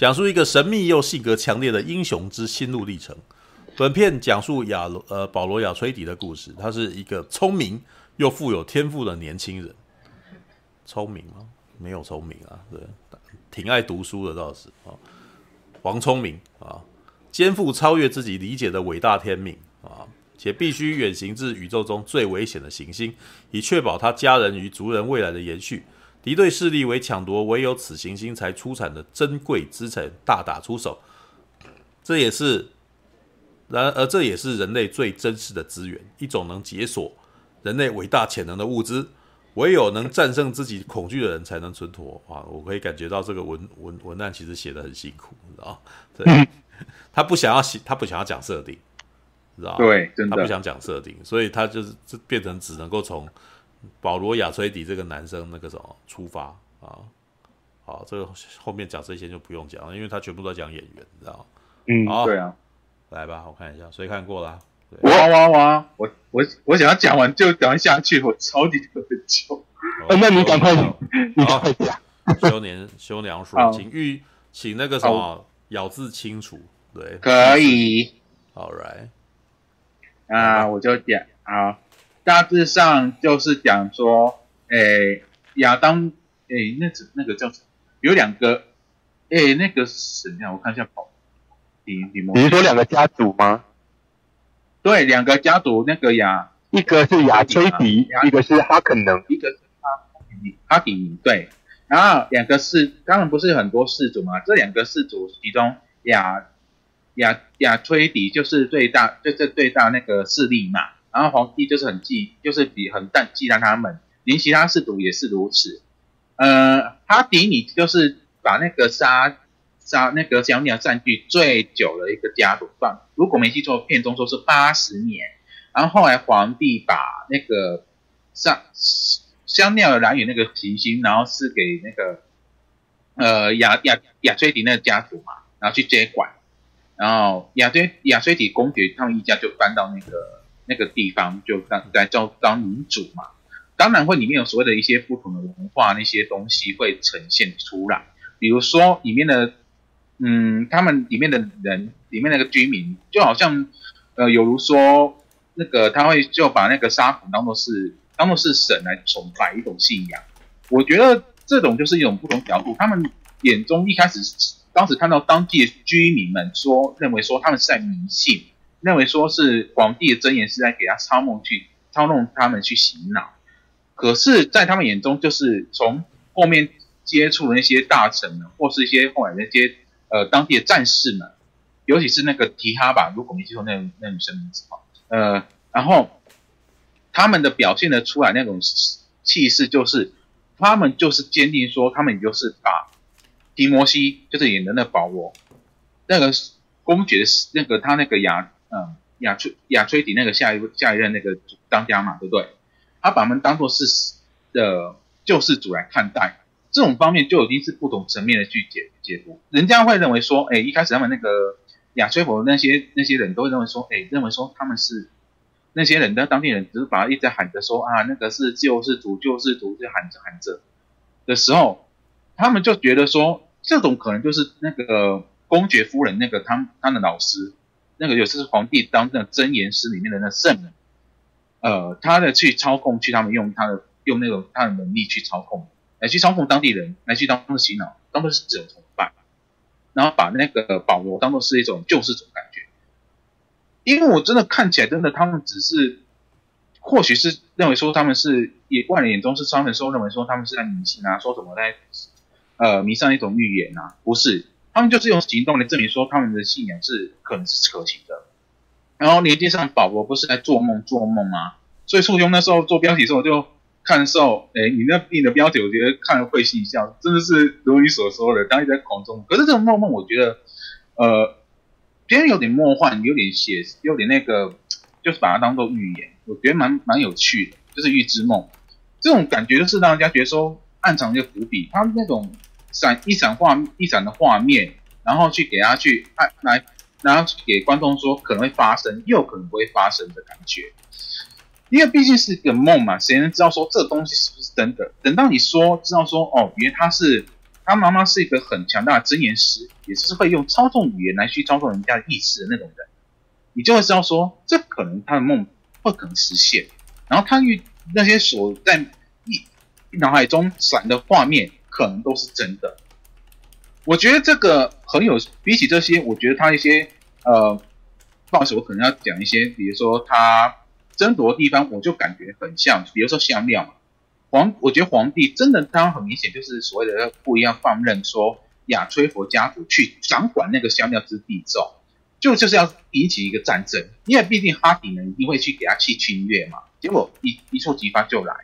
讲述一个神秘又性格强烈的英雄之心路历程。本片讲述亚罗呃保罗亚崔迪的故事，他是一个聪明又富有天赋的年轻人。聪明吗？没有聪明啊，对，挺爱读书的倒是啊。王聪明啊，肩负超越自己理解的伟大天命啊，且必须远行至宇宙中最危险的行星，以确保他家人与族人未来的延续。敌对势力为抢夺唯有此行星才出产的珍贵资产，大打出手。这也是，然而这也是人类最珍视的资源，一种能解锁人类伟大潜能的物资。唯有能战胜自己恐惧的人才能存活啊！我可以感觉到这个文文文案其实写得很辛苦，你知道对，他不想要写，他不想要讲设定，知道对，真的，他不想讲设定，所以他就是这变成只能够从保罗亚崔迪这个男生那个什么出发啊。好，这个后面讲这些就不用讲了，因为他全部都在讲演员，你知道嗯，好对啊，来吧，我看一下，谁看过了？哇哇哇！我我我想要讲完就讲下去，我超级特别久。哦，那你赶快，你赶快讲。修年修娘说，请预请那个什么咬字清楚，对，可以。All right，啊，我就讲啊，大致上就是讲说，诶，亚当，诶，那只那个叫什么？有两个，诶，那个是谁呀？我看一下跑，你你你是说两个家族吗？对，两个家族，那个亚，一个是亚崔迪，一个是哈肯能，一个是哈哈迪尼，对，然后两个是，当然不是很多氏族嘛，这两个氏族其中亚亚亚崔迪就是最大，就是最大那个势力嘛，然后皇帝就是很忌，就是比很淡忌惮他们，连其他氏族也是如此，呃，哈迪尼就是把那个杀。杀那个香料占据最久的一个家族，放如果没记错，片中说是八十年。然后后来皇帝把那个上香料的来源那个行星，然后是给那个呃亚亚亚崔迪那个家族嘛，然后去接管。然后亚崔亚崔迪公爵他们一家就搬到那个那个地方，就当在叫当领主嘛。当然会里面有所谓的一些不同的文化那些东西会呈现出来，比如说里面的。嗯，他们里面的人，里面那个居民，就好像，呃，有如说，那个他会就把那个沙普当做是当做是神来崇拜一种信仰。我觉得这种就是一种不同角度。他们眼中一开始，当时看到当地的居民们说，认为说他们是在迷信，认为说是皇帝的真言是在给他操弄去操弄他们去洗脑。可是，在他们眼中，就是从后面接触的那些大臣们，或是一些后来那些。呃，当地的战士们，尤其是那个提哈吧，如果没记错，那那女生名字哈，呃，然后他们的表现的出来那种气势，就是他们就是坚定说，他们就是把提摩西就是演的那保罗，那个公爵的那个他那个亚嗯亚崔亚崔迪那个下一下一任那个当家嘛，对不对？他把他们当做是的救世主来看待。这种方面就已经是不同层面的去解解读，人家会认为说，哎，一开始他们那个亚崔佛那些那些人都会认为说，哎，认为说他们是那些人的当地人，只是把他一直喊着说啊，那个是救世主，救世主，就喊着喊着的时候，他们就觉得说，这种可能就是那个公爵夫人那个他他的老师，那个有时是皇帝当那真言师里面的那圣人，呃，他的去操控，去他们用他的用那种他的能力去操控。来去操控当地人，来去当他们洗脑，当做是这种崇拜，然后把那个保罗当做是一种救世主感觉。因为我真的看起来，真的他们只是，或许是认为说他们是以外人眼中是商人说认为说他们是在迷信啊，说什么在呃迷上一种预言啊，不是，他们就是用行动来证明说他们的信仰是可能是可行的。然后连接上保罗不是在做梦做梦吗？所以簇兄那时候做标题的时候就。看的时候，哎，你那你的标题，我觉得看了会心一笑，真的是如你所说的，当你在空中。可是这种梦梦，我觉得，呃，别人有点梦幻，有点写，有点那个，就是把它当做预言，我觉得蛮蛮有趣的，就是预知梦。这种感觉就是让人家觉得说暗藏一个伏笔，他那种闪一闪画一闪的画面，然后去给他去按来，然后给观众说可能会发生，又可能不会发生的感觉。因为毕竟是一个梦嘛，谁能知道说这东西是不是真的？等到你说知道说哦，原来他是他妈妈是一个很强大的真言师，也是会用操纵语言来去操纵人家的意识的那种人，你就会知道说，这可能他的梦不可能实现。然后他与那些所在一脑海中闪的画面，可能都是真的。我觉得这个很有，比起这些，我觉得他一些呃，不好意思，我可能要讲一些，比如说他争夺的地方，我就感觉很像，比如说香料嘛。皇，我觉得皇帝真的，他很明显就是所谓的不一样放任，说亚崔佛家族去掌管那个香料之地之后，就就是要引起一个战争，因为毕竟哈迪呢一定会去给他去侵略嘛，结果一一触即发就来。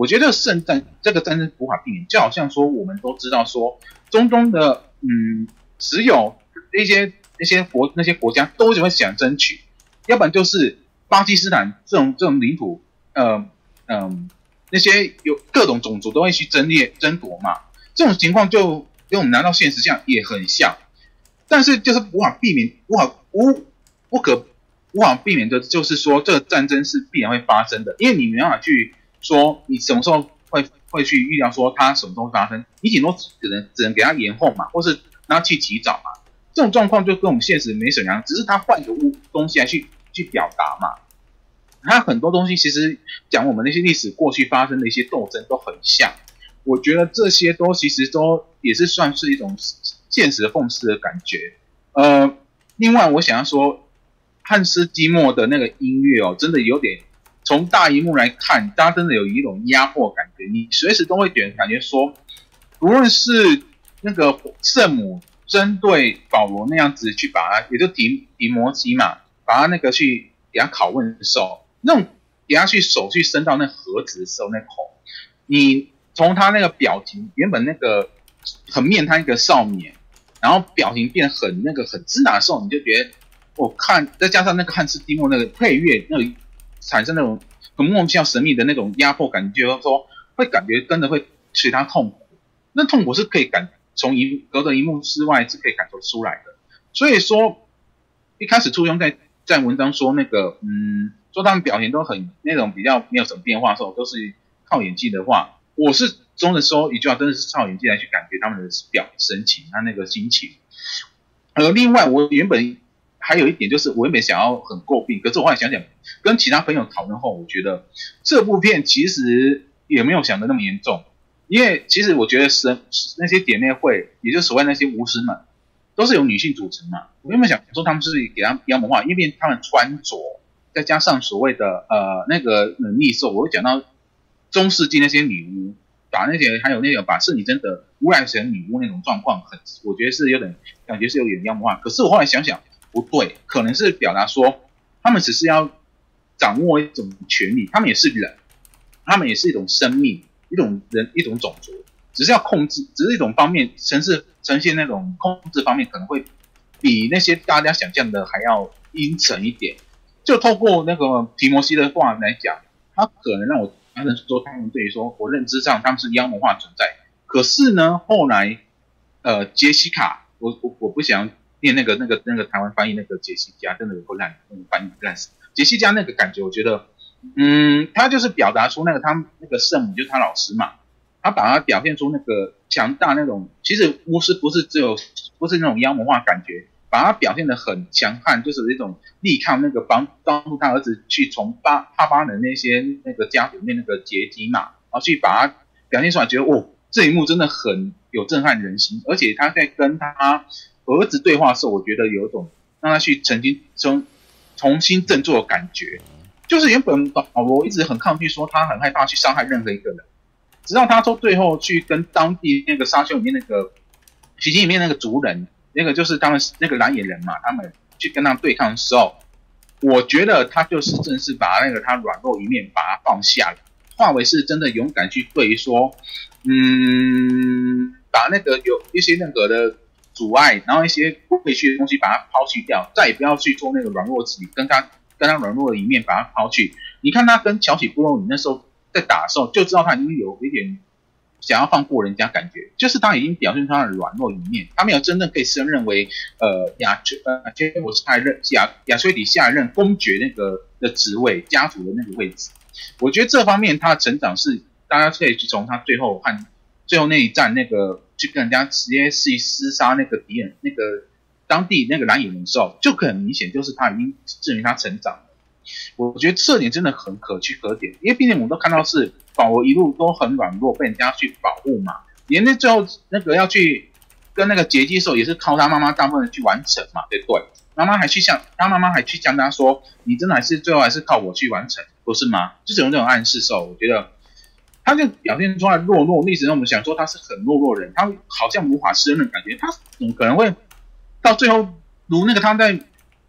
我觉得圣战这个战争无法避免，就好像说我们都知道说中东的嗯，只有那些那些国那些国家都只会想争取，要不然就是巴基斯坦这种这种领土，嗯、呃、嗯。呃那些有各种种族都会去争列争夺嘛，这种情况就跟我们拿到现实上也很像，但是就是无法避免，无法无不可无法避免的，就是说这个战争是必然会发生的，因为你没办法去说你什么时候会会去预料说它什么时候发生，你顶多只能只能给它延后嘛，或是让它去提早嘛，这种状况就跟我们现实没什么样，只是他换个物东西来去去表达嘛。他很多东西其实讲我们那些历史过去发生的一些斗争都很像，我觉得这些都其实都也是算是一种现实的讽刺的感觉。呃，另外我想要说，汉斯季默的那个音乐哦，真的有点从大荧幕来看，大家真的有一种压迫感觉，你随时都会觉得感觉说，无论是那个圣母针对保罗那样子去把他，也就提提摩西嘛，把他那个去给他拷问的时候。那种给他去手去伸到那盒子的时候，那口，你从他那个表情，原本那个很面瘫一个少年，然后表情变很那个很自然的时候，你就觉得，我看再加上那个汉斯蒂莫那个配乐，那个产生那种很莫名其妙神秘的那种压迫感，就是说会感觉跟着会使他痛苦，那痛苦是可以感从一隔着一幕之外是可以感受出来的。所以说一开始初中在在文章说那个嗯。说他们表情都很那种比较没有什么变化的时候，都是靠演技的话，我是真的说一句话，真的是靠演技来去感觉他们的表神情，他那个心情。而另外，我原本还有一点就是，我原本想要很诟病，可是我后来想想，跟其他朋友讨论后，我觉得这部片其实也没有想的那么严重，因为其实我觉得是那些姐妹会，也就所谓那些巫师们，都是由女性组成嘛。我原本想说他们是给他妖魔化，因为他们穿着。再加上所谓的呃那个能力时候，我会讲到中世纪那些女巫，把那些还有那个把圣女贞德诬赖成女巫那种状况，很我觉得是有点感觉是有点妖魔化。可是我后来想想不对，可能是表达说他们只是要掌握一种权利，他们也是人，他们也是一种生命，一种人，一种种族，只是要控制，只是一种方面，城市呈现那种控制方面可能会比那些大家想象的还要阴沉一点。就透过那个提摩西的话来讲，他可能让我发现说，他们对于说我认知上他们是妖魔化存在。可是呢，后来呃，杰西卡，我我我不想念那个那个那个台湾翻译那个杰西家，真的有够烂，那个翻译烂死。杰西家那个感觉，我觉得，嗯，他就是表达出那个他那个圣母就是他老师嘛，他把他表现出那个强大那种，其实巫师不是只有不是那种妖魔化感觉。把他表现得很强悍，就是一种力抗那个帮帮助他儿子去从巴哈巴人那些那个家族里面那个结晶嘛，然后去把他表现出来，觉得哦，这一幕真的很有震撼人心。而且他在跟他儿子对话的时候，我觉得有一种让他去曾经从重新振作的感觉。就是原本保罗一直很抗拒，说他很害怕去伤害任何一个人，直到他说最后去跟当地那个沙丘里面那个取经里面那个族人。那个就是他们那个蓝眼人嘛，他们去跟他对抗的时候，我觉得他就是正式把那个他软弱一面把它放下了，化为是真的勇敢去对于说，嗯，把那个有一些那个的阻碍，然后一些不可取的东西把它抛弃掉，再也不要去做那个软弱自己，跟他跟他软弱的一面把它抛弃。你看他跟乔起部落，你那时候在打的时候就知道他已经有一点。想要放过人家，感觉就是他已经表现出他的软弱一面，他没有真正可以胜任为呃亚崔呃我是下一任亚亚崔迪下一任公爵那个的职位，家族的那个位置。我觉得这方面他的成长是大家可以去从他最后和最后那一战那个去跟人家直接去厮杀那个敌人，那个当地那个蓝眼人兽，就很明显就是他已经证明他成长了。我觉得这点真的很可取可点，因为毕竟我们都看到是保罗一路都很软弱，被人家去保护嘛，连那最后那个要去跟那个结界的时候，也是靠他妈妈大部分去完成嘛，对不对？妈妈还去向他妈妈还去向他说：“你真的还是最后还是靠我去完成，不是吗？”就是有这种暗示的时候，我觉得他就表现出来懦弱，历史上我们想说他是很懦弱的人，他好像无法胜任的感觉，他怎么可能会到最后如那个他在。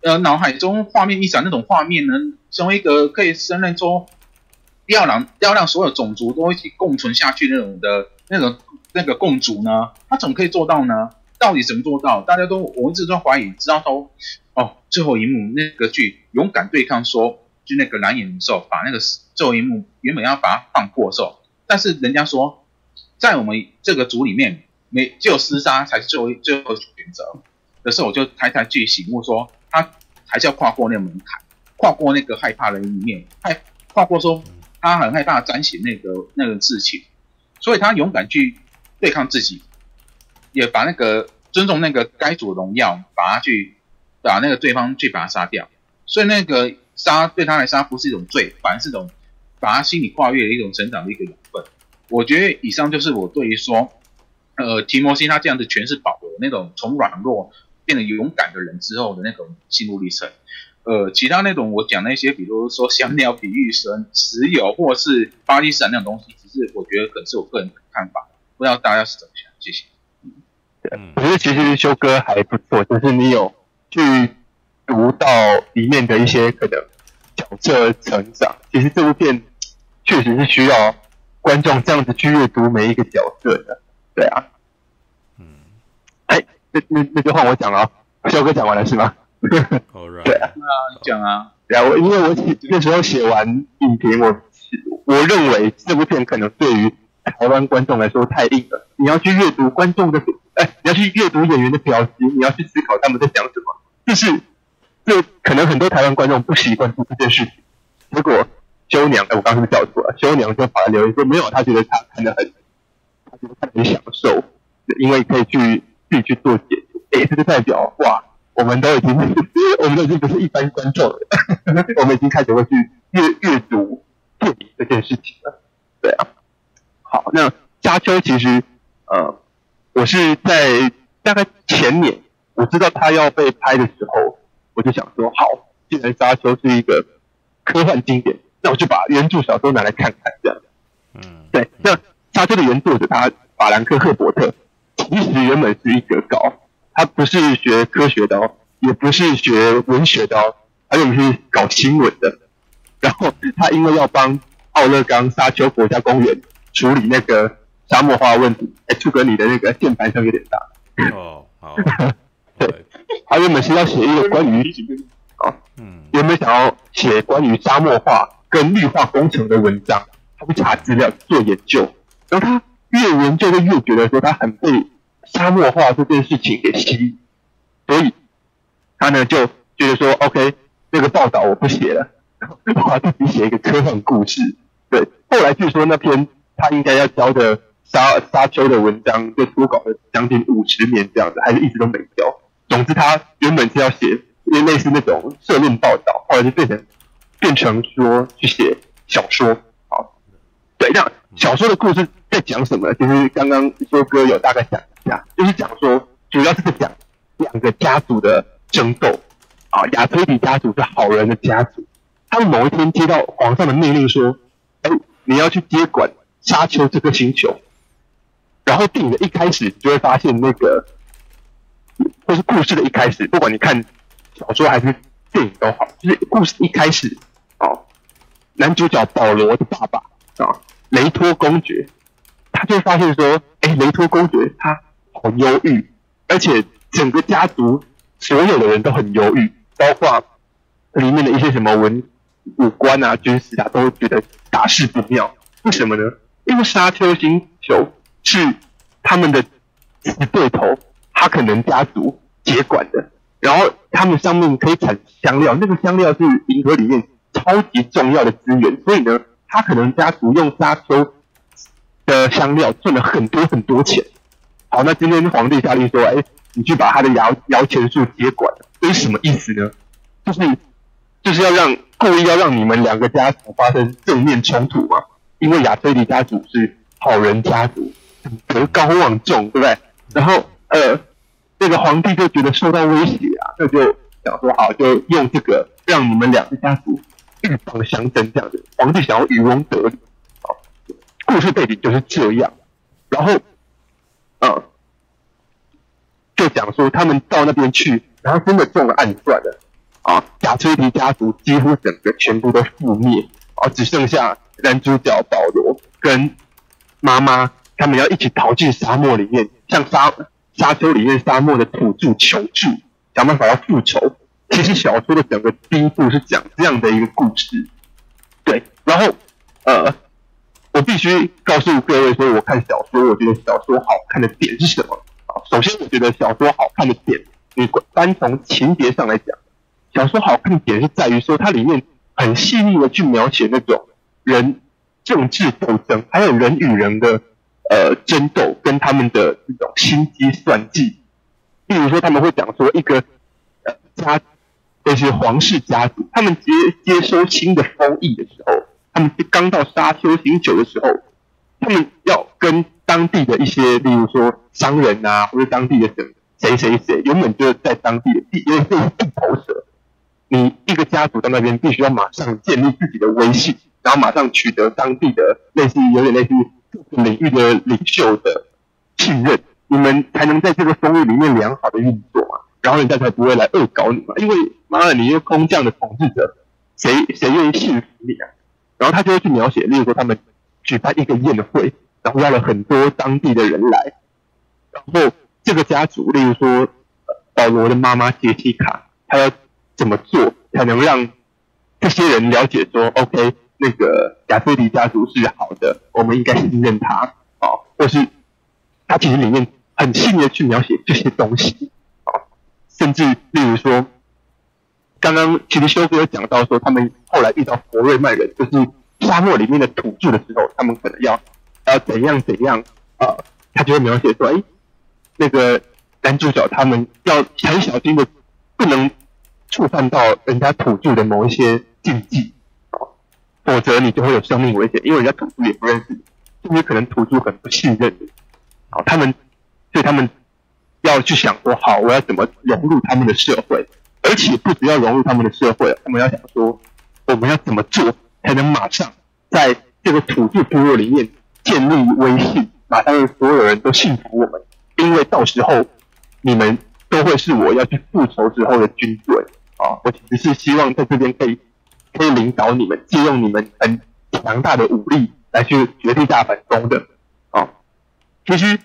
呃，脑海中画面一闪，那种画面呢，成为一个可以胜任说要让要让所有种族都一起共存下去那种的那种那个共主呢？他怎么可以做到呢？到底怎么做到？大家都我一直都怀疑，直到说哦，最后一幕那个剧勇敢对抗说，就那个蓝眼兽把那个最后一幕原本要把它放过的时候，但是人家说在我们这个组里面，没只有厮杀才是最后最后选择的时候，我就台台剧醒悟说。他还是要跨过那个门槛，跨过那个害怕的一面，害跨过说他很害怕彰显那个那个事情，所以他勇敢去对抗自己，也把那个尊重那个该主的荣耀，把他去把那个对方去把他杀掉，所以那个杀对他来杀不是一种罪，反而是一种把他心理跨越的一种成长的一个养分。我觉得以上就是我对于说，呃，提摩西他这样子诠释保罗那种从软弱。变得勇敢的人之后的那种心路历程，呃，其他那种我讲那些，比如说香料比喻神、石油或是巴基斯坦那种东西，只是我觉得可能是我个人的看法，不知道大家是怎么想？谢谢。嗯，我觉得其实修哥还不错，就是你有去读到里面的一些可能角色成长。其实这部片确实是需要观众这样子去阅读每一个角色的，对啊。嗯，哎那那那就换我讲了，肖哥讲完了是吗.对啊，讲啊，对啊，我因为我写那时候写完影评，我我认为这部片可能对于台湾观众来说太硬了。你要去阅读观众的，哎，你要去阅读演员的表情，你要去思考他们在讲什么，就是这可能很多台湾观众不习惯做这件事情。结果修娘，哎，我刚刚是不是叫错了？修娘就跑来留言说，没有，他觉得他看得很，他觉得看得很享受，因为可以去。自己去做解读，诶，这就代表哇，我们都已经，我们都已经不是一般观众了，我们已经开始会去阅阅读电影这件事情了。对啊，好，那沙丘其实，呃，我是在大概前年，我知道他要被拍的时候，我就想说，好，既然沙丘是一个科幻经典，那我就把原著小说拿来看看，这样。嗯，对，那沙丘的原作者他法兰克·赫伯特。其实原本是一个搞，他不是学科学的哦，也不是学文学的哦，他原本是搞新闻的。然后他因为要帮奥勒冈沙丘国家公园处理那个沙漠化问题，哎，出哥你的那个键盘声有点大。哦，好。对，他原本是要写一个关于哦，嗯，原本想要写关于沙漠化跟绿化工程的文章，他去查资料做研究，然后他越研究就越觉得说他很被。沙漠化这件事情给吸引，所以他呢就觉得说，OK，这个报道我不写了，我要自己写一个科幻故事。对，后来据说那篇他应该要交的沙沙丘的文章，就初稿了将近五十年这样子，还是一直都没交。总之，他原本是要写，因为类似那种社论报道，后来就变成变成说去写小说。好，对，那小说的故事在讲什么？其实刚刚说哥有大概讲一下。就是讲说，主要是在讲两个家族的争斗啊。亚推迪家族是好人的家族，他们某一天接到皇上的命令说：“哎，你要去接管沙丘这个星球。”然后电影的一开始你就会发现，那个或是故事的一开始，不管你看小说还是电影都好，就是故事一开始啊，男主角保罗的爸爸啊，雷托公爵，他就会发现说：“哎，雷托公爵他。”好忧郁，而且整个家族所有的人都很忧郁，包括里面的一些什么文武官啊、军事啊，都觉得大事不妙。为什么呢？因为沙丘星球是他们的死对头哈可能家族接管的，然后他们上面可以产香料，那个香料是银河里面超级重要的资源，所以呢，他可能家族用沙丘的香料赚了很多很多钱。好，那今天皇帝下令说，哎，你去把他的摇摇钱树接管，这是什么意思呢？就是就是要让故意要让你们两个家族发生正面冲突嘛，因为亚崔迪家族是好人家族，德高望重，对不对？然后呃，这个皇帝就觉得受到威胁啊，那就想说好，就用这个让你们两个家族鹬蚌相争这样子。皇帝想要渔翁得利，啊，故事背景就是这样。然后，呃，就讲说他们到那边去，然后真的中了暗算了。啊，亚崔迪家族几乎整个全部都覆灭，啊，只剩下男主角保罗跟妈妈，他们要一起逃进沙漠里面，向沙沙丘里面沙漠的土著求助，想办法要复仇。其实小说的整个第一部是讲这样的一个故事，对。然后，呃，我必须告诉各位说，我看小说，我觉得小说好看的点是什么？啊，首先我觉得小说好看的点，你单从情节上来讲。小说好看的点是在于说，它里面很细腻的去描写那种人政治斗争，还有人与人的呃争斗，跟他们的这种心机算计。例如说，他们会讲说，一个呃家，那些皇室家族，他们接接收新的封邑的时候，他们刚到沙丘星球的时候，他们要跟当地的一些，例如说商人啊，或者当地的谁谁谁谁，原本就是在当地的地，因为这是地头蛇。你一个家族在那边必须要马上建立自己的威信，然后马上取得当地的类似于有点类似于各个领域的领袖的信任，你们才能在这个封邑里面良好的运作嘛，然后人家才不会来恶搞你嘛。因为妈的，你一个空降的统治者，谁谁愿意信服你啊？然后他就会去描写，例如说他们举办一个宴会，然后邀了很多当地的人来，然后这个家族，例如说保罗的妈妈杰西卡，她要。怎么做才能让这些人了解说，OK，那个亚崔迪家族是好的，我们应该信任他啊？或是他其实里面很细腻的去描写这些东西啊，甚至例如说，刚刚其实修哥有讲到说，他们后来遇到佛瑞曼人，就是沙漠里面的土著的时候，他们可能要要怎样怎样啊？他就会描写说，哎，那个男主角他们要很小心的，不能。触犯到人家土著的某一些禁忌，否则你就会有生命危险，因为人家土著也不认识你，甚至可能土著很不信任你，好，他们，所以他们要去想说，好，我要怎么融入他们的社会，而且不只要融入他们的社会，他们要想说，我们要怎么做才能马上在这个土著部落里面建立威信，马上让所有人都信服我们，因为到时候你们都会是我要去复仇之后的军队。啊，我只是希望在这边可以可以领导你们，借用你们很强大的武力来去绝地大反攻的。啊，其实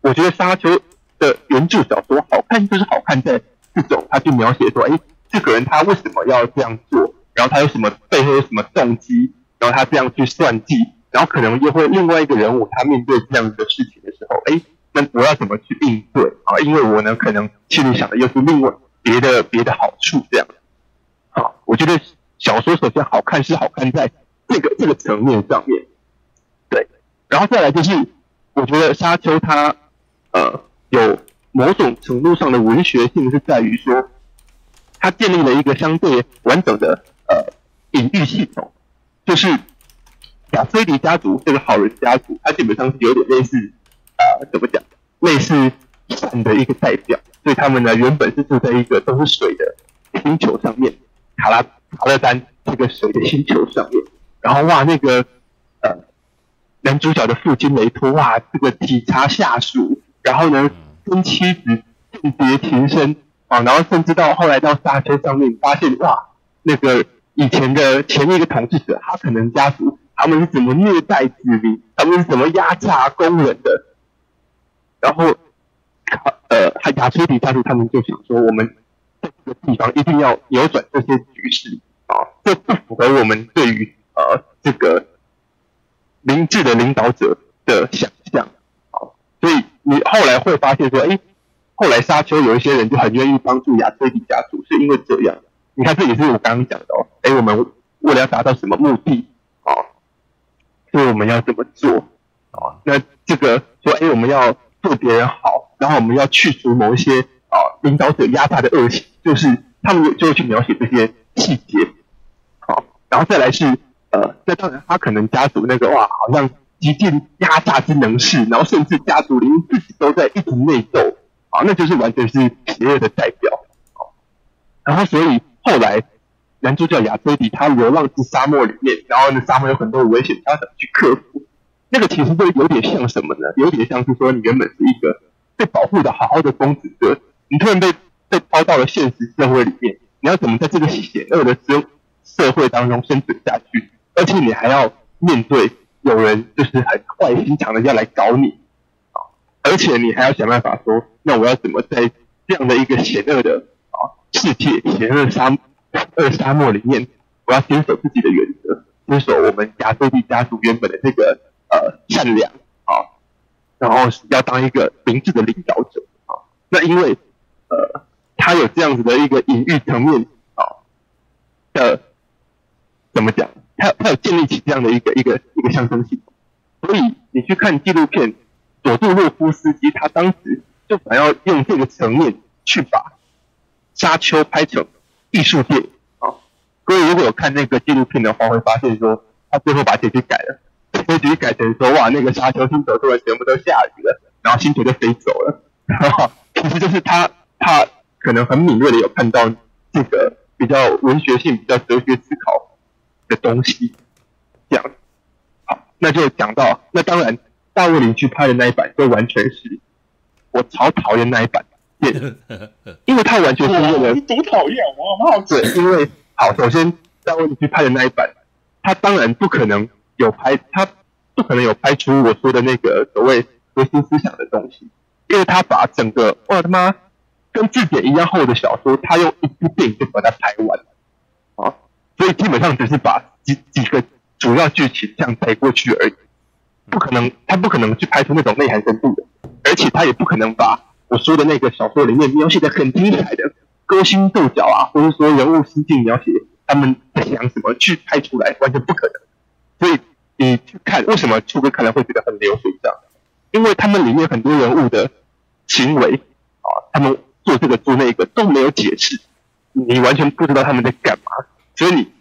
我觉得沙丘的原著小说好看，就是好看在这种，他去描写说，哎，这个人他为什么要这样做，然后他有什么背后有什么动机，然后他这样去算计，然后可能又会另外一个人物，他面对这样的事情的时候，哎，那我要怎么去应对啊？因为我呢，可能心里想的又是另外。别的别的好处这样，好，我觉得小说首先好看是好看在这个这个层面上面，对，然后再来就是我觉得沙丘它呃有某种程度上的文学性是在于说，它建立了一个相对完整的呃隐喻系统，就是亚崔迪家族这个好人家族，它基本上是有点类似、呃、怎么讲，类似善的一个代表。所以他们呢，原本是住在一个都是水的星球上面，卡拉卡勒丹这个水的星球上面。然后哇，那个呃男主角的父亲雷托哇，这个体察下属，然后呢跟妻子饯别情深啊，然后甚至到后来到大街上面，发现哇，那个以前的前一个统治者，他可能家族他们是怎么虐待子民，他们是怎么压榨工人的，然后。呃，亚崔迪家族他们就想说，我们在这个地方一定要扭转这些局势啊，这不符合我们对于呃这个明智的领导者的想象啊，所以你后来会发现说，哎，后来沙丘有一些人就很愿意帮助亚崔迪家族，是因为这样。你看，这也是我刚刚讲的哦，哎，我们为了要达到什么目的啊，所以我们要怎么做啊？那这个说，哎，我们要。对别人好，然后我们要去除某一些啊、领导者压榨的恶习，就是他们就会去描写这些细节。好，然后再来是呃，那当然他可能家族那个哇，好像极尽压榨之能事，然后甚至家族里面自己都在一直内斗，啊，那就是完全是邪恶的代表。好，然后所以后来男主角亚崔迪他流浪至沙漠里面，然后呢，沙漠有很多危险，他怎么去克服？那个其实就有点像什么呢？有点像是说，你原本是一个被保护的好好的公子哥，你突然被被抛到了现实社会里面，你要怎么在这个险恶的社社会当中生存下去？而且你还要面对有人就是很坏心肠的要来搞你啊！而且你还要想办法说，那我要怎么在这样的一个险恶的啊世界、险恶沙恶沙漠里面，我要坚守自己的原则，坚守我们亚崔迪家族原本的这个。呃，善良啊，然后要当一个明智的领导者啊。那因为呃，他有这样子的一个隐喻层面啊的，怎么讲？他他有建立起这样的一个一个一个象征性。所以你去看纪录片，佐杜洛夫斯基他当时就想要用这个层面去把《沙丘》拍成艺术电影啊。各位如果有看那个纪录片的话，会发现说他最后把结局改了。结局改成说，哇，那个沙丘星球突然全部都下雨了，然后星球就飞走了。然后其实就是他，他可能很敏锐的有看到这个比较文学性、比较哲学思考的东西。这样，好，那就讲到，那当然，大卫林去拍的那一版，就完全是我超讨厌那一版，因为他完全是为了你多讨厌我，好对，因为好，首先大卫林去拍的那一版，他当然不可能有拍他。不可能有拍出我说的那个所谓核心思想的东西，因为他把整个哇他妈跟字典一样厚的小说，他用一部电影就把它拍完了啊，所以基本上只是把几几个主要剧情这样带过去而已，不可能他不可能去拍出那种内涵深度的，而且他也不可能把我说的那个小说里面描写的很精彩的勾心斗角啊，或者说人物心境描写他们在想什么去拍出来，完全不可能，所以。你去看为什么秋哥可能会觉得很流水账？因为他们里面很多人物的行为啊，他们做这个做那个都没有解释，你完全不知道他们在干嘛，所以你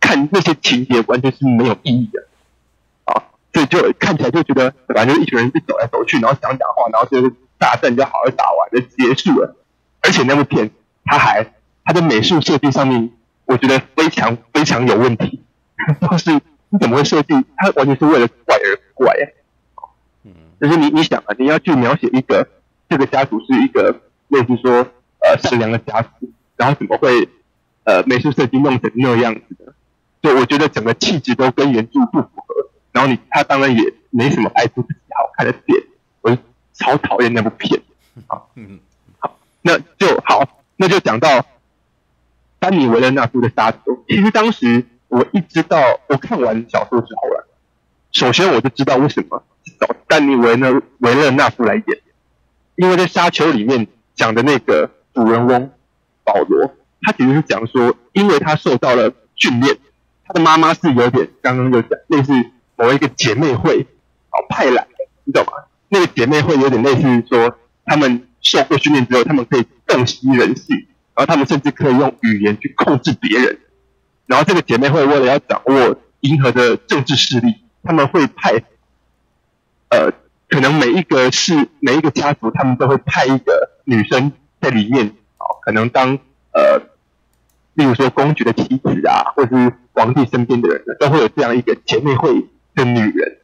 看那些情节完全是没有意义的啊，所以就看起来就觉得反正一群人就走来走去，然后讲讲话，然后就是大战就好好打完就结束了。而且那部片它还它的美术设计上面，我觉得非常非常有问题，就是。你怎么会设计？他完全是为了怪而怪啊！嗯，就是你你想啊，你要去描写一个这个家族是一个类似说呃善良的家族，然后怎么会呃美术设计弄成那样子的？就我觉得整个气质都跟原著不符合。然后你他当然也没什么拍出自己好看的点，我就超讨厌那部片啊！嗯，好，那就好，那就讲到丹尼维勒纳夫的沙丘。其实当时。我一知道，我看完小说之后了，首先我就知道为什么找丹尼维勒维勒纳夫来演，因为在《沙丘》里面讲的那个主人翁保罗，他其实是讲说，因为他受到了训练，他的妈妈是有点刚刚就讲类似某一个姐妹会哦派来的，你懂吗？那个姐妹会有点类似说，他们受过训练之后，他们可以洞悉人性，然后他们甚至可以用语言去控制别人。然后这个姐妹会为了要掌握银河的政治势力，他们会派，呃，可能每一个是每一个家族，他们都会派一个女生在里面，哦，可能当呃，例如说公爵的妻子啊，或者是皇帝身边的人，都会有这样一个姐妹会的女人。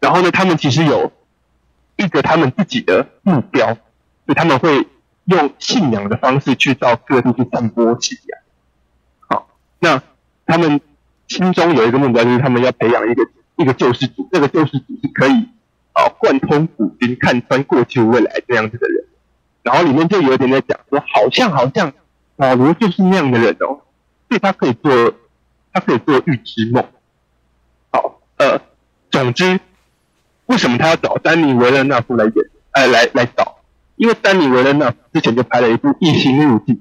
然后呢，他们其实有一个他们自己的目标，就他们会用信仰的方式去到各地去散播信仰。好那他们心中有一个目标，就是他们要培养一个一个救世主。这个救世主是可以啊贯通古今、看穿过去未来这样子的人。然后里面就有点在讲说，好像好像保罗就是那样的人哦，所以他可以做他可以做预知梦。好，呃，总之，为什么他要找丹尼维勒纳夫来演？哎、呃，来来找，因为丹尼维勒纳夫之前就拍了一部《异形入境》。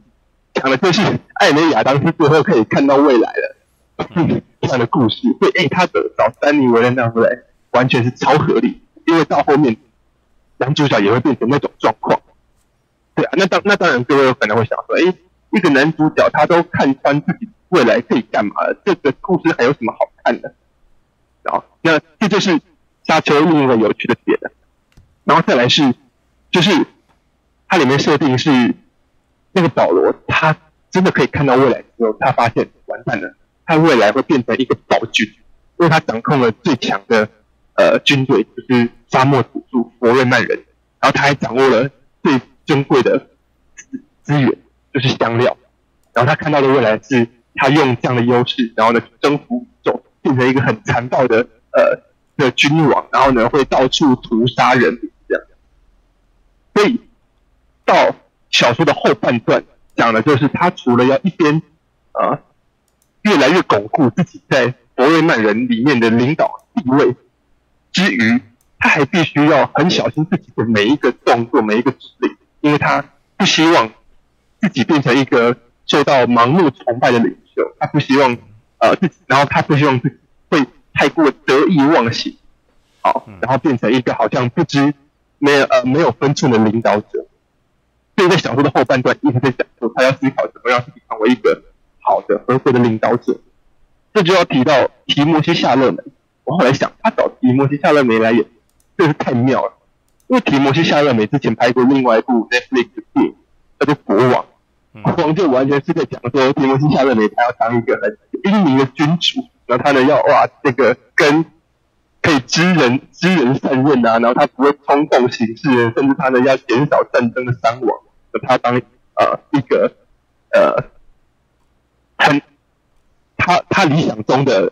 讲的就是艾美亚当斯最后可以看到未来了 这样的故事，所以哎，他的找丹尼维勒纳夫来完全是超合理，因为到后面男主角也会变成那种状况。对啊，那当那当然各位有可能会想说，哎，一个男主角他都看穿自己未来可以干嘛了，这个故事还有什么好看的？啊，那这就是沙丘另一个有趣的点。然后再来是，就是它里面设定是那个保罗，他真的可以看到未来之后，他发现完蛋了，他未来会变成一个暴君，因为他掌控了最强的呃军队，就是沙漠土著佛瑞曼人，然后他还掌握了最珍贵的资资源，就是香料。然后他看到的未来是，他用这样的优势，然后呢征服宇宙，变成一个很残暴的呃的君王，然后呢会到处屠杀人民这样。所以到小说的后半段讲的就是他除了要一边啊、越来越巩固自己在佛瑞曼人里面的领导地位之余，他还必须要很小心自己的每一个动作、每一个指令。因为他不希望 自己变成一个受到盲目崇拜的领袖，他不希望呃自己，然后他不希望自己会太过得意忘形，好，然后变成一个好像不知没有呃没有分寸的领导者。所以在小说的后半段一直在讲说，他要思考怎么样成为一个好的合格的领导者。这就要提到提摩西夏勒梅。我后来想，他找提摩西夏勒梅来演，真是太妙了。因为提摩西·夏勒梅之前拍过另外一部 Netflix 的电影，叫做《国王》，国王就完全是在讲说提摩西·夏勒梅他要当一个很英明的君主，然后他呢要哇这个跟可以知人知人善任啊，然后他不会冲动行事，甚至他呢要减少战争的伤亡，他当呃一个呃很他他理想中的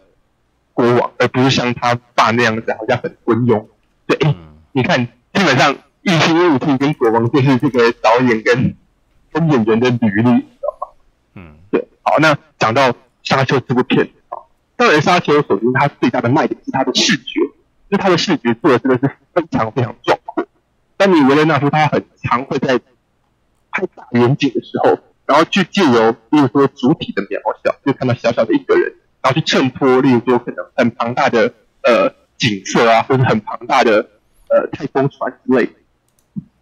国王，而不是像他爸那样子好像很昏庸。对，你看。基本上，《异星入侵》跟《国王》就是这个导演跟跟演员的履历，知道吗？嗯，对。好，那讲到《沙丘》这部片啊，当然，《沙丘》首先它最大的卖点是它的视觉，就它的视觉做的真的是非常非常壮阔。但你维勒纳说他很常会在拍大远景的时候，然后去借由，例如说主体的渺小，就看到小小的一个人，然后去衬托，例如说可能很庞大的呃景色啊，或者很庞大的。呃，太空船之类的，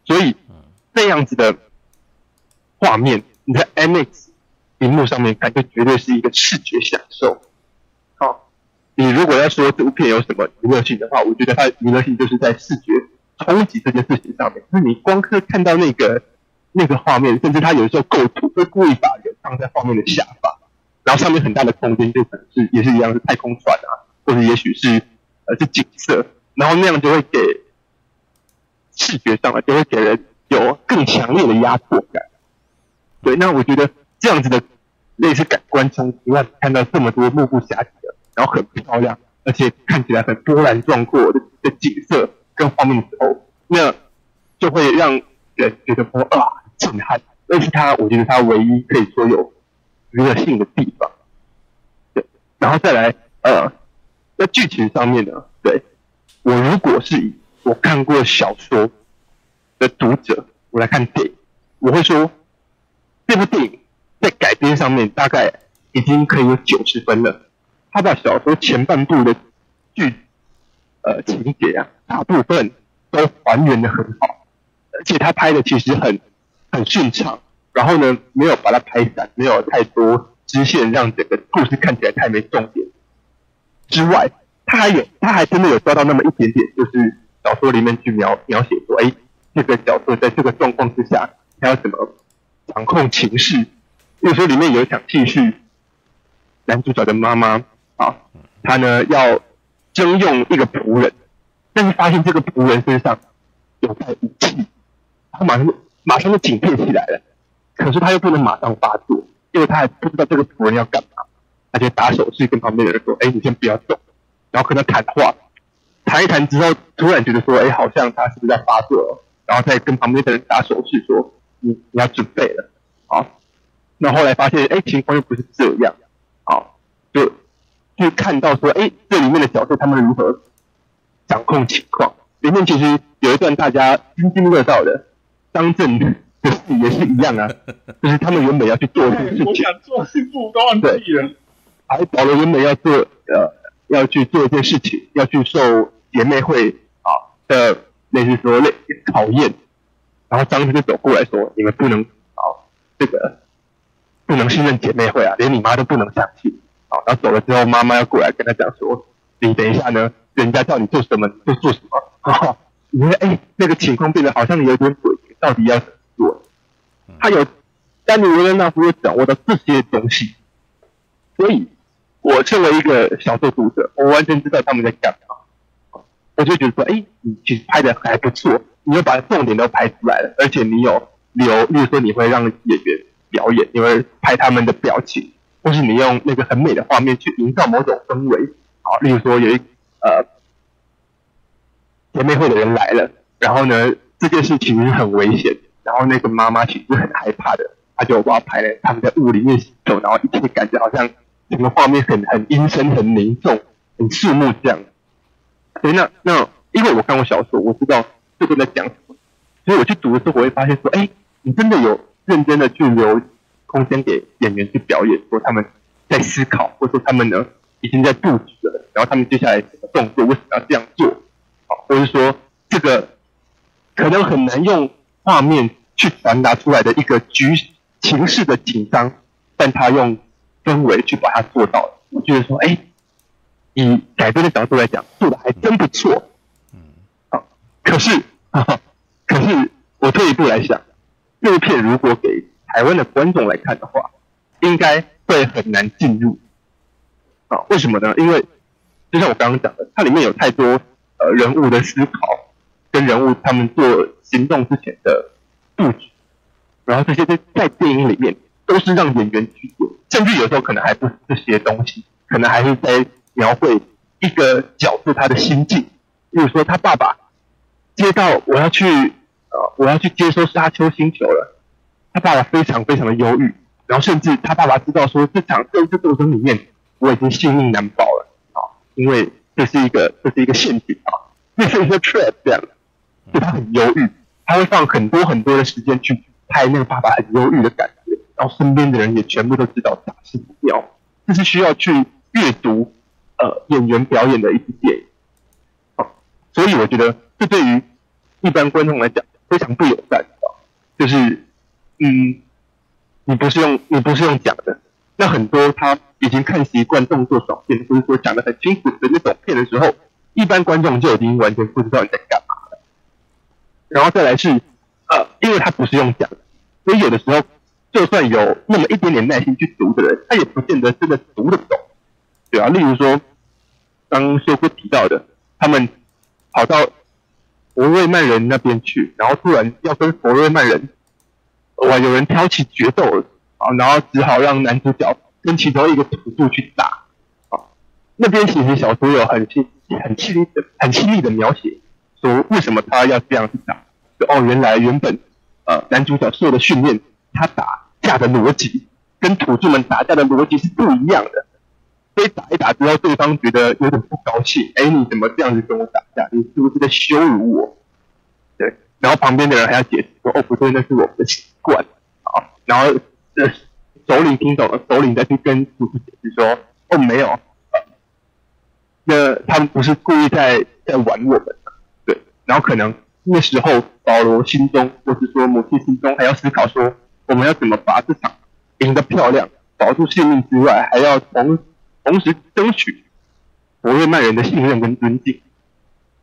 所以这样子的画面，你在 IMAX 屏幕上面看，就绝对是一个视觉享受。好，你如果要说这部片有什么娱乐性的话，我觉得它娱乐性就是在视觉冲击这件事情上面。就是你光是看到那个那个画面，甚至它有时候构图会故意把人放在画面的下方，然后上面很大的空间就可能是也是一样是太空船啊，或者也许是呃是景色，然后那样就会给。视觉上啊，就会给人有更强烈的压迫感。对，那我觉得这样子的类似感官冲击，让你看到这么多目不暇接的，然后很漂亮，而且看起来很波澜壮阔的的景色跟画面的时候，那就会让人觉得说啊，震撼。那是他，我觉得他唯一可以说有娱乐性的地方。对，然后再来呃，在剧情上面呢，对，我如果是以我看过小说的读者，我来看电影，我会说这部电影在改编上面大概已经可以有九十分了。他把小说前半部的剧呃情节啊，大部分都还原的很好，而且他拍的其实很很顺畅。然后呢，没有把它拍散，没有太多支线，让整个故事看起来太没重点。之外，他还有他还真的有抓到那么一点点，就是。小说里面去描描写说，哎，这个角色在这个状况之下，他要怎么掌控情势？比如说里面有一场戏是男主角的妈妈啊，他呢要征用一个仆人，但是发现这个仆人身上有带武器，他马上就马上就警惕起来了。可是他又不能马上发作，因为他还不知道这个仆人要干嘛，他就打手势跟旁边的人说：“哎，你先不要动。”然后跟他谈话。谈一谈之后，突然觉得说，哎，好像他是不是在发作？然后再跟旁边的人打手势说，你你要准备了，好。那后来发现，哎，情况又不是这样，好，就就看到说，哎，这里面的角色他们如何掌控情况？里面其实有一段大家津津乐道的，张震的事也是一样啊，就是他们原本要去做一件事情，我想做一部都忘记了，还保罗原本要做呃。要去做一件事情，要去受姐妹会啊的类似说类似考验，然后张就走过来说：“你们不能啊这个不能信任姐妹会啊，连你妈都不能相信。”好，然后走了之后，妈妈要过来跟他讲说：“你等一下呢，人家叫你做什么你就做什么。”哈，你说哎，那个情况变得好像有点诡异，到底要怎么做？他有丹尼维勒纳夫有掌握到这些东西，所以我作为一个小说读者，我完全知道他们在干嘛。我就觉得说，哎，你其实拍的还不错，你又把重点都拍出来了，而且你有留，例如说你会让演员表演，你会拍他们的表情，或是你用那个很美的画面去营造某种氛围。好，例如说有一呃姐妹会的人来了，然后呢，这件事情很危险。然后那个妈妈其实很害怕的，她就把我拍了他们在雾里面行走，然后一切感觉好像整个画面很很阴森、很凝重、很肃穆这样。所以那那因为我看过小说，我知道这个在讲什么，所以我去读的时候，我会发现说，哎，你真的有认真的去留空间给演员去表演，说他们在思考，或者说他们呢已经在布局了，然后他们接下来什么动作，为什么要这样做？啊，或者说这个可能很难用。画面去传达出来的一个局情势的紧张，但他用氛围去把它做到了。我觉得说，哎，以改编的角度来讲，做的还真不错。嗯，好，可是，可是我退一步来想，这部片如果给台湾的观众来看的话，应该会很难进入。啊，为什么呢？因为就像我刚刚讲的，它里面有太多呃人物的思考。跟人物他们做行动之前的布局，然后这些在在电影里面都是让演员去做，甚至有时候可能还不是这些东西，可能还是在描绘一个角色他的心境。比如说他爸爸接到我要去呃我要去接收沙丘星球了，他爸爸非常非常的忧郁，然后甚至他爸爸知道说这场政治斗争里面我已经性命难保了啊，因为这是一个这是一个陷阱啊，这是一个 trap 这样。就他很忧郁，他会放很多很多的时间去拍那个爸爸很忧郁的感觉，然后身边的人也全部都知道大事不妙，这是需要去阅读呃演员表演的一部电影，好、所以我觉得这对于一般观众来讲非常不友善，就是嗯，你不是用你不是用讲的，那很多他已经看习惯动作爽片，或者说讲的很清楚的那种片的时候，一般观众就已经完全不知道你在干嘛了。然后再来是，呃，因为他不是用讲的，所以有的时候，就算有那么一点点耐心去读的人，他也不见得真的读得懂，对啊。例如说，刚修哥提到的，他们跑到佛瑞曼人那边去，然后突然要跟佛瑞曼人，哇，有人挑起决斗了啊，然后只好让男主角跟其中一个土著去打啊。那边其实小说有很细、很细腻的、很细腻的描写。说为什么他要这样去打？哦，原来原本呃男主角受的训练，他打架的逻辑跟土著们打架的逻辑是不一样的。被打一打之后，对方觉得有点不高兴。哎，你怎么这样子跟我打架？你是不是在羞辱我？对。然后旁边的人还要解释说：“哦，不对，那是我们的习惯。”啊，然后呃首领听懂了，首领再去跟土著解释说：“哦，没有，那他们不是故意在在玩我们。”对然后可能那时候保罗心中，或是说母亲心中，还要思考说，我们要怎么把这场赢得漂亮，保住性命之外，还要同同时争取伯瑞曼人的信任跟尊敬。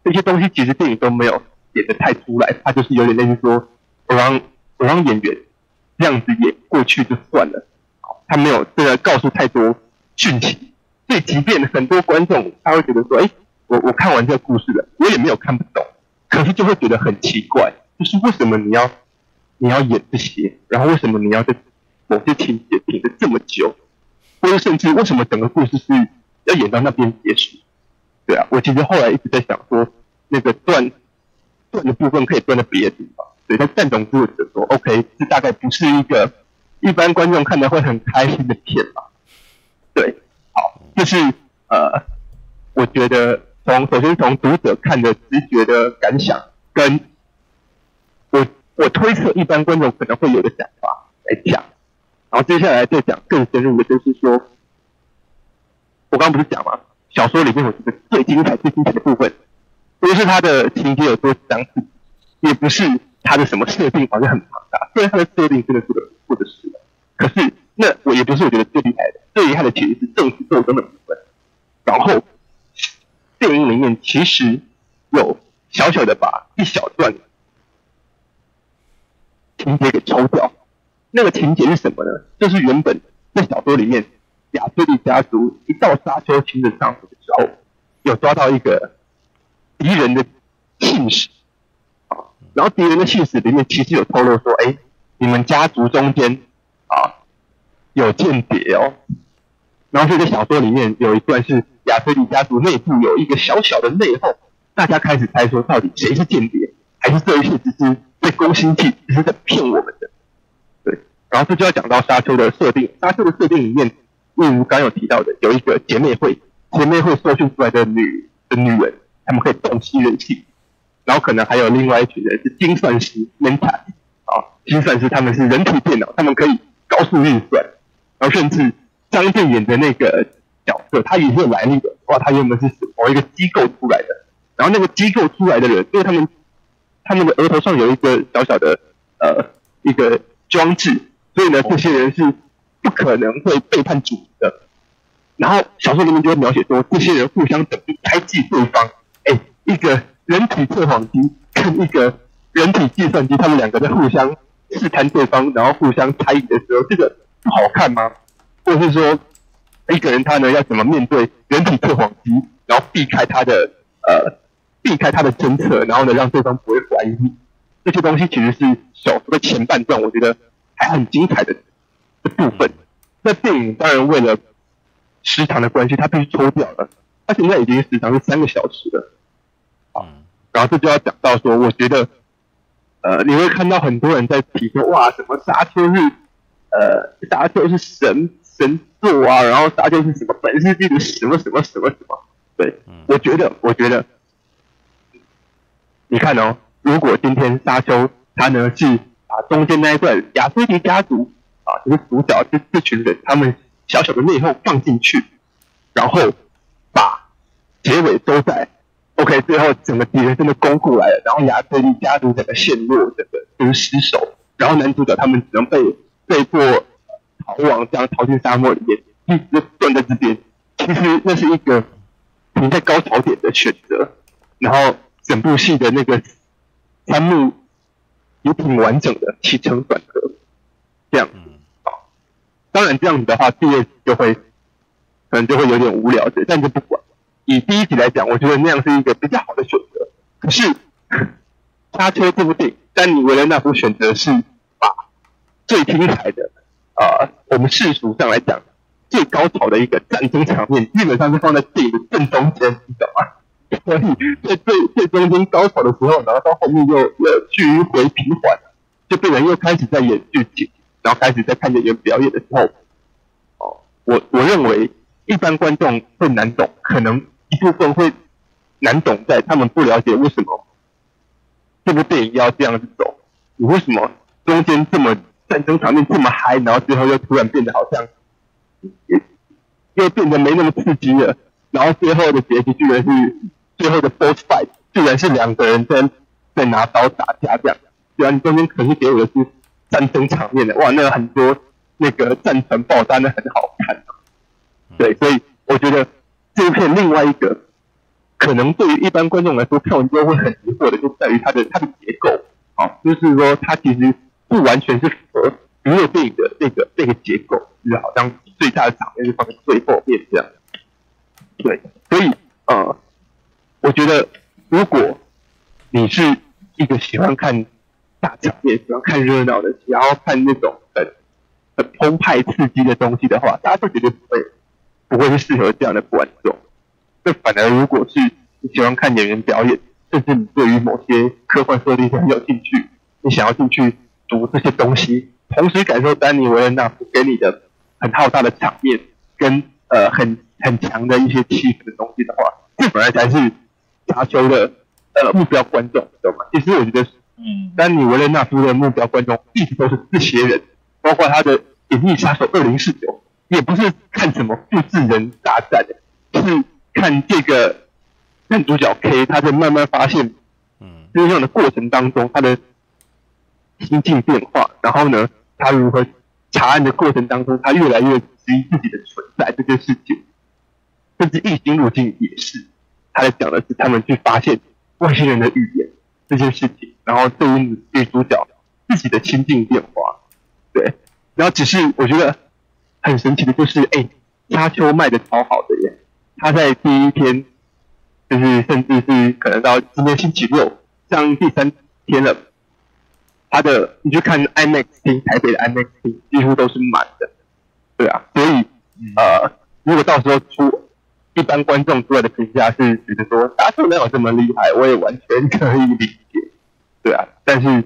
这些东西其实电影都没有演得太出来，他就是有点类似说，我让我让演员这样子演过去就算了，他没有这个告诉太多讯息，所以即便很多观众他会觉得说，哎，我我看完这个故事了，我也没有看不懂。可是就会觉得很奇怪，就是为什么你要你要演这些，然后为什么你要在某些情节停的这么久，或者甚至为什么整个故事是要演到那边结束？对啊，我其实后来一直在想说，那个断断的部分可以断到别的地方。对，但但总之我觉得说，OK，这大概不是一个一般观众看的会很开心的片吧？对，好，就是呃，我觉得。从首先从读者看的直觉的感想，跟我我推测一般观众可能会有的想法来讲，然后接下来再讲更深入的，就是说，我刚刚不是讲吗？小说里面有一个最精彩、最精彩的部分，不是他的情节有多相似，也不是他的什么设定好像很庞大，虽然他的设定真的是个或者是，可是那我也不是我觉得最厉害的，最厉害的其实是政治斗争的部分。然后电影里面其实有小小的把一小段情节给抽掉，那个情节是什么呢？就是原本在小说里面，亚推利家族一到沙丘清真上的时候，有抓到一个敌人的信使啊，然后敌人的信使里面其实有透露说，哎，你们家族中间啊有间谍哦。然后这个小说里面有一段是亚推利家族内部有一个小小的内讧，大家开始猜说到底谁是间谍，还是这一切只是在攻心计，只是在骗我们的。然后这就要讲到沙丘的设定，沙丘的设定里面，例如刚有提到的，有一个姐妹会，姐妹会受训出来的女的女人，她们可以洞悉人性，然后可能还有另外一群人是精算师 Mentat 啊，精算师他们是人体电脑，他们可以高速运算，然后甚至。张震演的那个角色，他也是有来历的。哇，他原本是某一个机构出来的，然后那个机构出来的人，因为他们他们的额头上有一个小小的呃一个装置，所以呢，这些人是不可能会背叛主的。然后小说里面就会描写说，这些人互相等于猜忌对方。哎，一个人体测谎机跟一个人体计算机，他们两个在互相试探对方，然后互相猜疑的时候，这个不好看吗？或者是说，一个人他呢要怎么面对人体测谎机，然后避开他的呃避开他的侦测，然后呢让对方不会怀疑你。这些东西其实是小说的前半段，我觉得还很精彩的的部分。那电影当然为了时长的关系，它必须抽掉了。它现在已经时长是三个小时了。好，然后这就要讲到说，我觉得呃你会看到很多人在提说，哇，什么沙丘是呃沙丘是神。神作啊，然后沙丘是什么本世纪的什么什么什么什么？对，我觉得，我觉得，你看哦，如果今天沙丘它呢是把中间那一段亚瑟迪家族啊，就是主角这这群人他们小小的内讧放进去，然后把结尾都在 OK，最后整个敌人真的攻过来了，然后亚瑟迪家族整个陷落，整个就是失守，然后男主角他们只能被被迫。逃亡，这样逃进沙漠里面，一直断在这边。其实那是一个停在高潮点的选择，然后整部戏的那个三幕也挺完整的，起承转合，这样。好，当然这样子的话，第二集就会可能就会有点无聊的，但就不管。以第一集来讲，我觉得那样是一个比较好的选择。可是《沙丘》这部电影，丹尼维伦纳夫选择是把最精彩的。啊、呃，我们世俗上来讲，最高潮的一个战争场面，基本上是放在电影的正中间，你知道吗？所以在最最中间高潮的时候，然后到后面又又迂回平缓，就变成又开始在演剧情，然后开始在看演员表演的时候，哦，我我认为一般观众会难懂，可能一部分会难懂在他们不了解为什么这部电影要这样子走，你为什么中间这么。战争场面这么嗨，然后最后又突然变得好像又变得没那么刺激了，然后最后的结局居然是最后的 boss fight，居然是两个人在在拿刀打架这样，居然中间可是给我的是战争场面的，哇，那个很多那个战船爆炸的很好看，对，所以我觉得这一片另外一个可能对于一般观众来说看完之后会很疑惑的，就在于它的它的结构，啊，就是说它其实。不完全是符合娱乐电影的那个那个结构，就是好像最大的场面是放在最后面这样。对，所以呃，我觉得如果你是一个喜欢看大场面、喜欢看热闹的，然后看那种很很澎湃刺激的东西的话，大家都绝对不会不会是适合这样的观众。那反而如果是你喜欢看演员表演，甚至你对于某些科幻设定很有兴趣，你想要进去。读这些东西，同时感受丹尼维勒纳夫给你的很浩大的场面跟呃很很强的一些气氛的东西的话，这本来才是沙丘的呃目标观众，懂吗？其实我觉得，嗯，丹尼维勒纳夫的目标观众一直都是这些人，包括他的《隐秘杀手二零四九》，也不是看什么复制人大战的，是看这个男主角 K 他在慢慢发现，嗯，真相的过程当中，他的心境变化，然后呢，他如何查案的过程当中，他越来越质疑自己的存在这件事情，甚至异形入境也是，他在讲的是他们去发现外星人的语言这件事情，然后对于女主角自己的心境变化，对，然后只是我觉得很神奇的就是，哎，沙丘卖的超好的耶，他在第一天。就是，甚至是可能到今天星期六，像第三天了，他的你去看 IMAX 厅，台北的 IMAX 厅几乎都是满的，对啊，所以呃，如果到时候出一般观众出来的评价是觉得说沙丘没有这么厉害，我也完全可以理解，对啊，但是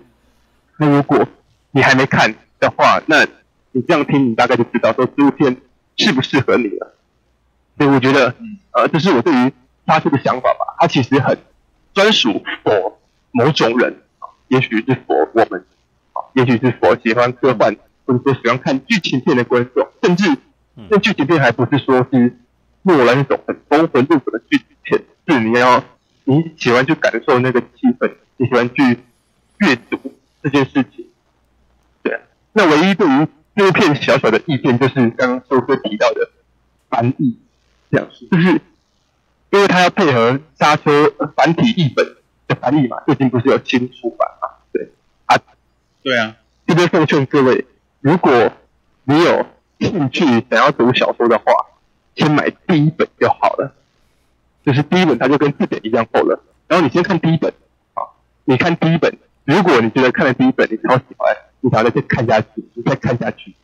那如果你还没看的话，那你这样听，你大概就知道说这部片适不适合你了。所以我觉得，呃，这是我对于。他这个想法吧，他其实很专属 for 某种人，也许是 for 我们，啊，也许是 for 喜欢科幻或者说喜欢看剧情片的观众，甚至那剧情片还不是说是诺兰那种很峰回路转的剧情片，是你要你喜欢去感受那个气氛，你喜欢去阅读这件事情，对。那唯一对于这片小小的意见，就是刚刚周哥提到的翻译，这样子就是。因为他要配合沙丘繁体译本的翻译嘛，最近不是有新出版嘛？对啊，对啊。这边奉劝各位，如果你有兴趣想要读小说的话，先买第一本就好了。就是第一本它就跟字典一样厚了。然后你先看第一本啊，你看第一本，如果你觉得看了第一本你超喜欢，你想要再看下去，你再看下去。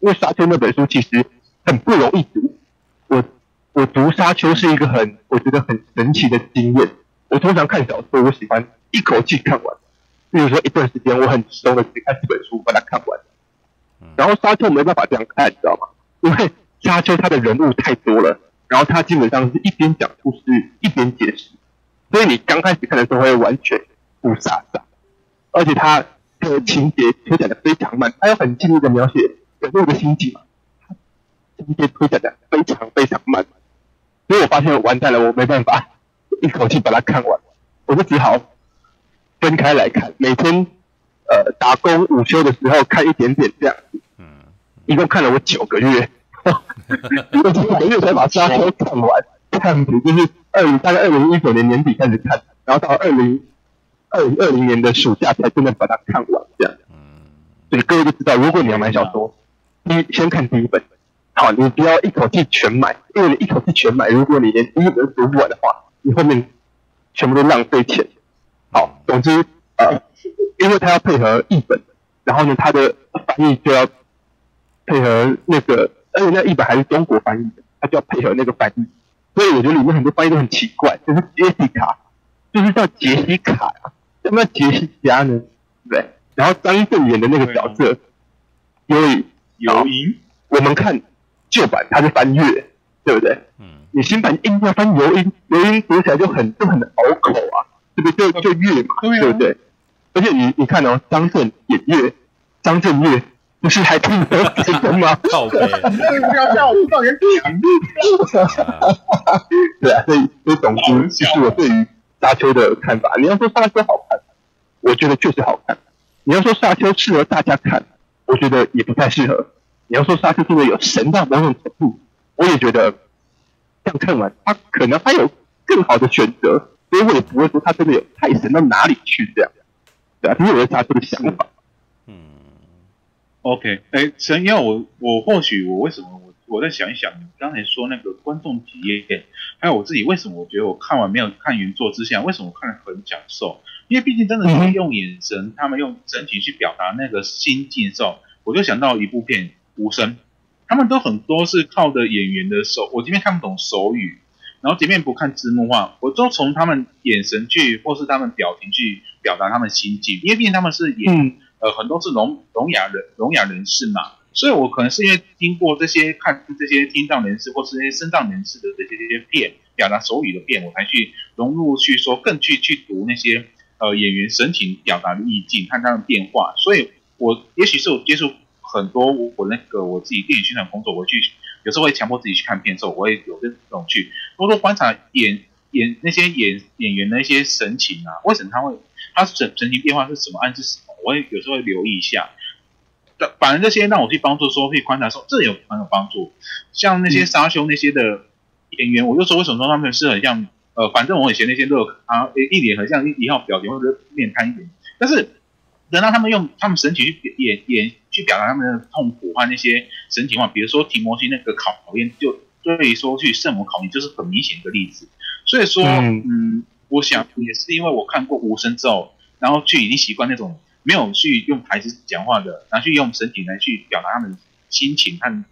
因为沙丘那本书其实很不容易读，我。我读《沙丘》是一个很，我觉得很神奇的经验。我通常看小说，我喜欢一口气看完。比如说一段时间，我很集中的去看这本书，把它看完。然后《沙丘》没办法这样看，你知道吗？因为《沙丘》它的人物太多了，然后它基本上是一边讲故事一边解释，所以你刚开始看的时候会完全不傻傻，而且它的情节推展的非常慢，它有很尽力的描写人物的心境嘛，情节推展的非常非常慢。所以我发现完蛋了，我没办法一口气把它看完，我就只好分开来看，每天呃打工午休的时候看一点点这样子。嗯，一共看了我九个月，我九个月才把沙丘看完。看就是二零大概二零一九年年底开始看，然后到二零二零二零年的暑假才真的把它看完这样。嗯，所以各位就知道，如果你要买小说，你先看第一本。好，你不要一口气全买，因为你一口气全买，如果你连第一本都读不完的话，你后面全部都浪费钱。好，总之，呃，因为它要配合译本，然后呢，它的翻译就要配合那个，而且那译本还是中国翻译的，他就要配合那个翻译，所以我觉得里面很多翻译都很奇怪，就是杰西卡，就是叫杰西卡啊，什么杰西加呢？对，然后张震演的那个角色，因为有音，我们看。旧版他是翻越，对不对？嗯。你新版硬要翻游音，游音读起来就很就很拗口啊，对不对？就就越嘛，对，不对？而且你你看哦，张震演越，张震岳不是还听得懂吗？靠北，不要笑，我放人讲。对啊，所以所以总之，其实我对于沙丘的看法，你要说沙丘好看，我觉得确实好看；你要说沙丘适合大家看，我觉得也不太适合。你要说沙丘真的有神到某种程度，我也觉得这样看完，他可能还有更好的选择，所以我也不会说他真的有太神到哪里去这样。对啊，这是我的沙丘的想法。嗯，OK，哎，神妖，我我或许我为什么我我在想一想，你刚才说那个观众体验，还有我自己为什么我觉得我看完没有看原作之下，为什么我看得很享受？因为毕竟真的是用眼神，嗯、他们用整体去表达那个心境的时候，我就想到一部片。无声，他们都很多是靠着演员的手，我这边看不懂手语，然后这边不看字幕话，我都从他们眼神去或是他们表情去表达他们心境，因为毕竟他们是演，嗯、呃，很多是聋聋哑人聋哑人士嘛，所以我可能是因为听过这些看这些听障人士或是这些身障人士的这些这些片，表达手语的片，我才去融入去说更去去读那些呃演员神情表达的意境，看他们变化，所以我也许是我接触。很多我我那个我自己电影宣传工作，我去有时候会强迫自己去看片的时候，我也有这种去多多观察演演那些演演员的一些神情啊，为什么他会他神神情变化是什么暗示什么？我也有时候会留意一下。反正这些让我去帮助说，去观察说，这有很有帮助。像那些沙丘那些的演员，嗯、我就说为什么说他们是很像呃，反正我以前那些乐啊，一脸很像一号表情或者面瘫一点，但是等到他们用他们神情去演演去表达他们的痛苦和那些神情话，比如说提摩西那个考考验，就对于说去圣母考验就是很明显的例子。所以说，嗯，嗯，我想也是因为我看过无声之后，然后去已经习惯那种。没有去用台词讲话的，然后去用身体来去表达他们心情和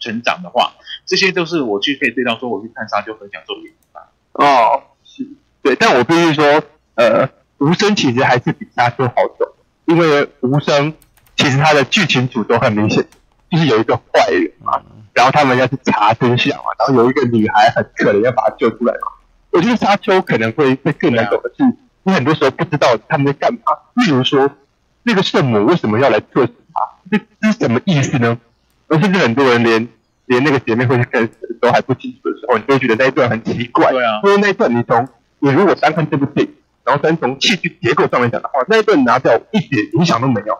成长的话，这些都是我去可以对到说我去看沙丘分享做的吧。哦，是对，但我必须说，呃，无声其实还是比沙丘好走，因为无声其实它的剧情主轴很明显，就是有一个坏人嘛，然后他们要去查真相嘛，然后有一个女孩很可怜要把她救出来嘛。我觉得沙丘可能会会更难走的是，你很多时候不知道他们在干嘛，例如说。那个圣母为什么要来测试他？这这是什么意思呢？而甚至很多人连连那个姐妹会去看都还不清楚的时候，你就会觉得那一段很奇怪。对啊。因为那一段你从你如果单看这部电影，然后单从戏剧结构上面讲的话，那一段拿掉一点影响都没有。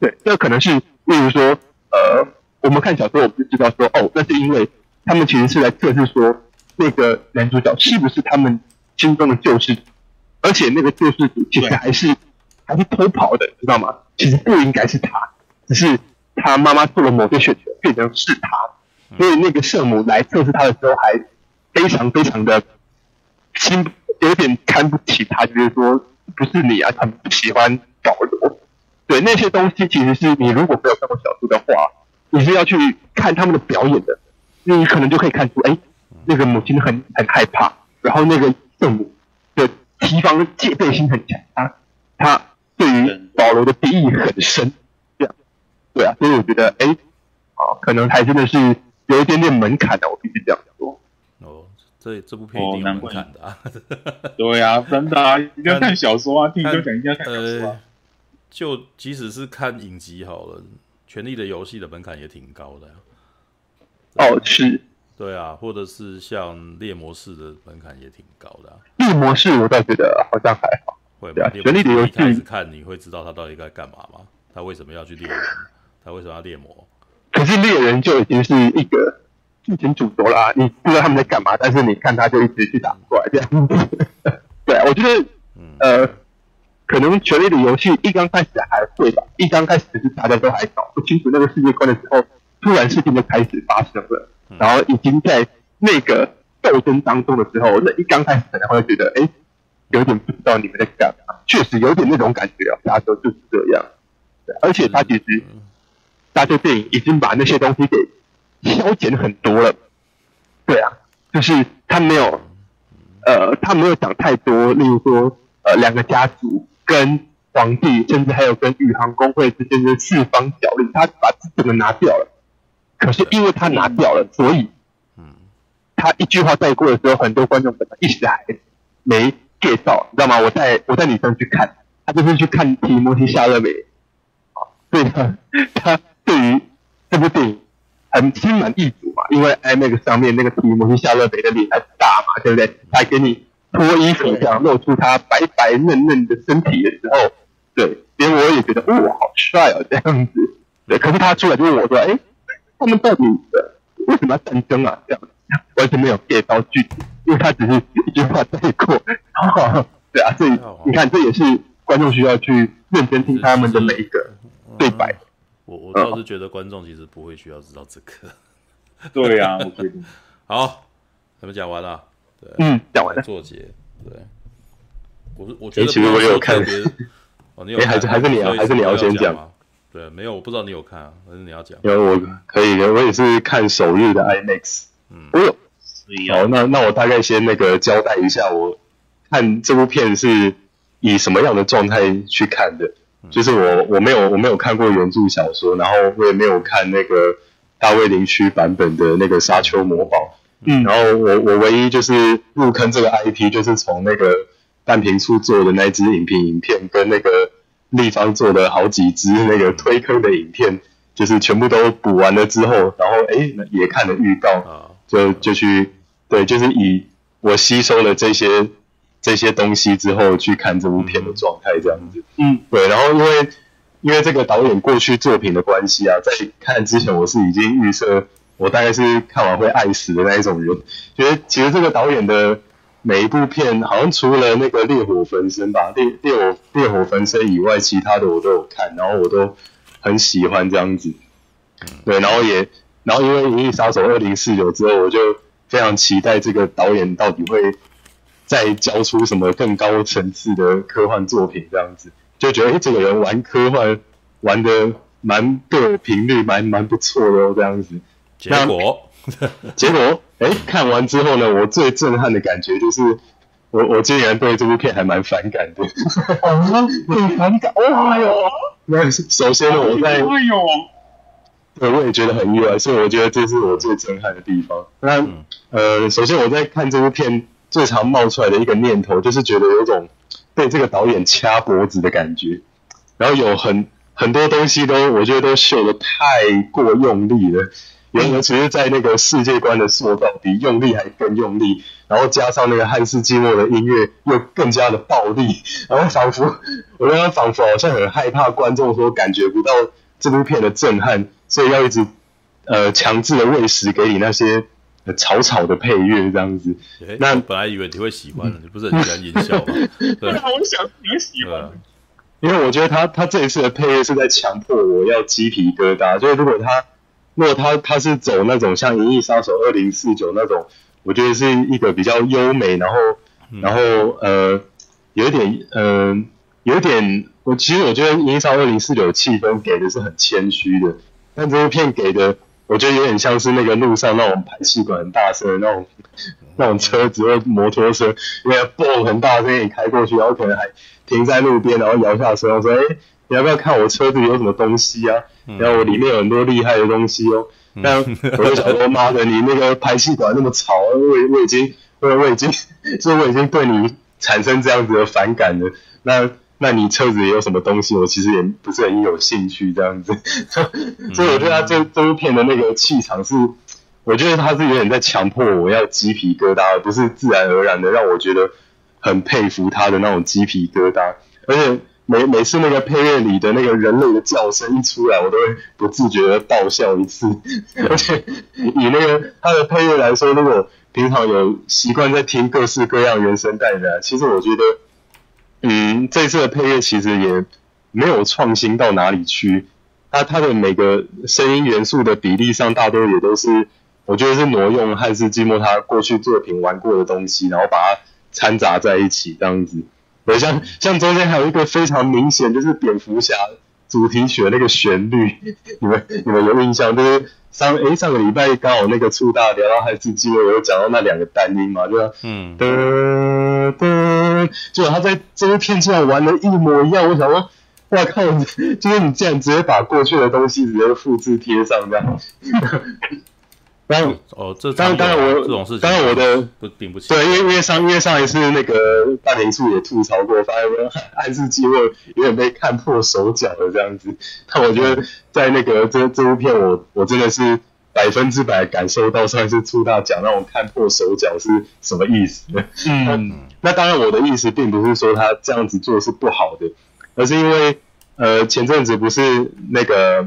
对，这可能是例如说，呃，我们看小说，我们就知道说，哦，那是因为他们其实是来测试说，那个男主角是不是他们心中的救世主，而且那个救世主其实还是。还是偷跑的，知道吗？其实不应该是他，只是他妈妈做了某些选择，变成是他。所以那个圣母来测试他的时候，还非常非常的心有点看不起他，就是说不是你啊，他们不喜欢保罗。对，那些东西，其实是你如果没有看过小说的话，你是要去看他们的表演的，你可能就可以看出，哎，那个母亲很很害怕，然后那个圣母的提防戒备心很强，他他。对于保罗的敌意很深，这样，对啊，所以我觉得，哎，啊，可能还真的是有一点点门槛的，我必须这样说。哦，这这部片一定有门槛的啊。对啊，真的啊，一定要看小说啊，听你就讲一定要看小说啊。就即使是看影集好了，《权力的游戏》的门槛也挺高的。哦，是。对啊，或者是像猎魔士的门槛也挺高的。猎魔士我倒觉得好像还好。会吧？权力的游戏开始看，你会知道他到底该干嘛吗？他为什么要去猎人？他为什么要猎魔？可是猎人就已经是一个剧情主轴啦，你不知道他们在干嘛，但是你看他就一直去打怪这样。对啊，我觉得，呃，可能权力的游戏一刚开始还会吧，一刚开始是大家都还搞不清楚那个世界观的时候，突然事情就开始发生了，然后已经在那个斗争当中的时候，那一刚开始可能会觉得，哎。有点不知道你们在干嘛，确实有点那种感觉啊。大家说就是这样，而且他其实，大家电影已经把那些东西给消减很多了。对啊，就是他没有，呃，他没有讲太多，例如说，呃，两个家族跟皇帝，甚至还有跟宇航工会之间的四方角力，他把这整个拿掉了。可是因为他拿掉了，所以，嗯，他一句话带过的时候，很多观众可能一时还没。介绍，你知道吗？我带我带女生去看，她就是去看提摩西夏勒梅，对的，她对于这部电影很心满意足嘛，因为 IMAX 上面那个提摩西夏勒梅的脸很大嘛，对不对？还给你脱衣服这样露出他白白嫩嫩的身体的时候，对，连我也觉得哇，好帅哦，这样子，对。可是他出来就问我说，哎，他们到底为什么要战争啊？这样完全没有 get 到剧情。因为他只是一句话带过，对啊，所以你看，这也是观众需要去认真听他们的每一个对白。我我倒是觉得观众其实不会需要知道这个。对啊，我觉得好，咱们讲完了。对，嗯，讲完了。作结，对。我我觉得其实我有看。哦，你有看？还是还是你要还是你要先讲？对，没有，我不知道你有看啊，还是你要讲？有，我可以，我也是看首日的 IMAX。嗯，我有。好，那那我大概先那个交代一下，我看这部片是以什么样的状态去看的。就是我我没有我没有看过原著小说，然后我也没有看那个大卫林区版本的那个《沙丘魔堡》。嗯，然后我我唯一就是入坑这个 IP，就是从那个半瓶醋做的那支影评影片，跟那个立方做的好几支那个推坑的影片，就是全部都补完了之后，然后哎也看了预告。就就去，对，就是以我吸收了这些这些东西之后去看这部片的状态这样子。嗯，对。然后因为因为这个导演过去作品的关系啊，在看之前我是已经预设我大概是看完会爱死的那一种人。觉得其实这个导演的每一部片，好像除了那个烈火焚身吧，烈烈火烈火焚身以外，其他的我都有看，然后我都很喜欢这样子。对，然后也。然后因为《银翼杀手二零四九》之后，我就非常期待这个导演到底会再交出什么更高层次的科幻作品，这样子就觉得诶这个人玩科幻玩的蛮对，频率蛮蛮不错的哦，这样子。结果，结果，诶看完之后呢，我最震撼的感觉就是，我我竟然对这部片还蛮反感的。啊，很反感？哇哟！那 首先呢，我在。哎呦！对，我也觉得很意外，所以我觉得这是我最震撼的地方。那呃，首先我在看这部片最常冒出来的一个念头，就是觉得有种被这个导演掐脖子的感觉，然后有很很多东西都我觉得都秀得太过用力了，尤其是在那个世界观的塑造比用力还更用力，然后加上那个汉斯季默的音乐又更加的暴力，然后仿佛我刚刚仿佛好像很害怕观众说感觉不到这部片的震撼。所以要一直呃强制的喂食给你那些草草的配乐这样子。欸、那本来以为你会喜欢的，你不是很喜欢音效吗？对，我想你会喜欢。因为我觉得他他这一次的配乐是在强迫我要鸡皮疙瘩。所以如果他如果他他是走那种像《银翼杀手二零四九》那种，我觉得是一个比较优美，然后然后呃有一点呃有点，我其实我觉得《银翼杀手二零四九》的气氛给的是很谦虚的。但这部片给的，我觉得有点像是那个路上那种排气管很大声的那种 那种车子或摩托车，因为嘣很大声，你开过去，然后可能还停在路边，然后摇下车，说：“哎，你要不要看我车子里有什么东西啊？然后我里面有很多厉害的东西哦。”那我就想说：“妈的，你那个排气管那么吵，我我已经我我已经，所以我已经对你产生这样子的反感了。”那。那你车子里有什么东西？我其实也不是很有兴趣这样子，所以我觉得他这这部片的那个气场是，我觉得他是有点在强迫我要鸡皮疙瘩，而不是自然而然的让我觉得很佩服他的那种鸡皮疙瘩。而且每每次那个配乐里的那个人类的叫声一出来，我都会不自觉的爆笑一次。而且以那个他的配乐来说，如果平常有习惯在听各式各样原声带的，其实我觉得。嗯，这次的配乐其实也没有创新到哪里去，它它的每个声音元素的比例上，大多也都是，我觉得是挪用汉斯季默他过去作品玩过的东西，然后把它掺杂在一起这样子。对，像像中间还有一个非常明显，就是蝙蝠侠主题曲的那个旋律，你们你们有印象？就是上诶上个礼拜刚好那个触大聊到还是记得我有讲到那两个单音嘛，对吧？嗯。噔噔，就他在这个片上玩的一模一样。我想说，哇靠！就是你竟然直接把过去的东西直接复制贴上这样。当然哦，这当然当然我这种事情，当然我的不顶不起。对，因为因为上因为上一次那个大年初也吐槽过，发现说汉斯季默有点被看破手脚了这样子。但我觉得在那个这这部片我，我我真的是。百分之百感受到上一次出大奖让我看破手脚是什么意思？嗯，那，那当然我的意思并不是说他这样子做是不好的，而是因为呃前阵子不是那个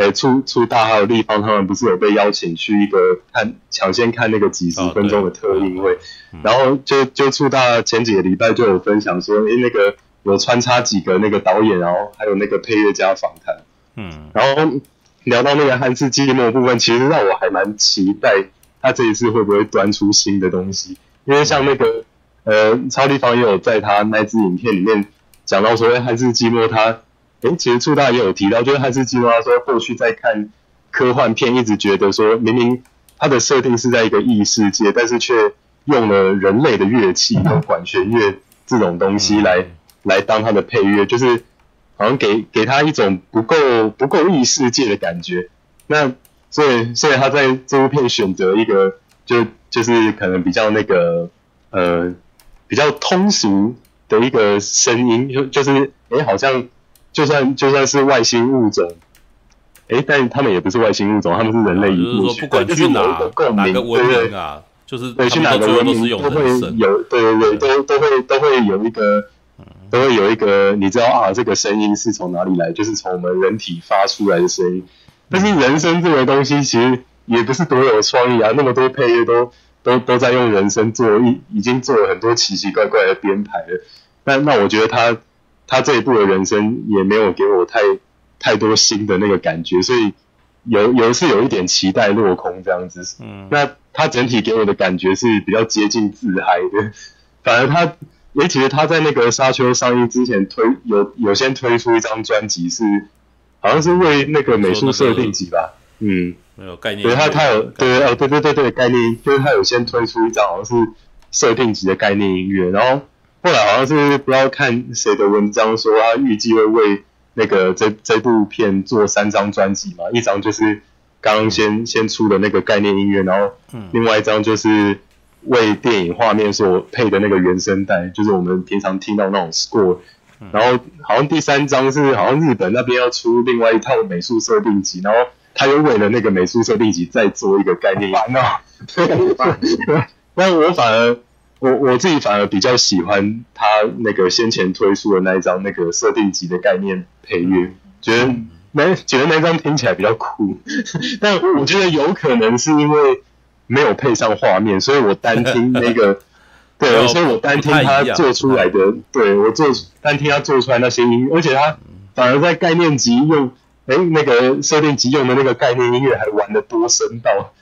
呃出出大还有立方他们不是有被邀请去一个看抢先看那个几十分钟的特映会，然后就就出大前几个礼拜就有分享说，诶那个有穿插几个那个导演，然后还有那个配乐家访谈，嗯，然后。聊到那个汉字寂寞部分，其实让我还蛮期待他这一次会不会端出新的东西。因为像那个呃，超立方也有在他那支影片里面讲到说，汉字寂寞他，诶，其实初大也有提到，就是汉斯季默他说过去在看科幻片，一直觉得说明明他的设定是在一个异世界，但是却用了人类的乐器，和管弦乐这种东西来来当他的配乐，就是。好像给给他一种不够不够异世界的感觉，那所以所以他在这部片选择一个就就是可能比较那个呃比较通俗的一个声音，就就是诶好像就算就算是外星物种，诶但他们也不是外星物种，他们是人类一部分，就是说不管去哪哪个文明啊。就是对，去哪个文明都会有，对对对，都都会都会有一个，都会有一个，你知道啊，这个声音是从哪里来？就是从我们人体发出来的声音。但是人声这个东西其实也不是多有创意啊，那么多配乐都都都在用人声做，已已经做了很多奇奇怪怪的编排了。那那我觉得他他这一部的人生也没有给我太太多新的那个感觉，所以有有是有一点期待落空这样子。嗯，那他整体给我的感觉是比较接近自嗨的，反而他，也其实他在那个沙丘上映之前推有有先推出一张专辑是，好像是为那个美术设定集吧，嗯，没有概念，对他他有对哦对对对对概念，就是他有先推出一张好像是设定集的概念音乐，然后。后来好像是不知道看谁的文章说他预计会为那个这这部片做三张专辑嘛，一张就是刚刚先先出的那个概念音乐，然后另外一张就是为电影画面所配的那个原声带，就是我们平常听到那种 score，然后好像第三张是好像日本那边要出另外一套美术设定集，然后他又为了那个美术设定集再做一个概念音乐，那我反而。我我自己反而比较喜欢他那个先前推出的那一张那个设定集的概念配乐，觉得那觉得那张听起来比较酷，但我觉得有可能是因为没有配上画面，所以我单听那个，对，所以我单听他做出来的，对我做单听他做出来那些音乐，而且他反而在概念集用，哎，那个设定集用的那个概念音乐还玩得多深道，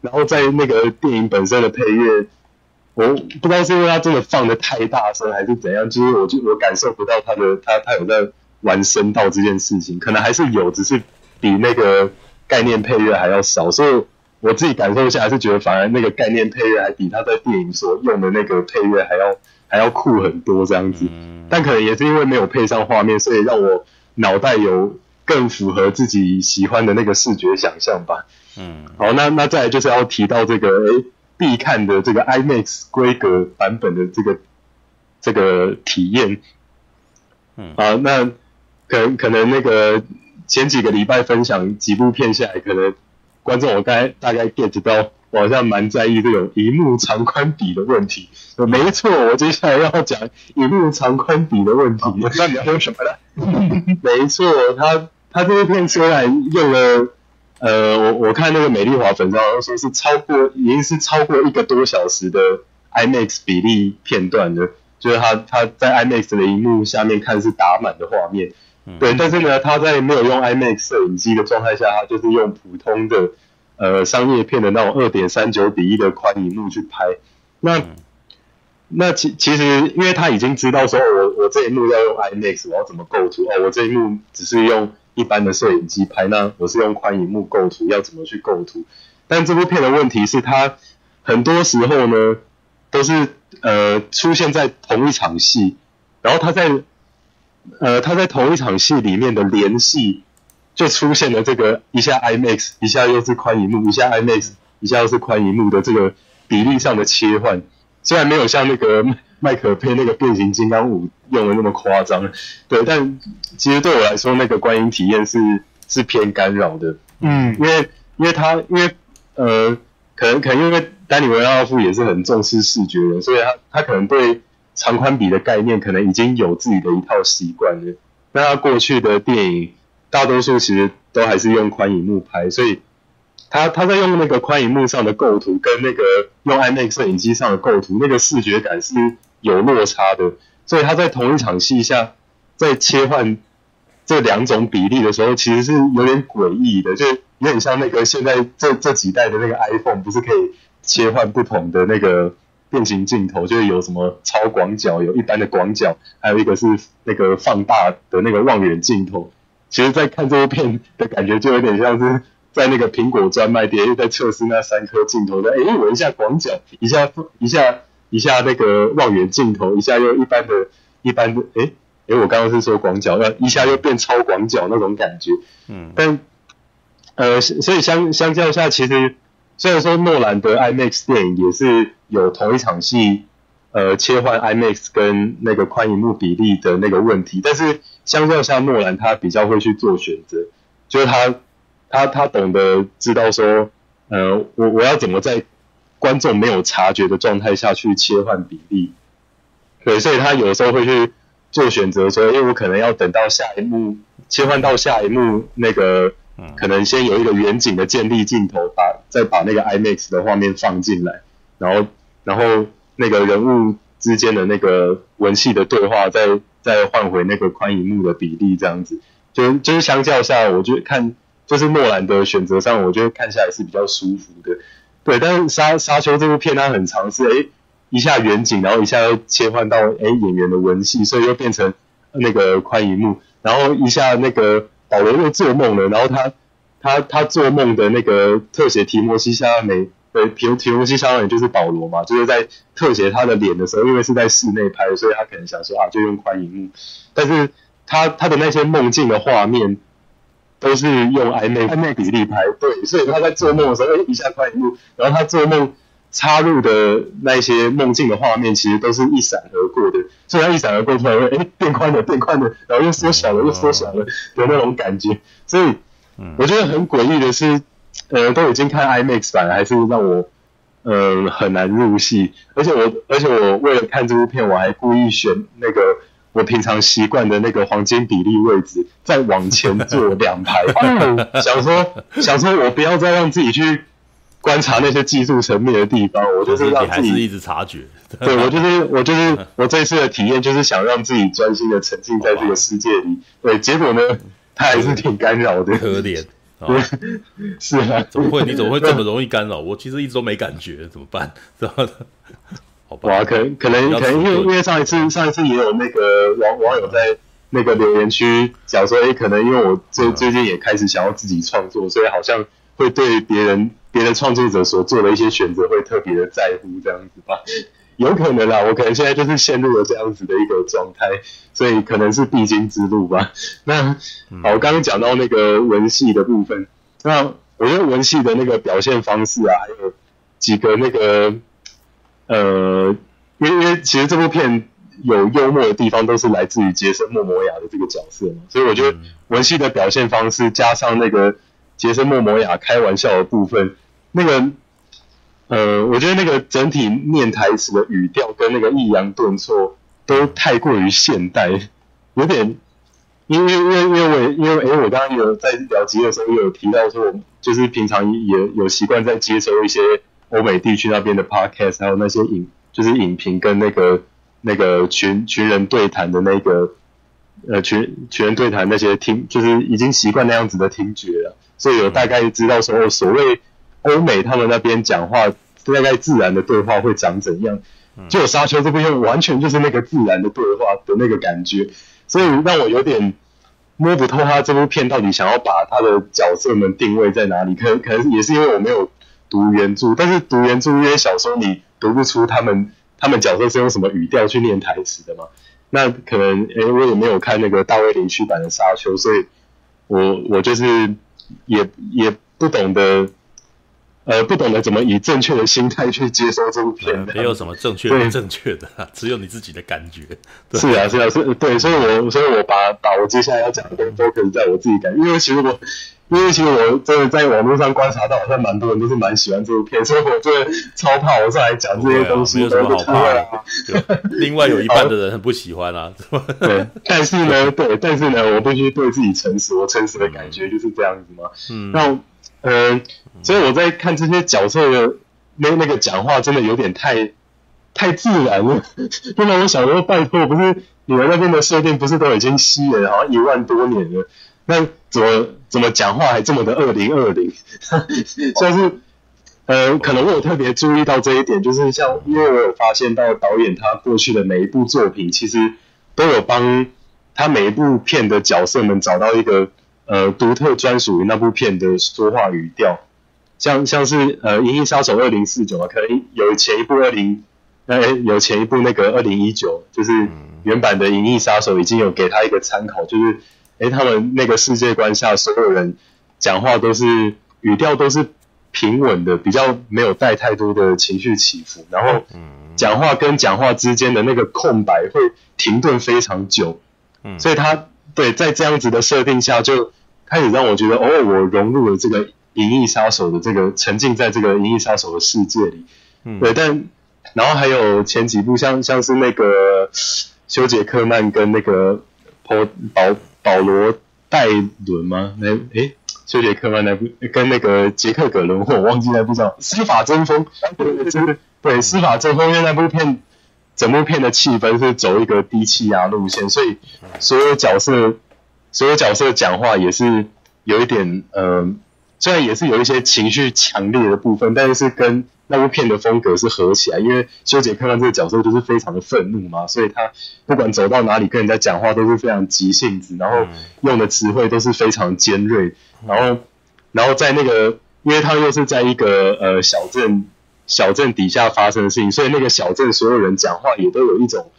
然后在那个电影本身的配乐。我不知道是因为他真的放的太大声，还是怎样，就是我就我感受不到他的他他有在玩声道这件事情，可能还是有，只是比那个概念配乐还要少，所以我自己感受一下，还是觉得反而那个概念配乐还比他在电影所用的那个配乐还要 还要酷很多这样子。但可能也是因为没有配上画面，所以让我脑袋有更符合自己喜欢的那个视觉想象吧。嗯，好，那那再来就是要提到这个诶必看的这个 IMAX 规格版本的这个这个体验，嗯，啊，那可能可能那个前几个礼拜分享几部片下来，可能观众我刚才大概 get 到，我好像蛮在意这种一幕长宽比的问题。没错，我接下来要讲一幕长宽比的问题。我知道你要说什么呢。没错，他他这部片虽然用了。呃，我我看那个美丽华粉专说是超过，已经是超过一个多小时的 IMAX 比例片段的，就是他他在 IMAX 的荧幕下面看是打满的画面，嗯、对，但是呢，他在没有用 IMAX 摄影机的状态下，他就是用普通的呃商业片的那种二点三九比一的宽荧幕去拍，那、嗯、那其其实因为他已经知道说，我我这一幕要用 IMAX，我要怎么构图哦，我这一幕只是用。一般的摄影机拍，那我是用宽荧幕构图，要怎么去构图？但这部片的问题是，它很多时候呢，都是呃出现在同一场戏，然后它在呃它在同一场戏里面的联系，就出现了这个一下 IMAX，一下又是宽荧幕，一下 IMAX，一下又是宽荧幕的这个比例上的切换，虽然没有像那个。麦可佩那个变形金刚五用的那么夸张，对，但其实对我来说，那个观影体验是是偏干扰的，嗯，因为因为他因为呃，可能可能因为丹尼维奥夫也是很重视视觉的，所以他他可能对长宽比的概念可能已经有自己的一套习惯了。那他过去的电影大多数其实都还是用宽银幕拍，所以。他他在用那个宽银幕上的构图，跟那个用 IMAX 摄影机上的构图，那个视觉感是有落差的。所以他在同一场戏下，在切换这两种比例的时候，其实是有点诡异的，就有点像那个现在这这几代的那个 iPhone，不是可以切换不同的那个变形镜头，就是有什么超广角，有一般的广角，还有一个是那个放大的那个望远镜头。其实，在看这部片的感觉，就有点像是。在那个苹果专卖店又在测试那三颗镜头的，哎，我一下广角，一下一下一下那个望远镜头，一下又一般的、一般的，哎哎，我刚刚是说广角，要一下又变超广角那种感觉，嗯，但呃，所以相相较下，其实虽然说诺兰的 IMAX 电影也是有同一场戏，呃，切换 IMAX 跟那个宽银幕比例的那个问题，但是相较下，诺兰他比较会去做选择，就是他。他他懂得知道说，呃，我我要怎么在观众没有察觉的状态下去切换比例。对，所以他有时候会去做选择，说，因为我可能要等到下一幕切换到下一幕，那个可能先有一个远景的建立镜头，把再把那个 IMAX 的画面放进来，然后然后那个人物之间的那个文戏的对话再，再再换回那个宽银幕的比例，这样子，就就是相较下，我觉得看就是诺兰的选择上，我觉得看下来是比较舒服的。对，但是沙沙丘这部片它很尝试，诶。一下远景，然后一下又切换到哎演员的文戏，所以又变成那个宽银幕，然后一下那个保罗又做梦了，然后他他他做梦的那个特写提摩西夏拉梅，对提提摩西夏拉梅就是保罗嘛，就是在特写他的脸的时候，因为是在室内拍，所以他可能想说啊就用宽银幕，但是他他的那些梦境的画面都是用 IMAX IMAX 比例拍，对，所以他在做梦的时候，哎一下宽一幕，然后他做梦。插入的那些梦境的画面，其实都是一闪而过的，所以他一闪而过突然会哎变宽了变宽了，然后又缩小了又缩小了，有那种感觉。所以我觉得很诡异的是，呃，都已经看 IMAX 版了，还是让我嗯、呃、很难入戏。而且我而且我为了看这部片，我还故意选那个我平常习惯的那个黄金比例位置，再往前坐 两排，想说想说我不要再让自己去。观察那些技术层面的地方，我就是让自己是一直察觉。对，我就是我就是 我这一次的体验就是想让自己专心的沉浸在这个世界里。对，结果呢，他还是挺干扰的。可怜。对，是啊。怎么会？你怎么会这么容易干扰？我其实一直都没感觉，怎么办？好吧。哇，可能可能可能因为因为上一次上一次也有那个网网友在那个留言区讲说，哎，可能因为我最最近也开始想要自己创作，所以好像会对别人。别的创作者所做的一些选择会特别的在乎这样子吧，有可能啦，我可能现在就是陷入了这样子的一个状态，所以可能是必经之路吧。那好，我刚刚讲到那个文戏的部分，那我觉得文戏的那个表现方式啊，还有几个那个呃，因为因为其实这部片有幽默的地方，都是来自于杰森·莫摩亚的这个角色嘛，所以我觉得文戏的表现方式加上那个杰森·莫摩亚开玩笑的部分。那个，呃，我觉得那个整体念台词的语调跟那个抑扬顿挫都太过于现代，有点，因为因为因为我因为哎我刚刚有在聊集的时候也有提到说，我就是平常也有习惯在接收一些欧美地区那边的 podcast，还有那些影就是影评跟那个那个群群人对谈的那个呃群群人对谈那些听，就是已经习惯那样子的听觉了，所以有大概知道说所谓。欧美他们那边讲话大概自然的对话会长怎样？就有沙丘这部片完全就是那个自然的对话的那个感觉，所以让我有点摸不透他这部片到底想要把他的角色们定位在哪里。可能可能也是因为我没有读原著，但是读原著因为小说你读不出他们他们角色是用什么语调去念台词的嘛。那可能诶我也没有看那个大卫林区版的沙丘，所以我我就是也也不懂得。呃，不懂得怎么以正确的心态去接收这部片，没有什么正确不正确的，只有你自己的感觉。是啊，是啊，是，对，所以我所以我把把我接下来要讲的都可以在我自己感觉，因为其实我，因为其实我真的在网络上观察到，好像蛮多人都是蛮喜欢这部片，所以我真的超怕我上来讲这些东西，没有什么好怕的。另外有一半的人很不喜欢啊，对，但是呢，对，但是呢，我必须对自己诚实，我诚实的感觉就是这样子嘛。嗯，那。呃，所以我在看这些角色的那那个讲话，真的有点太太自然了。因为我想说，拜托，不是你们那边的设定，不是都已经吸了好像一万多年了？那怎么怎么讲话还这么的二零二零？像是呃，可能我有特别注意到这一点，就是像因为我有发现到导演他过去的每一部作品，其实都有帮他每一部片的角色们找到一个。呃，独特专属于那部片的说话语调，像像是呃《银翼杀手二零四九》啊，可能有前一部二零，呃有前一部那个二零一九，就是原版的《银翼杀手》已经有给他一个参考，就是诶他们那个世界观下，所有人讲话都是语调都是平稳的，比较没有带太多的情绪起伏，然后讲话跟讲话之间的那个空白会停顿非常久，嗯，所以他。对，在这样子的设定下，就开始让我觉得，哦，我融入了这个《银翼杀手》的这个沉浸在这个《银翼杀手》的世界里。嗯，对，但然后还有前几部像像是那个休杰克曼跟那个波保保罗戴伦吗？那诶休杰克曼那部跟那个杰克葛伦霍，我忘记那部叫《司法争锋》。对对对，对，司法争锋，因为那部片整部片的气氛是走一个低气压路线，所以所有角色所有角色讲话也是有一点呃。虽然也是有一些情绪强烈的部分，但是是跟那部片的风格是合起来。因为修杰克曼这个角色就是非常的愤怒嘛，所以他不管走到哪里跟人家讲话都是非常急性子，然后用的词汇都是非常尖锐。然后，然后在那个，因为他又是在一个呃小镇小镇底下发生的事情，所以那个小镇所有人讲话也都有一种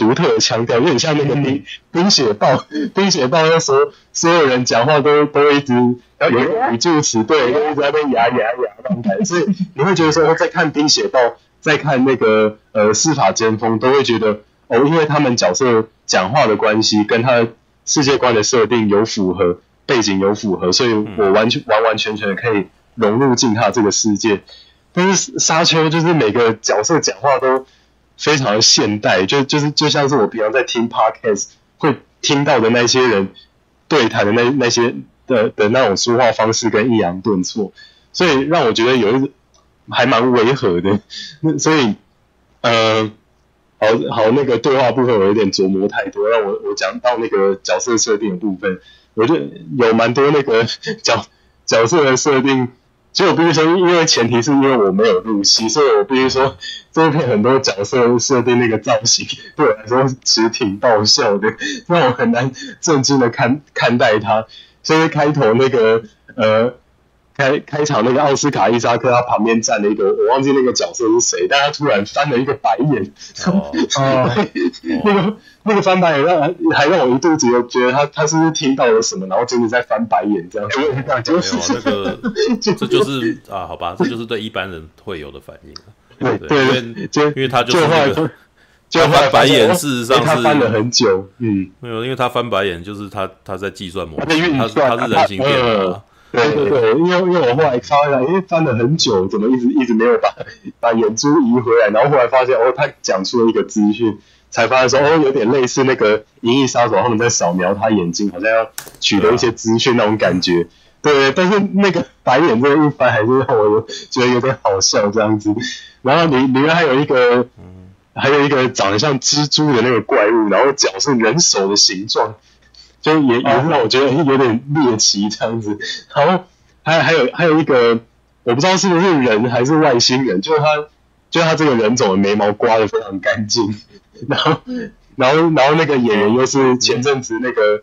独特的腔调，有点像那个冰《冰雪暴》《冰雪暴》那时候所有人讲话都都一直。然后有一个语助词，对，一直在那边牙牙牙那种感觉，所以你会觉得说，在看《冰雪暴》，在看那个呃司法尖峰，都会觉得哦，因为他们角色讲话的关系，跟他世界观的设定有符合，背景有符合，所以我完全完完全全的可以融入进他这个世界。但是沙丘就是每个角色讲话都非常的现代，就就是就像是我平常在听 Podcast 会听到的那些人对谈的那那些。的的那种说话方式跟抑扬顿挫，所以让我觉得有一还蛮违和的。那 所以，呃，好好那个对话部分我有点琢磨太多，让我我讲到那个角色设定的部分，我觉得有蛮多那个角角色的设定。所以我必须说，因为前提是因为我没有入戏，所以我必须说这一片很多角色设定那个造型对我来说其实挺爆笑的，让我很难正经的看看待它。所以开头那个呃开开场那个奥斯卡伊萨克他旁边站了一个我忘记那个角色是谁，但他突然翻了一个白眼，哦，那个那个翻白眼让还让我一度觉得觉得他他是不是听到了什么，然后真的在翻白眼这样子，没有那个 这就是啊好吧，这就是对一般人会有的反应，对对，因为因为他就是那个。就翻白眼，事实上是他翻了很久。嗯，没有，因为他翻白眼，就是他他在计算模式，他在运算，他是人形片嘛。对对对，因为因为我后来查一下，因为翻了很久，怎么一直一直没有把把眼珠移回来？然后后来发现，哦，他讲出了一个资讯，才发现说，哦，有点类似那个《银翼杀手》他们在扫描他眼睛，好像要取得一些资讯那种感觉。对，但是那个白眼这个一翻，还是让我觉得有点好笑这样子。然后里里面还有一个。还有一个长得像蜘蛛的那个怪物，然后脚是人手的形状，就也也让我觉得有点猎奇这样子。然后还还有还有一个，我不知道是不是人还是外星人，就是他，就他这个人种的眉毛刮得非常干净。然后然后然后那个演员又是前阵子那个，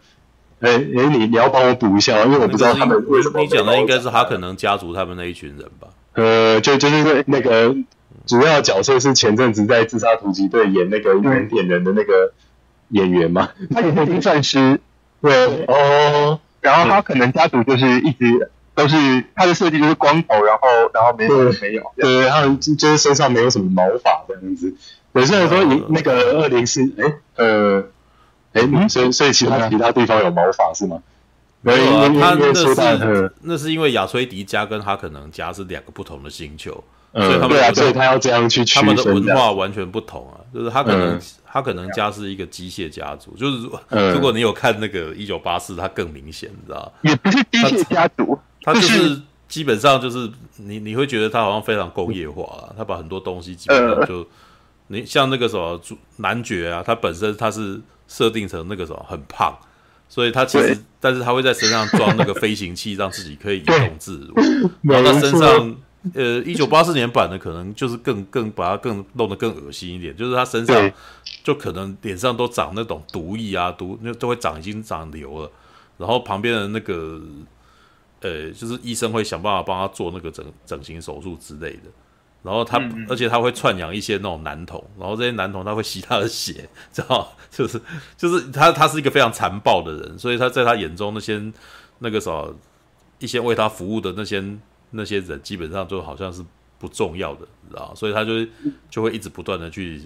哎哎，你你要帮我补一下，因为我不知道他们为什么。你讲的应该是他可能家族他们那一群人吧？呃，就就是那个。主要角色是前阵子在《自杀突击队》演那个原点人的那个演员嘛，他也是精算师，对哦，然后他可能家族就是一直都是他的设计就是光头，然后然后没有没有，对，他们就是身上没有什么毛发这样子。有些人说你那个二零四，哎呃，哎，所以所以其他其他地方有毛发是吗？没有啊，他那是那是因为亚崔迪家跟他可能家是两个不同的星球。所以他们对啊，所以他要这样去区分，他们的文化完全不同啊。就是他可能他可能家是一个机械家族，就是如果你有看那个一九八四，他更明显，你知道也不是机械家族，他就是基本上就是你你会觉得他好像非常工业化啊，他把很多东西基本上就你像那个什么男爵啊，他本身他是设定成那个什么很胖，所以他其实但是他会在身上装那个飞行器，让自己可以移动自如，然后他身上。呃，一九八四年版的可能就是更更把它更弄得更恶心一点，就是他身上就可能脸上都长那种毒液啊，毒那都会长已经长瘤了，然后旁边的那个呃，就是医生会想办法帮他做那个整整形手术之类的，然后他、嗯、而且他会串养一些那种男童，然后这些男童他会吸他的血，知道就是就是他他是一个非常残暴的人，所以他在他眼中那些那个什么一些为他服务的那些。那些人基本上就好像是不重要的，你知道，所以他就就会一直不断的去。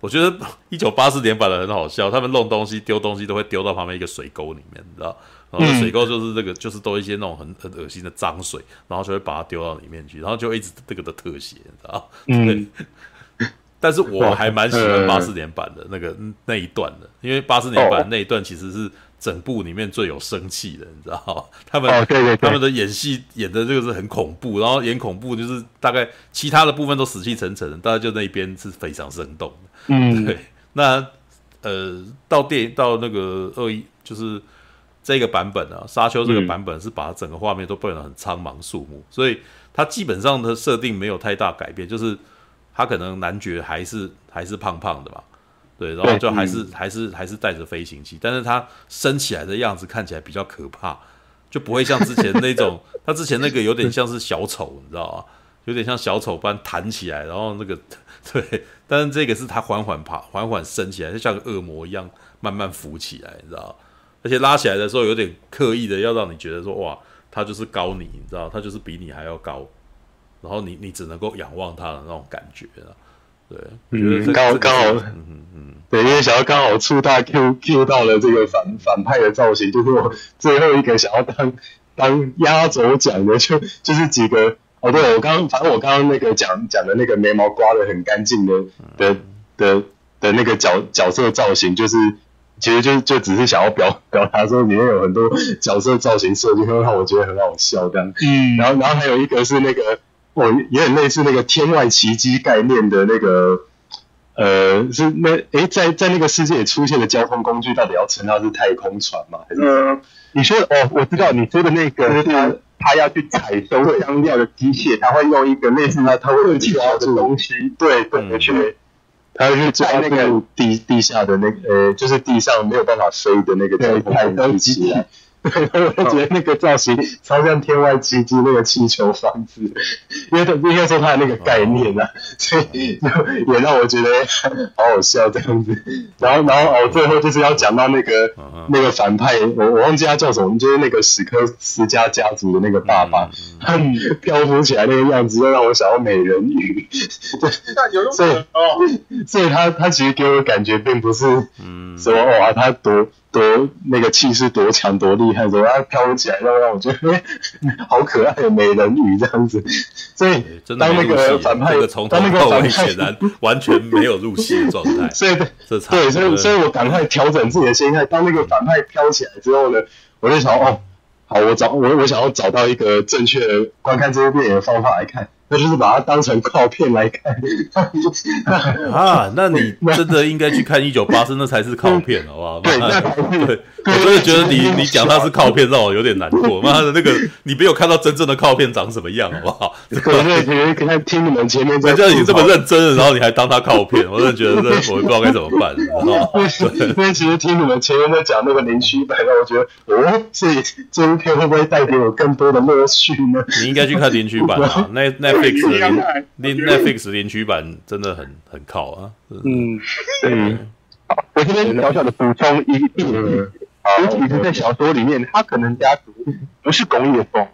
我觉得 一九八四年版的很好笑，他们弄东西丢东西都会丢到旁边一个水沟里面，你知道，然后水沟就是这个，就是都一些那种很很恶心的脏水，然后就会把它丢到里面去，然后就一直这个的特写，你知道？嗯。但是我还蛮喜欢八四年版的那个那一段的，因为八四年版那一段其实是整部里面最有生气的，你知道？他们他们的演戏演的这个是很恐怖，然后演恐怖就是大概其他的部分都死气沉沉的，大概就那一边是非常生动的。嗯，对。那呃，到电影到那个二一就是这个版本啊，沙丘这个版本是把整个画面都变得很苍茫肃穆，所以它基本上的设定没有太大改变，就是。他可能男爵还是还是胖胖的吧，对，然后就还是、嗯、还是还是带着飞行器，但是它升起来的样子看起来比较可怕，就不会像之前那种，它之前那个有点像是小丑，你知道吗？有点像小丑般弹起来，然后那个 对，但是这个是它缓缓爬，缓缓升起来，就像个恶魔一样慢慢浮起来，你知道？而且拉起来的时候有点刻意的要让你觉得说哇，它就是高你，你知道，它就是比你还要高。然后你你只能够仰望它的那种感觉啊，对，嗯，刚好刚好，嗯嗯嗯，对，因为想要刚好触大 Q Q 到了这个反反派的造型，就是我最后一个想要当当压轴讲的，就就是几个哦，对，我刚刚反正我刚刚那个讲讲的那个眉毛刮得很干净的的的的那个角角色造型，就是其实就就只是想要表表达说里面有很多角色造型设计会让我觉得很好笑这样，嗯，然后然后还有一个是那个。哦，也很类似那个天外奇迹概念的那个，呃，是那诶，在在那个世界里出现的交通工具，到底要称它是太空船吗？还是？呃，你说哦，我知道你说的那个，是他他要去采收香料的机械，他会用一个类似他他会去抓的东西，对，对，去，他会去抓那个地地下的那个，呃，就是地上没有办法飞的那个交通机器。对，我就觉得那个造型超像天外奇迹那个气球房子，因为他应该说他的那个概念啊，所以就也让我觉得好好笑这样子。然后，然后哦，最后就是要讲到那个那个反派，我我忘记他叫什么，就是那个史克斯家家族的那个爸爸，他漂浮起来那个样子，又让我想到美人鱼。对，所以哦，所以他他其实给我的感觉并不是说哇，他多。多那个气势多强多厉害，然后它飘起来，让让我觉得好可爱的美人鱼这样子。所以当那个反派，当那个反派显然完全没有入戏的状态。所以对，对，所以所以我赶快调整自己的心态。当那个反派飘起来之后呢，我就想哦，好，我找我我想要找到一个正确的观看这部电影的方法来看。那就是把它当成靠片来看啊！那你真的应该去看《一九八四》，那才是靠片，好不好？对，那 对，我真的觉得你你讲它是靠片，让我有点难过。妈的，那个你没有看到真正的靠片长什么样，好不好？可能可能可能听你们前面在，人家已经这么认真了，然后你还当它靠片，我真的觉得这我不知道该怎么办，知道吗？因为其实听你们前面在讲那个林区版，让我觉得哦，这这部片会不会带给我更多的乐趣呢？你应该去看林区版啊，那那。Netflix 连 Netflix 连区版真的很很靠啊，嗯，对。好，我这边小小的补充一点，尤其是在小说里面，他可能家族不是工业风，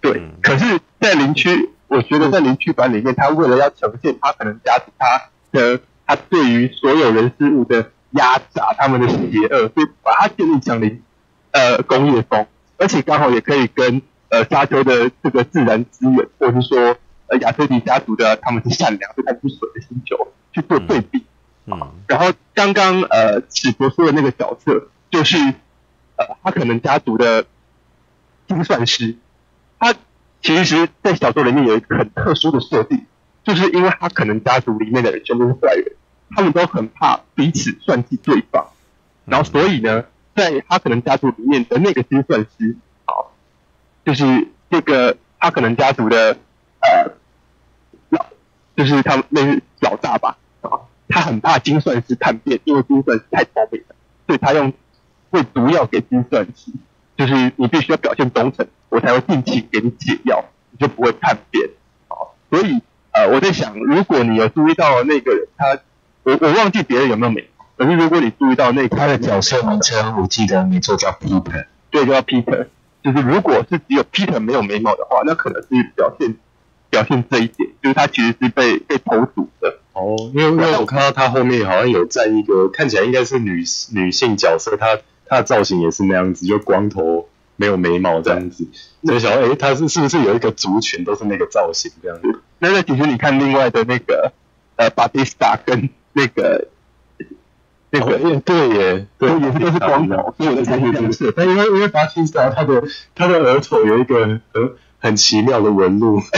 对。可是，在林区，我觉得在林区版里面，他为了要呈现他可能家族他的他对于所有人事物的压榨，他们的邪恶，所以把它建立成林呃工业风，而且刚好也可以跟呃沙丘的这个自然资源，或者是说。亚特迪家族的他们是善良，是看不损的星球去做对比。嗯，嗯然后刚刚呃史博说的那个角色，就是呃他可能家族的精算师。他其实，在小说里面有一个很特殊的设定，就是因为他可能家族里面的人全部是坏人，他们都很怕彼此算计对方。然后所以呢，在他可能家族里面的那个精算师，好，就是这个他可能家族的呃。就是他们那是老大吧，啊，他很怕精算师叛变，因为精算师太聪明了，所以他用会毒药给精算师，就是你必须要表现忠诚，我才会定期给你解药，你就不会叛变，啊，所以呃，我在想，如果你有注意到那个人，他我我忘记别人有没有眉毛，可是如果你注意到那个他的角色名称，我记得没错叫 Peter，对，叫 Peter，就是如果是只有 Peter 没有眉毛的话，那可能是表现。表现这一点，就是他其实是被被投毒的。哦，因为因为我看到他后面好像有站一个看起来应该是女女性角色，她她的造型也是那样子，就光头没有眉毛这样子，所以想说，哎，他是是不是有一个族群都是那个造型这样子？那那其实你看另外的那个呃，巴蒂斯塔跟那个那个，哦、对耶，对，也是都是光头，所以我的猜测是，但因为因为巴蒂斯塔他的他的额头有一个很很奇妙的纹路，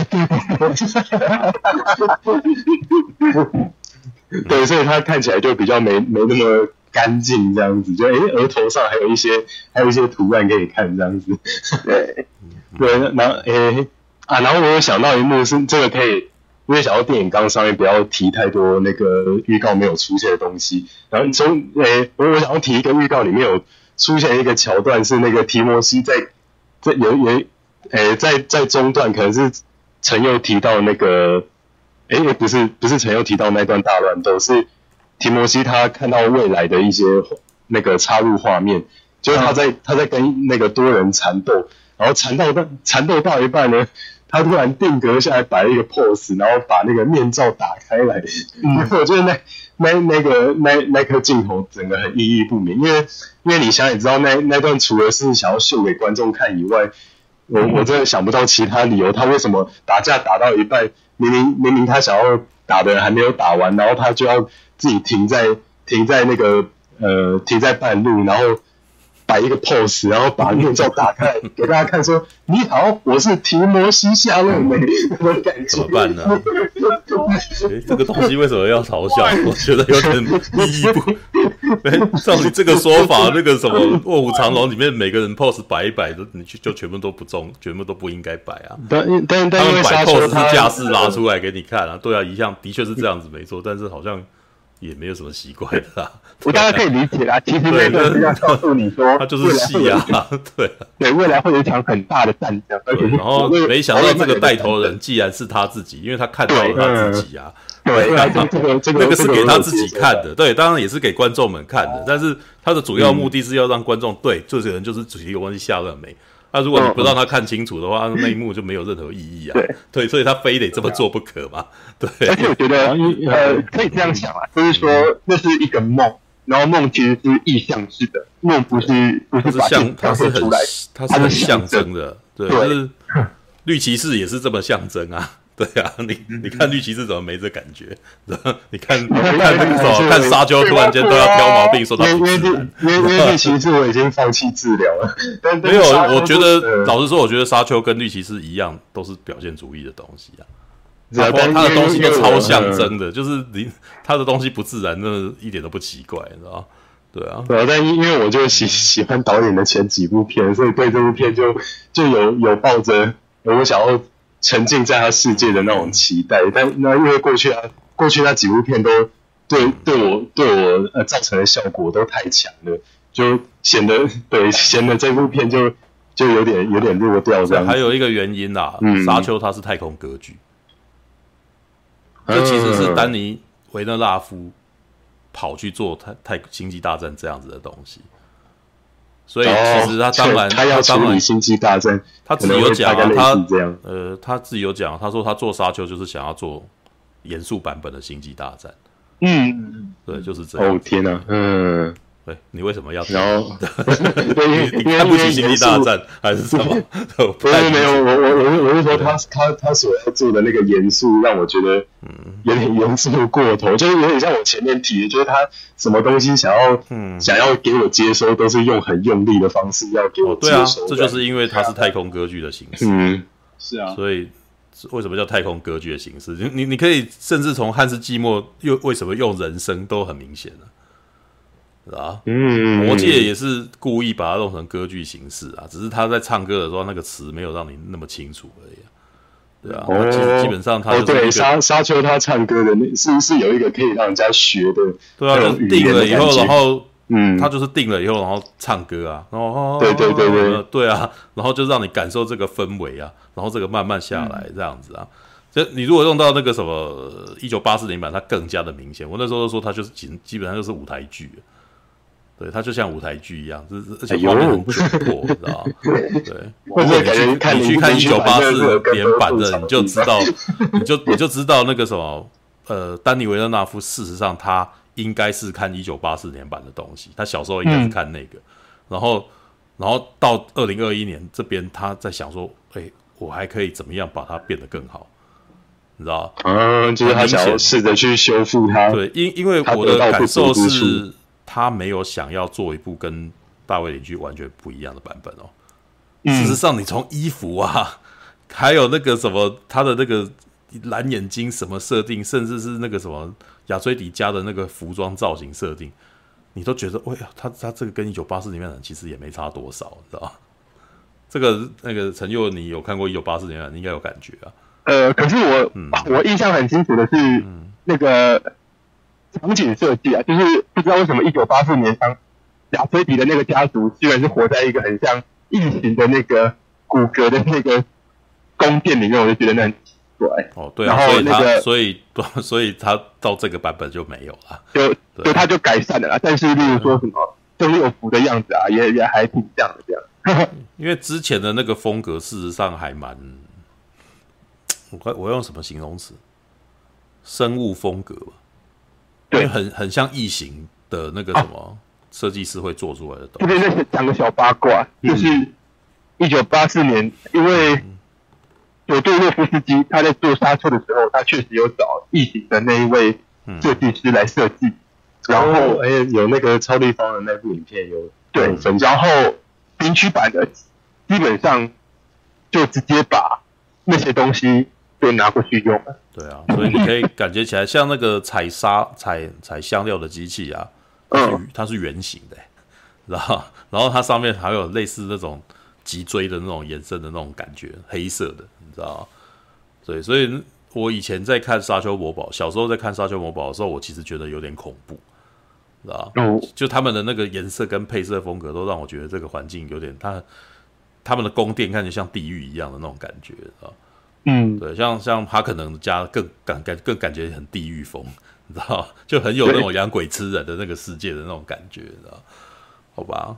对，所以他看起来就比较没没那么。干净这样子，就诶，额头上还有一些，还有一些图案可以看这样子。对，对，然后诶啊，然后我有想到一幕是这个可以，因为想到电影刚上面不要提太多那个预告没有出现的东西。然后从诶，我我想要提一个预告里面有出现一个桥段，是那个提摩西在在有有诶在在中段可能是陈佑提到那个诶不是不是陈佑提到那段大乱斗是。提摩西他看到未来的一些那个插入画面，就是他在他在跟那个多人缠斗，然后缠斗到缠斗到一半呢，他突然定格下来摆了一个 pose，然后把那个面罩打开来，嗯，我觉得那那那个那那颗镜头整个很意义不明，因为因为你想也知道那那段除了是想要秀给观众看以外，我我真的想不到其他理由，他为什么打架打到一半，明明明明他想要打的人还没有打完，然后他就要。自己停在停在那个呃停在半路，然后摆一个 pose，然后把面罩打开给大家看，说你好，我是提摩西夏洛梅，那种感觉。怎么办呢？哎，这个东西为什么要嘲笑？我觉得有点意义不。哎，照你这个说法，那个什么《卧虎藏龙》里面每个人 pose 摆一摆，都你就全部都不中，全部都不应该摆啊。但但但他们摆 pose 是架势拿出来给你看啊。对啊，一向的确是这样子，没错。但是好像。也没有什么奇怪的啦，我大概可以理解啦。其实那个是要告诉你说，他就是戏啊，对对，未来会有一场很大的战争。而且，然后没想到这个带头人既然是他自己，因为他看到了他自己啊，对，这个这个那个是给他自己看的，对，当然也是给观众们看的，但是他的主要目的是要让观众对这些人就是主题有关系夏勒梅。那如果你不让他看清楚的话，那一幕就没有任何意义啊。对，所以他非得这么做不可嘛。对，而且我觉得呃，可以这样想啊，就是说那是一个梦，然后梦其实是意象式的，梦不是不是像它是很它是很象征。的，对，就是绿骑士也是这么象征啊。对啊，你你看绿骑士怎么没这感觉？你看 你看那个时候看沙丘突然间都要挑毛病，说他不自然。因为因为绿骑士我已经放弃治疗了。没有，我觉得老实说，我觉得沙丘跟绿骑士一样，都是表现主义的东西啊。然后他的东西都超象征的，就是你他的东西不自然，那一点都不奇怪，你知道吗？对啊，对啊。但因因为我就喜喜欢导演的前几部片，所以对这部片就就有有抱着我想要。沉浸在他世界的那种期待，但那因为过去啊，过去那几部片都对对我对我呃造成的效果都太强了，就显得对显得这部片就就有点有点弱掉这样。还有一个原因啦，嗯，沙丘它是太空格局，这、嗯、其实是丹尼维勒拉夫跑去做太太星际大战这样子的东西。所以其实他当然，他要处理星际大战，他自己有讲啊，他呃，他自己有讲，他说他做沙丘就是想要做严肃版本的星际大战。嗯，对，就是这样。哦天哪，嗯。对，你为什么要？然后，你看不起星际大战还是什么？不是没有，我我我我是说他他他所要做的那个严肃，让我觉得嗯有点严肃过头，就是有点像我前面提的，就是他什么东西想要嗯想要给我接收，都是用很用力的方式要给我接收。对啊，这就是因为它是太空歌剧的形式。嗯，是啊。所以为什么叫太空歌剧的形式？你你你可以甚至从汉斯季默又为什么用人声都很明显了。是啊，嗯，魔戒也是故意把它弄成歌剧形式啊，只是他在唱歌的时候，那个词没有让你那么清楚而已啊。对啊，哦、其实基本上他、哦、对沙沙丘他唱歌的那是不是有一个可以让人家学的？对啊，就是定了以后，然后嗯，他就是定了以后，然后唱歌啊，然后对对对对对啊，然后就让你感受这个氛围啊，然后这个慢慢下来这样子啊。就、嗯、你如果用到那个什么一九八四年版，它更加的明显。我那时候都说它就是基基本上就是舞台剧。对，它就像舞台剧一样，就是而且画面很窘迫，你知道吗？对，或者你去你去看一九八四年版的，你就知道，你就你就知道那个什么，呃，丹尼维勒纳夫事实上他应该是看一九八四年版的东西，他小时候应该是看那个，然后然后到二零二一年这边，他在想说，哎，我还可以怎么样把它变得更好？你知道？嗯，就是他想要试着去修复它。对，因因为我的感受是，他没有想要做一部跟大卫邻居完全不一样的版本哦。事实上，你从衣服啊，还有那个什么，他的那个蓝眼睛什么设定，甚至是那个什么亚崔迪家的那个服装造型设定，你都觉得，哎呀，他他这个跟一九八四里面的其实也没差多少，你知道？这个那个陈佑，你有看过一九八四年版，你应该有感觉啊。呃，可是我、嗯、我印象很清楚的是，嗯、那个场景设计啊，就是不知道为什么一九八四年当亚崔迪的那个家族，居然是活在一个很像异形的那个骨骼的那个宫殿里面，我就觉得那很奇怪。哦，对、啊，然后那个，所以所以他到这个版本就没有了，就就他就改善了啦。但是例如说什么周六福的样子啊，也也还挺像的这样。因为之前的那个风格，事实上还蛮。我我用什么形容词？生物风格吧，对，因为很很像异形的那个什么设计师会做出来的东西。这边再讲个小八卦，就是一九八四年，因为有对洛夫斯基他在做沙丘的时候，他确实有找异形的那一位设计师来设计，然后哎有那个超立方的那部影片有对，然后冰区版的基本上就直接把那些东西。就拿过去用了。对啊，所以你可以感觉起来像那个采沙、采采香料的机器啊，嗯，它是圆形的，然后然后它上面还有类似那种脊椎的那种颜色的那种感觉，黑色的，你知道？所以，所以我以前在看《沙丘魔堡》，小时候在看《沙丘魔堡》的时候，我其实觉得有点恐怖，知道？嗯，就他们的那个颜色跟配色风格，都让我觉得这个环境有点，他他们的宫殿看着像地狱一样的那种感觉，啊。嗯，对，像像他可能家更感感更感觉很地狱风，你知道，就很有那种养鬼吃人的那个世界的那种感觉，你知道？好吧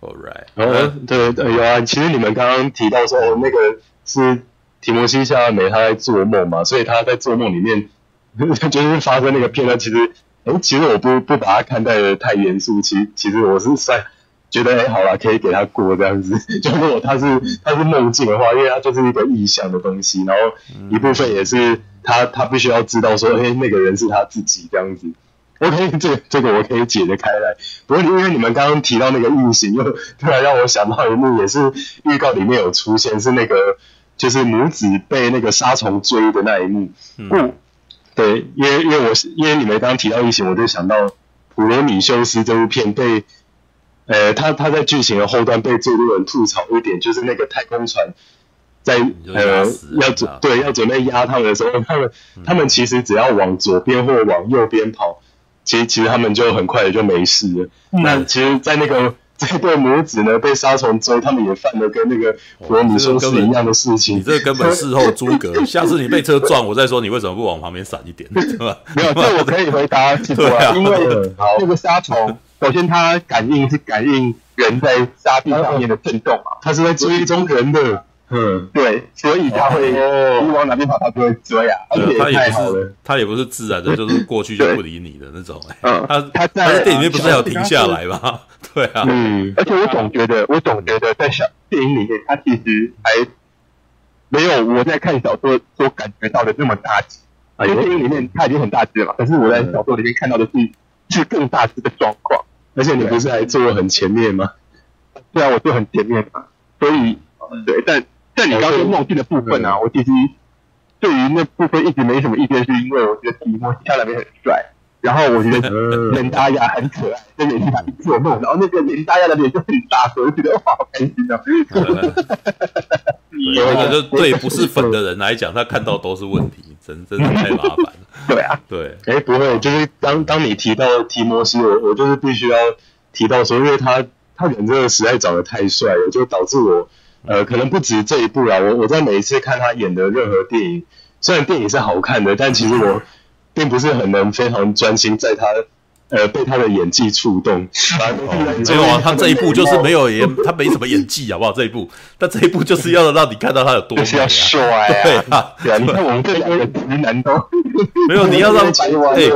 ，All right，哦，对对有啊，其实你们刚刚提到说，哦，那个是提摩西·夏勒梅他在做梦嘛，所以他在做梦里面 就是发生那个片段，其实，哎，其实我不不把它看待的太严肃，其其实我是在。觉得哎，好了，可以给他过这样子。就如果他是他是梦境的话，因为他就是一个意象的东西，然后一部分也是他他必须要知道说，哎，那个人是他自己这样子。OK，这个这个我可以解得开来。不过因为你们刚刚提到那个异形，又突然让我想到一幕，也是预告里面有出现，是那个就是母子被那个杀虫追的那一幕。嗯，对，因为因为我是因为你们刚刚提到异形，我就想到普罗米修斯这部片被。呃，他他在剧情的后段被最多人吐槽一点，就是那个太空船在呃要准对要准备压他们的时候，他们、嗯、他们其实只要往左边或往右边跑，其实其实他们就很快的就没事了。嗯、那其实，在那个这对母子呢被杀虫追，他们也犯了跟那个普罗米修斯一样的事情。你这根本事后诸葛，下次你被车撞，我再说你为什么不往旁边闪一点，对吧？没有，这我可以回答，对啊，因为那个杀虫。首先，它感应是感应人在沙地上面的震动嘛，它是在追踪人的，嗯，对，所以它会你往哪边跑，它就会追啊。而且它也不是，它也不是自然的，就是过去就不理你的那种。嗯，它它在电影里面不是还有停下来吗？对啊，嗯。而且我总觉得，我总觉得在小电影里面，它其实还没有我在看小说所感觉到的那么大只。啊，因为电影里面它已经很大只了嘛，可是我在小说里面看到的是是更大只的状况。而且你不是还坐很前面吗？对啊，我坐很前面嘛，所以对，但但你刚刚说梦境的部分啊，我其实对于那部分一直没什么意见，是因为我觉得提摩西·夏勒梅很帅，然后我觉得雷达亚很可爱，在演戏台做梦，然后那个雷达亚的脸就很大，所以我觉得哇，好开心啊！有一个就对不是粉的人来讲，他看到都是问题，真真的太麻烦了。对啊，对，哎，不会，就是当当你提到提摩西，我我就是必须要提到说，因为他他人真的实在长得太帅了，就导致我呃，可能不止这一部啦，我我在每一次看他演的任何电影，虽然电影是好看的，但其实我并不是很能非常专心在他。呃，被他的演技触动，没有啊，他这一部就是没有演，他没什么演技，好不好？这一部，但这一部就是要让你看到他有多帅，对啊，对啊，你看我们这两个直男都没有，你要让 哎，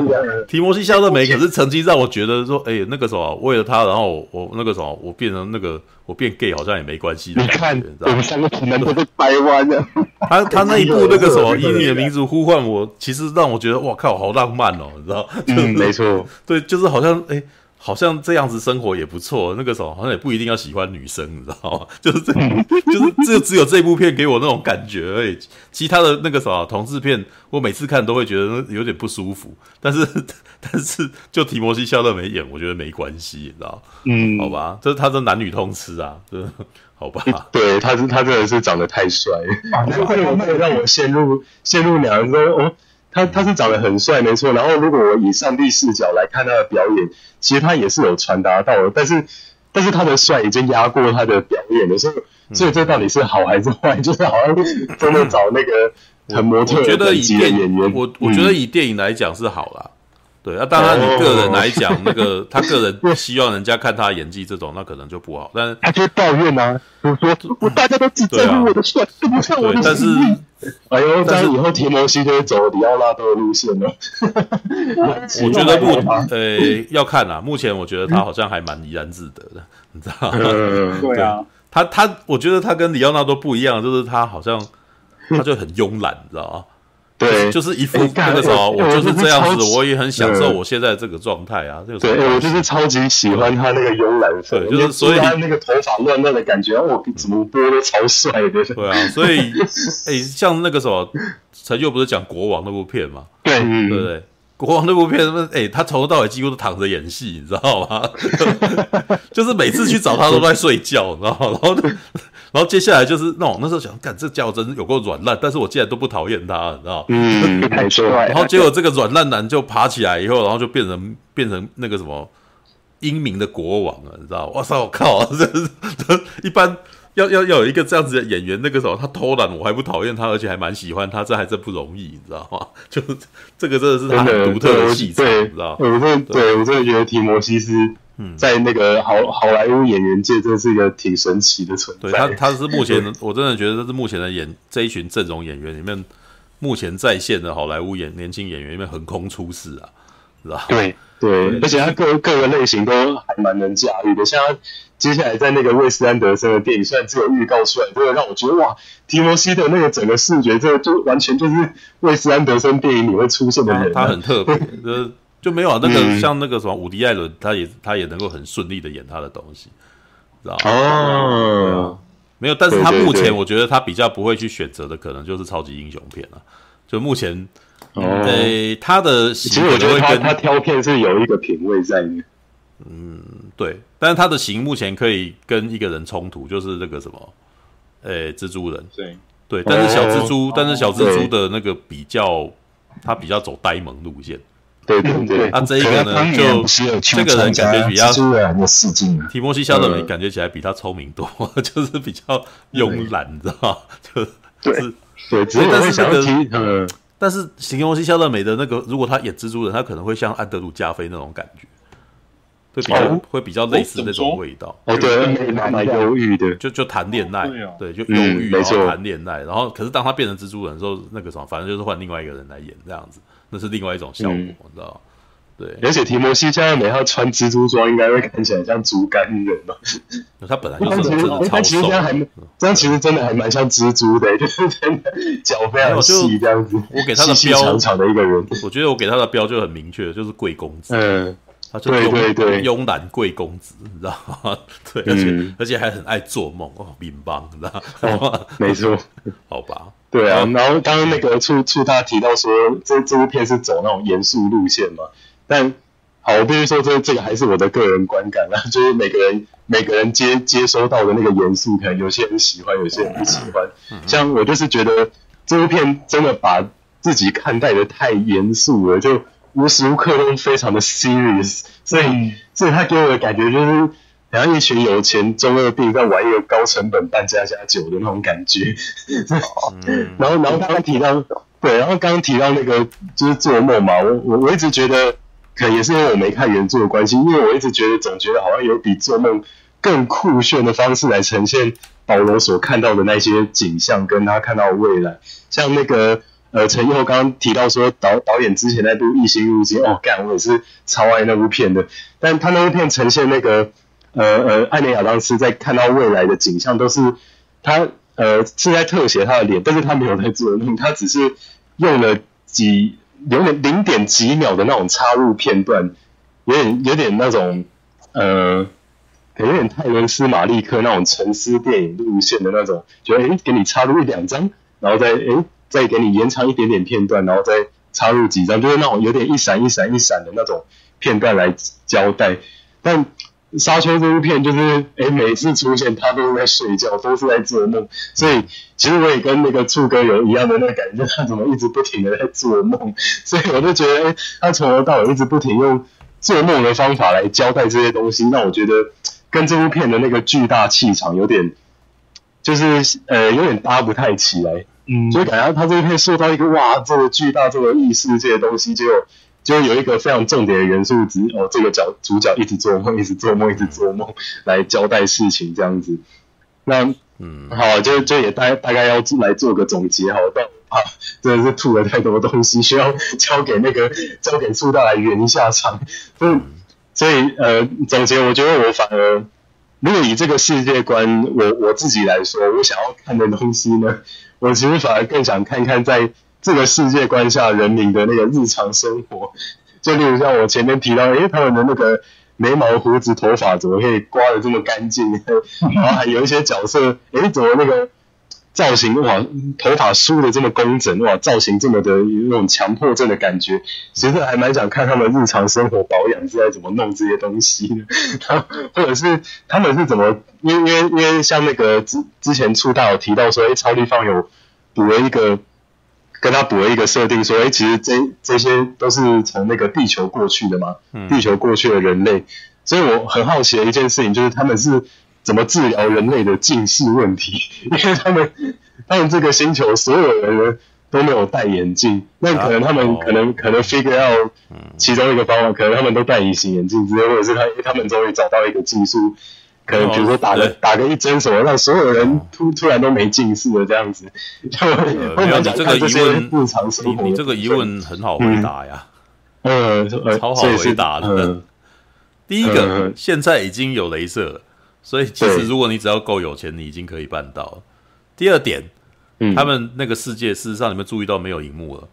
提摩西·夏勒梅可是曾经让我觉得说，哎，那个什么，为了他，然后我那个什么，我变成那个，我我变 gay 好像也没关系。你看，我们三个都被掰弯了。他他那一部那个什么，以你的名字呼唤我，其实让我觉得哇靠，好浪漫哦，你知道？就没错，对，就是好像哎。诶好像这样子生活也不错，那个时候好像也不一定要喜欢女生，你知道吗？就是这，就是只有只有这部片给我那种感觉而已。其他的那个什么同志片，我每次看都会觉得有点不舒服。但是，但是就提摩西·肖勒没演，我觉得没关系，你知道？嗯，好吧，这他这男女通吃啊，这好吧？对，他是他真的是长得太帅，难怪我会让我陷入陷入两人说哦。他他是长得很帅，没错。然后如果我以上帝视角来看他的表演，其实他也是有传达到的。但是，但是他的帅已经压过他的表演了，所以，所以这到底是好还是坏？就是好像真的找那个很模特的演员。我我觉得以电影来讲是好啦。对啊，当然你个人来讲，那个 他个人希望人家看他演技这种，那可能就不好。但是 他就抱怨啊，就说我大家都只在乎我的帅，都不看我的但是。哎呦！但是以后提摩西就会走里奥纳多的路线了。我觉得目呃要看啊，目前我觉得他好像还蛮怡然自得的，你知道吗？嗯、对啊，他他，我觉得他跟里奥纳多不一样，就是他好像他就很慵懒，你知道吗？对，就是一副那个什么，我就是这样子，我也很享受我现在这个状态啊。这个对，我就是超级喜欢他那个慵懒对，就是所以他那个头发乱乱的感觉，我怎么播都超帅的。对啊，所以 哎，像那个什么，陈佑不是讲国王那部片嘛？对，对不对？国王那部片，哎，他从头到尾几乎都躺着演戏，你知道吗？就是每次去找他都在睡觉，你知道吗？然后。然后接下来就是那种那时候想，干这家伙真是有够软烂，但是我竟然都不讨厌他，你知道嗯，没错。然后结果这个软烂男就爬起来以后，然后就变成变成那个什么英明的国王了，你知道？哇塞，我靠！这这一般要要要有一个这样子的演员，那个时候他偷懒，我还不讨厌他，而且还蛮喜欢他，这还真不容易，你知道吗？就是这个真的是他很独特的气质，你知道？我真对我真的觉得提摩西是。在那个好好莱坞演员界，真是一个挺神奇的存在。对他，他是目前我真的觉得这是目前的演这一群阵容演员里面，目前在线的好莱坞演年轻演员里面横空出世啊，知道对对，而且他各各个类型都还蛮能驾驭的。像他接下来在那个魏斯安德森的电影，虽然只有预告出来，真的让我觉得哇，提摩西的那个整个视觉，这个就完全就是魏斯安德森电影里会出现的人，他很特别，就是。就没有啊，那个像那个什么伍迪艾伦，他也他也能够很顺利的演他的东西，知道吗？哦，啊，没有，但是他目前我觉得他比较不会去选择的，可能就是超级英雄片了。就目前，呃、哦。欸，他的其实我觉得他他挑片是有一个品味在的。嗯，对，但是他的型目前可以跟一个人冲突，就是那个什么，诶、欸，蜘蛛人，对对，但是小蜘蛛，哦、但是小蜘蛛的那个比较，他比较走呆萌路线。对对对，那这一个呢，就这个人感觉比较提莫西·肖勒梅感觉起来比他聪明多，就是比较慵懒，你知道吗？就 就是对，但是这个，但是提莫西·肖勒美的那个，如果他演蜘蛛人，他可能会像安德鲁·加菲那种感觉，会比较会比较类似那种味道。哦，对，蛮蛮忧郁的，就就谈恋爱，对，就忧郁，然后谈恋爱，然后可是当他变成蜘蛛人的时候，那个什么，反正就是换另外一个人来演这样子。那是另外一种效果，嗯、你知道？对，而且提摩西现在每套穿蜘蛛装，应该会看起来像竹竿人吧？他本来就是真的超瘦，他其实这样还这样其实真的还蛮像蜘蛛的，就是真的脚非常细这样子。我给他的标，长长的一个人，我觉得我给他的标就很明确，就是贵公子。嗯，他就慵对对对，慵懒贵公子，你知道吗？对，而且、嗯、而且还很爱做梦哦，乒乓，你知道吗？哦、没错，好吧。对啊，然后刚刚那个处处他提到说，这这部片是走那种严肃路线嘛？但好，我必须说这这个还是我的个人观感啦，就是每个人每个人接接收到的那个严肃，可能有些人喜欢，有些人不喜欢。像我就是觉得这部片真的把自己看待的太严肃了，就无时无刻都非常的 serious，所以所以他给我的感觉就是。好像一群有钱中二病在玩一个高成本扮家家酒的那种感觉，嗯、然后然后刚刚提到对，然后刚刚提到那个就是做梦嘛，我我我一直觉得可能也是因为我没看原著的关系，因为我一直觉得总觉得好像有比做梦更酷炫的方式来呈现保罗所看到的那些景象，跟他看到的未来，像那个呃陈佑刚刚提到说导导演之前那部《异星入侵》，哦干，我也是超爱那部片的，但他那部片呈现那个。呃呃，艾美亚当斯在看到未来的景象，都是他呃是在特写他的脸，但是他没有在做梦，他只是用了几有点零点几秒的那种插入片段，有点有点那种呃。有点泰伦斯马利克那种沉思电影路线的那种，就诶给你插入一两张，然后再诶再给你延长一点点片段，然后再插入几张，就是那种有点一闪一闪一闪的那种片段来交代。但沙丘这部片就是诶每次出现他都是在睡觉，都是在做梦，所以其实我也跟那个处哥有一样的那个感觉，他怎么一直不停的在做梦，所以我就觉得哎他从头到尾一直不停用做梦的方法来交代这些东西，那我觉得。跟这部片的那个巨大气场有点，就是呃有点搭不太起来，嗯，所以感觉他这部片受到一个哇，这个巨大这个异世界的东西，就就有一个非常重点的元素，只哦这个角主角一直做梦，一直做梦，一直做梦来交代事情这样子。那嗯，好，就就也大大概要来做个总结，好，但我怕真的是吐了太多东西，需要交给那个交给苏大来圆一下场，嗯。所以，呃，总结，我觉得我反而，如果以这个世界观，我我自己来说，我想要看的东西呢，我其实反而更想看看在这个世界观下人民的那个日常生活。就例如像我前面提到，诶，他们的那个眉毛、胡子、头发怎么可以刮得这么干净？然后还有一些角色，诶，怎么那个？造型哇，头发梳的这么工整哇，造型这么的有那种强迫症的感觉，其实还蛮想看他们日常生活保养是在怎么弄这些东西的，他或者是他们是怎么，因为因为因为像那个之之前出道有提到说，哎，超立方有补了一个，跟他补了一个设定说，哎，其实这这些都是从那个地球过去的嘛，地球过去的人类，所以我很好奇的一件事情就是他们是。怎么治疗人类的近视问题？因为他们，他们这个星球所有人都没有戴眼镜，那可能他们可能可能 figure out 其中一个方法，可能他们都戴隐形眼镜之类，或者是他他们终于找到一个技术，可能比如说打个打个一针什么，让所有人突突然都没近视了这样子。就没有这个疑问，日常生活，你这个疑问很好回答呀，嗯，超好回答的。第一个，现在已经有镭射了。所以，其实如果你只要够有钱，你已经可以办到了。第二点，嗯，他们那个世界，事实上你们注意到没有荧幕了。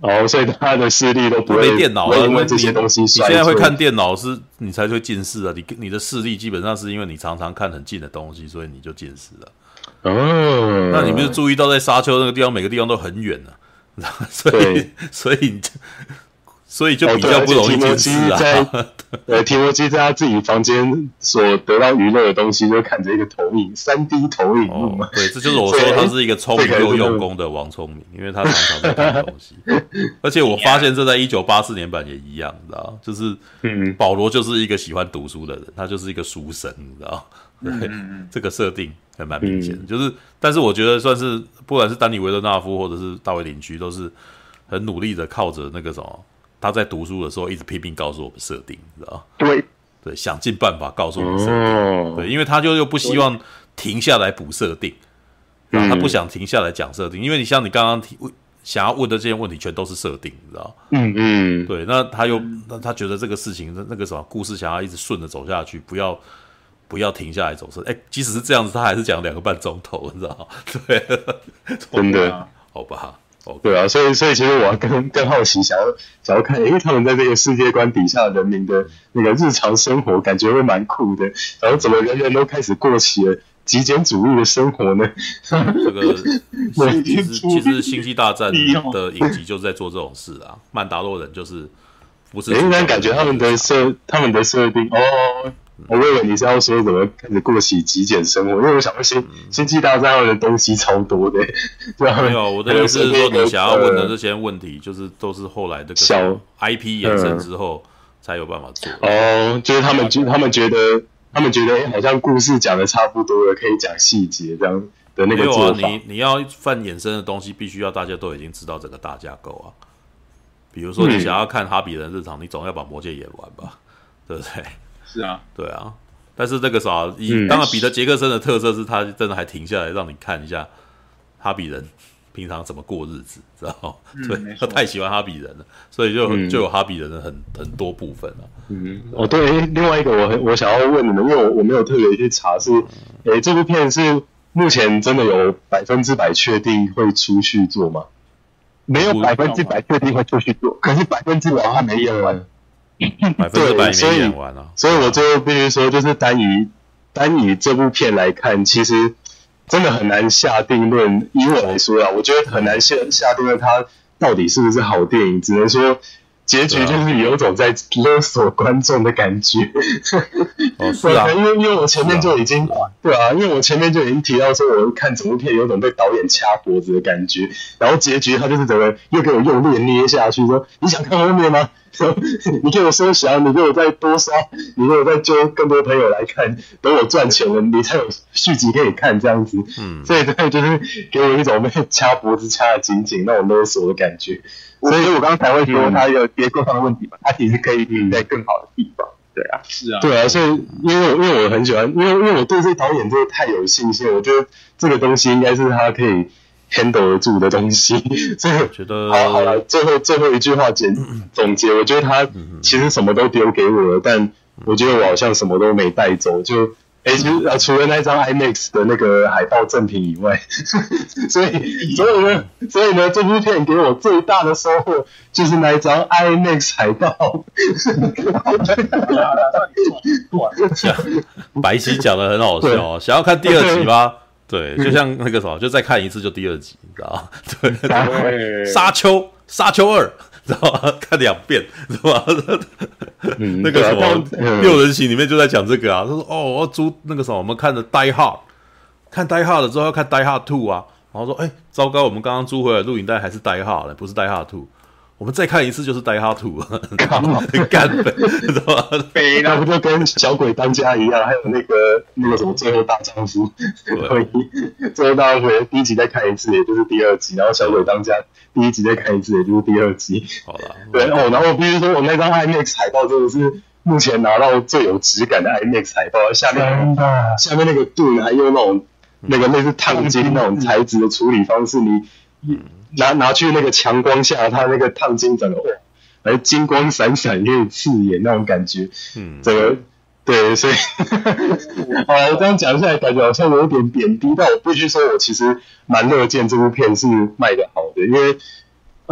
哦，所以他的视力都不会没电脑了，因为这些东西。你现在会看电脑，是你才会近视啊！你你的视力基本上是因为你常常看很近的东西，所以你就近视了。哦，那你不是注意到在沙丘那个地方，每个地方都很远呢？所以，所以你就。所以就比较不容易近视啊。呃，提摩基在 他自己房间所得到娱乐的东西，就看着一个投影，三 D 投影。对，这就是我说他是一个聪明又用功的王聪明，因为他常常在看东西。而且我发现这在一九八四年版也一样，你知道就是，嗯，保罗就是一个喜欢读书的人，他就是一个书神，你知道对，这个设定还蛮明显的。就是，但是我觉得算是，不管是丹尼维勒纳夫或者是大卫林区，都是很努力的靠着那个什么。他在读书的时候一直拼命告诉我们设定，你知道吗？对，对，想尽办法告诉我们设定，对，因为他就又不希望停下来补设定，然后他不想停下来讲设定，因为你像你刚刚提想要问的这些问题，全都是设定，你知道吗？嗯嗯，对，那他又那他觉得这个事情那那个什么故事想要一直顺着走下去，不要不要停下来走是，哎，即使是这样子，他还是讲两个半钟头，你知道吗？对，真的，好吧。Okay. 对啊，所以所以其实我更更好奇，想要想要看，因为他们在这个世界观底下人民的那个日常生活，感觉会蛮酷的。然后怎么人人都开始过起了极简主义的生活呢？这个其实其实星际大战的影集就是在做这种事啊。曼达洛人就是不是？应该感觉他们的设他们的设定哦。我以为你是要说怎么开始过起极简生活，因为我想说星星际大战的东西超多的。没有，我的意思是说，你想要问的这些问题，就是都是后来这个小 IP 衍生之后才有办法做。哦，就是他们觉他们觉得他们觉得好像故事讲的差不多了，可以讲细节这样的那个做法。没有啊，你你要犯衍生的东西，必须要大家都已经知道整个大架构啊。比如说，你想要看哈比人日常，你总要把魔戒演完吧，对不对？是啊，对啊，但是这个啥，以当然彼得杰克森的特色是他真的还停下来让你看一下哈比人平常怎么过日子，知道吗？嗯对，他太喜欢哈比人了，所以就、嗯就有哈比人的很很多部分啊。嗯，哦对，另外一个我很我想要问你们，因为我我没有特别去查是，诶这部片是目前真的有百分之百确定会出续作吗？没有百分之百确定会出去做，可是百分之百还没演完。百分之百对所以没演完啊，所以我最后必须说，就是单以单以这部片来看，其实真的很难下定论。以我来说啊，我觉得很难下下定论它到底是不是好电影，只能说结局就是有种在勒索观众的感觉。哦 是啊对，因为因为我前面就已经是啊对啊，因为我前面就已经提到说，我看整部片有种被导演掐脖子的感觉，然后结局他就是整个又给我用力捏下去，说你想看后面吗？说 你给我收小，你给我再多刷，你给我再揪更多朋友来看，等我赚钱了，你才有续集可以看这样子。嗯，所以这就是给我一种被掐脖子掐得紧紧那种勒索的感觉。所以我刚才会说嗯。它有结构上的问题嘛，它其实可以在更好的地方。对啊，是啊，对啊，所以因为我因为我很喜欢，因为因为我对这导演真的太有信心，我觉得这个东西应该是他可以 handle 得住的东西，所以我觉得好好了，最后最后一句话简总结，我觉得他其实什么都丢给我了，但我觉得我好像什么都没带走，就。哎，其实呃，除了那张 IMAX 的那个海报赠品以外，所以所以呢，所以呢，这部片给我最大的收获就是那一张 IMAX 海报。白皙讲的很好笑啊，想要看第二集吗？对，就像那个什么，就再看一次就第二集，你知道吗？对，对沙丘，沙丘二，知道吗？看两遍，知道吗？嗯那个什么六人行里面就在讲这个啊，他说哦，我要租那个什么，我们看的《Die Hard》，看《Die Hard》了之后要看《Die Hard Two》啊，然后说哎，糟糕，我们刚刚租回来录影带还是《Die Hard》呢，不是《Die Hard Two》，我们再看一次就是《Die Hard Two》，干呗，知道吗？飞了那不，就跟小鬼当家一样？还有那个那个什么最后大丈夫，对最后大丈夫第一集再看一次，也就是第二集，然后小鬼当家第一集再看一次，也就是第二集。好了，对哦，然后我必须说，我那张 IMAX 海报真的是目前拿到最有质感的 IMAX 海报，下面下面那个盾还用那种那个类似烫金那种材质的处理方式，你拿拿去那个强光下，它那个烫金整个哇，来金光闪闪，可以刺眼那种感觉，嗯，整个对，所以 好了，我这样讲下来，感觉好像有点贬低，但我必须说，我其实蛮乐见这部片是卖得好的，因为。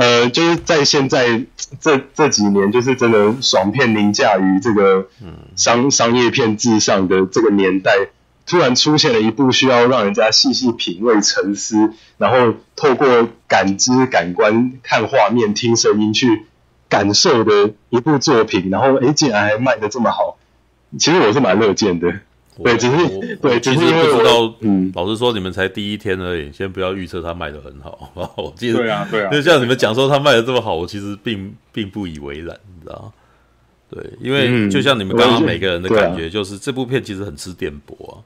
呃，就是在现在这这几年，就是真的爽片凌驾于这个商商业片至上的这个年代，突然出现了一部需要让人家细细品味、沉思，然后透过感知、感官、看画面、听声音去感受的一部作品，然后诶，竟然还卖得这么好，其实我是蛮乐见的。对，只是我对，其实只是因为我不知道，嗯，老实说，你们才第一天而已，先不要预测它卖的很好。好不好我记得，对啊对啊就像你们讲说它卖的这么好，我其实并并不以为然，你知道吗？对，因为嗯就像你们刚刚每个人的感觉，就是这部片其实很吃电波啊，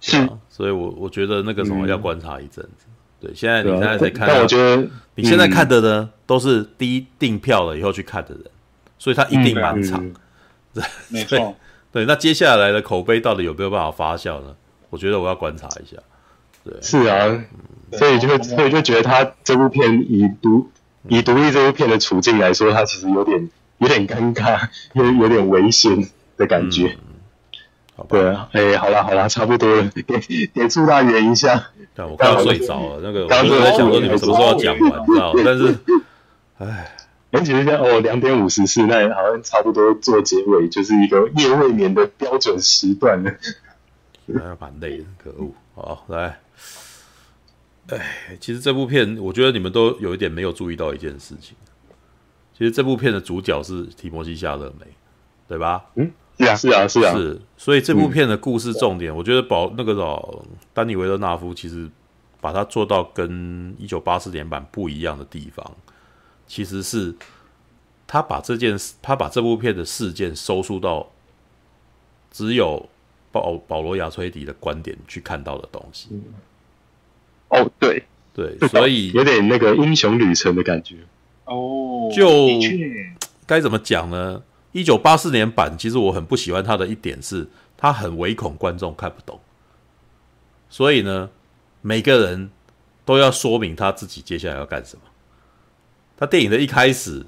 是啊所以我我觉得那个什么嗯要观察一阵子。对，现在你现在才看，但我觉得你现在看嗯的呢，都是第一订票了以后去看的人，所以它一定嗯满场。嗯没错，对，那接下来的口碑到底有没有办法发酵呢？我觉得我要观察一下。对，是啊，所以就所以就觉得他这部片以独以独立这部片的处境来说，他其实有点有点尴尬，有有点危险的感觉。好吧。对啊，哎，好啦好啦，差不多了，给给祝大圆一下。但我快要睡着了，那个我刚刚就在想说你们什么时候要讲完，你知道吗？但是，唉，哎，其实现在哦两点五十四，那好像差不多做结尾，就是一个夜未眠的标准时段了。还蛮累的，可恶。好，来，哎，其实这部片，我觉得你们都有一点没有注意到一件事情。其实这部片的主角是提摩西·夏勒梅，对吧？是啊，是啊是啊，是，所以这部片的故事重点，我觉得保那个老，丹尼维勒纳夫其实把它做到跟一九八四年版不一样的地方，其实是他把这件事，他把这部片的事件收束到只有保保罗亚崔迪的观点去看到的东西。哦，对，对，所以有点那个英雄旅程的感觉。哦，就该怎么讲呢？一九八四年版，其实我很不喜欢他的一点是，他很唯恐观众看不懂，所以呢，每个人都要说明他自己接下来要干什么。他电影的一开始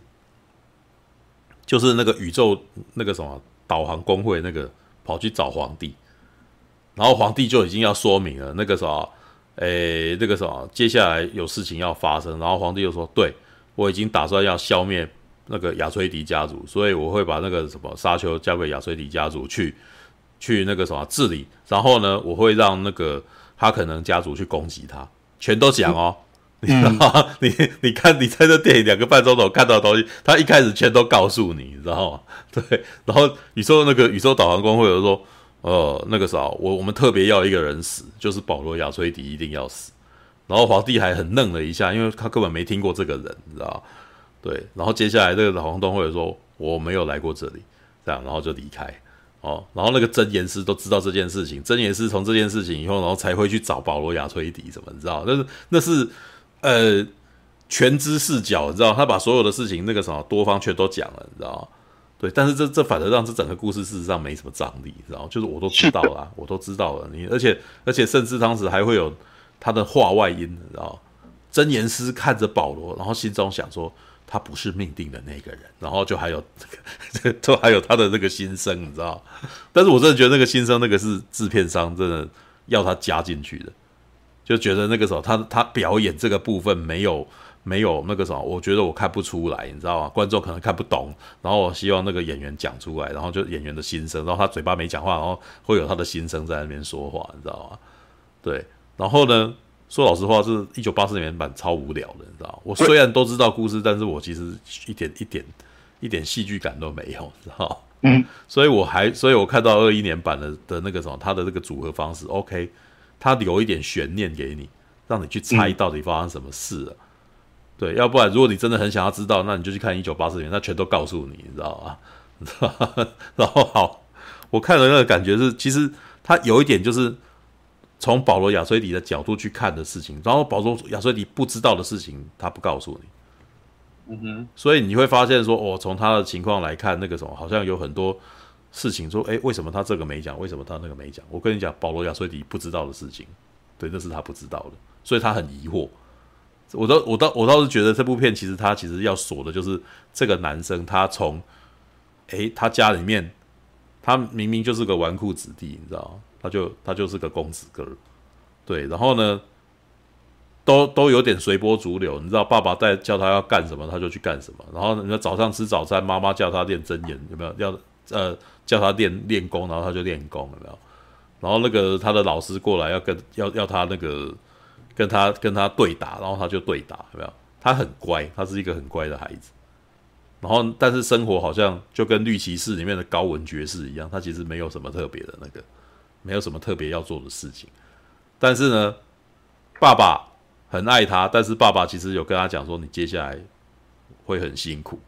就是那个宇宙那个什么导航公会那个跑去找皇帝，然后皇帝就已经要说明了那个什么，诶，那个什么，接下来有事情要发生，然后皇帝就说：“对，我已经打算要消灭那个亚崔迪家族，所以我会把那个什么沙丘交给亚崔迪家族去去那个什么治理，然后呢，我会让那个哈肯能家族去攻击他，全都讲哦。”你知道吗？你 你看，你在这电影两个半钟头看到的东西，他一开始全都告诉你，你知道吗？对，然后宇宙那个宇宙导航工会有说，呃，那个啥，我我们特别要一个人死，就是保罗亚崔迪一定要死。然后皇帝还很愣了一下，因为他根本没听过这个人，你知道吗？对，然后接下来这个导航公会说，我没有来过这里，这样，然后就离开。哦，然后那个真言师都知道这件事情，真言师从这件事情以后，然后才会去找保罗亚崔迪，什么你知道？那是那是。呃，全知视角，你知道，他把所有的事情那个什么多方全都讲了，你知道，对，但是这这反而让这整个故事事实上没什么张力，你知道，就 是我都知道了，我都知道了，你而且而且甚至当时还会有他的话外音，你知道，真言师看着保罗，然后心中想说他不是命定的那个人，然后就还有这个，这 都还有他的那个心声，你知道，但是我真的觉得那个心声那个是制片商真的要他加进去的。就觉得那个时候他他表演这个部分没有没有那个什么，我觉得我看不出来，你知道吗？观众可能看不懂，然后我希望那个演员讲出来，然后就演员的心声，然后他嘴巴没讲话，然后会有他的心声在那边说话，你知道吗？对，然后呢，说老实话，是一九八四年版超无聊的，你知道吗？我虽然都知道故事，但是我其实一点一点一点戏剧感都没有，你知道吗？嗯，所以我还所以我看到二一年版的的那个什么，他的这个组合方式，OK。他留一点悬念给你，让你去猜到底发生什么事了。嗯、对，要不然如果你真的很想要知道，那你就去看一九八四年，他全都告诉你，你知道吗？然后好，我看了那个感觉是，其实他有一点就是从保罗亚崔迪的角度去看的事情，然后保罗亚崔迪不知道的事情，他不告诉你。嗯哼，所以你会发现说，哦，从他的情况来看，那个什么好像有很多。事情说，诶，为什么他这个没讲？为什么他那个没讲？我跟你讲，保罗亚崔迪不知道的事情，对，那是他不知道的，所以他很疑惑。我倒，我倒，我倒是觉得这部片其实他其实要说的就是这个男生，他从，诶，他家里面，他明明就是个纨绔子弟，你知道，他就他就是个公子哥，对，然后呢，都都有点随波逐流，你知道，爸爸在叫他要干什么，他就去干什么，然后你说早上吃早餐，妈妈叫他练真言，有没有要？呃，叫他练练功，然后他就练功，有没有？然后那个他的老师过来要跟要要他那个跟他跟他对打，然后他就对打，有没有？他很乖，他是一个很乖的孩子。然后，但是生活好像就跟绿骑士里面的高文爵士一样，他其实没有什么特别的那个，没有什么特别要做的事情。但是呢，爸爸很爱他，但是爸爸其实有跟他讲说，你接下来会很辛苦。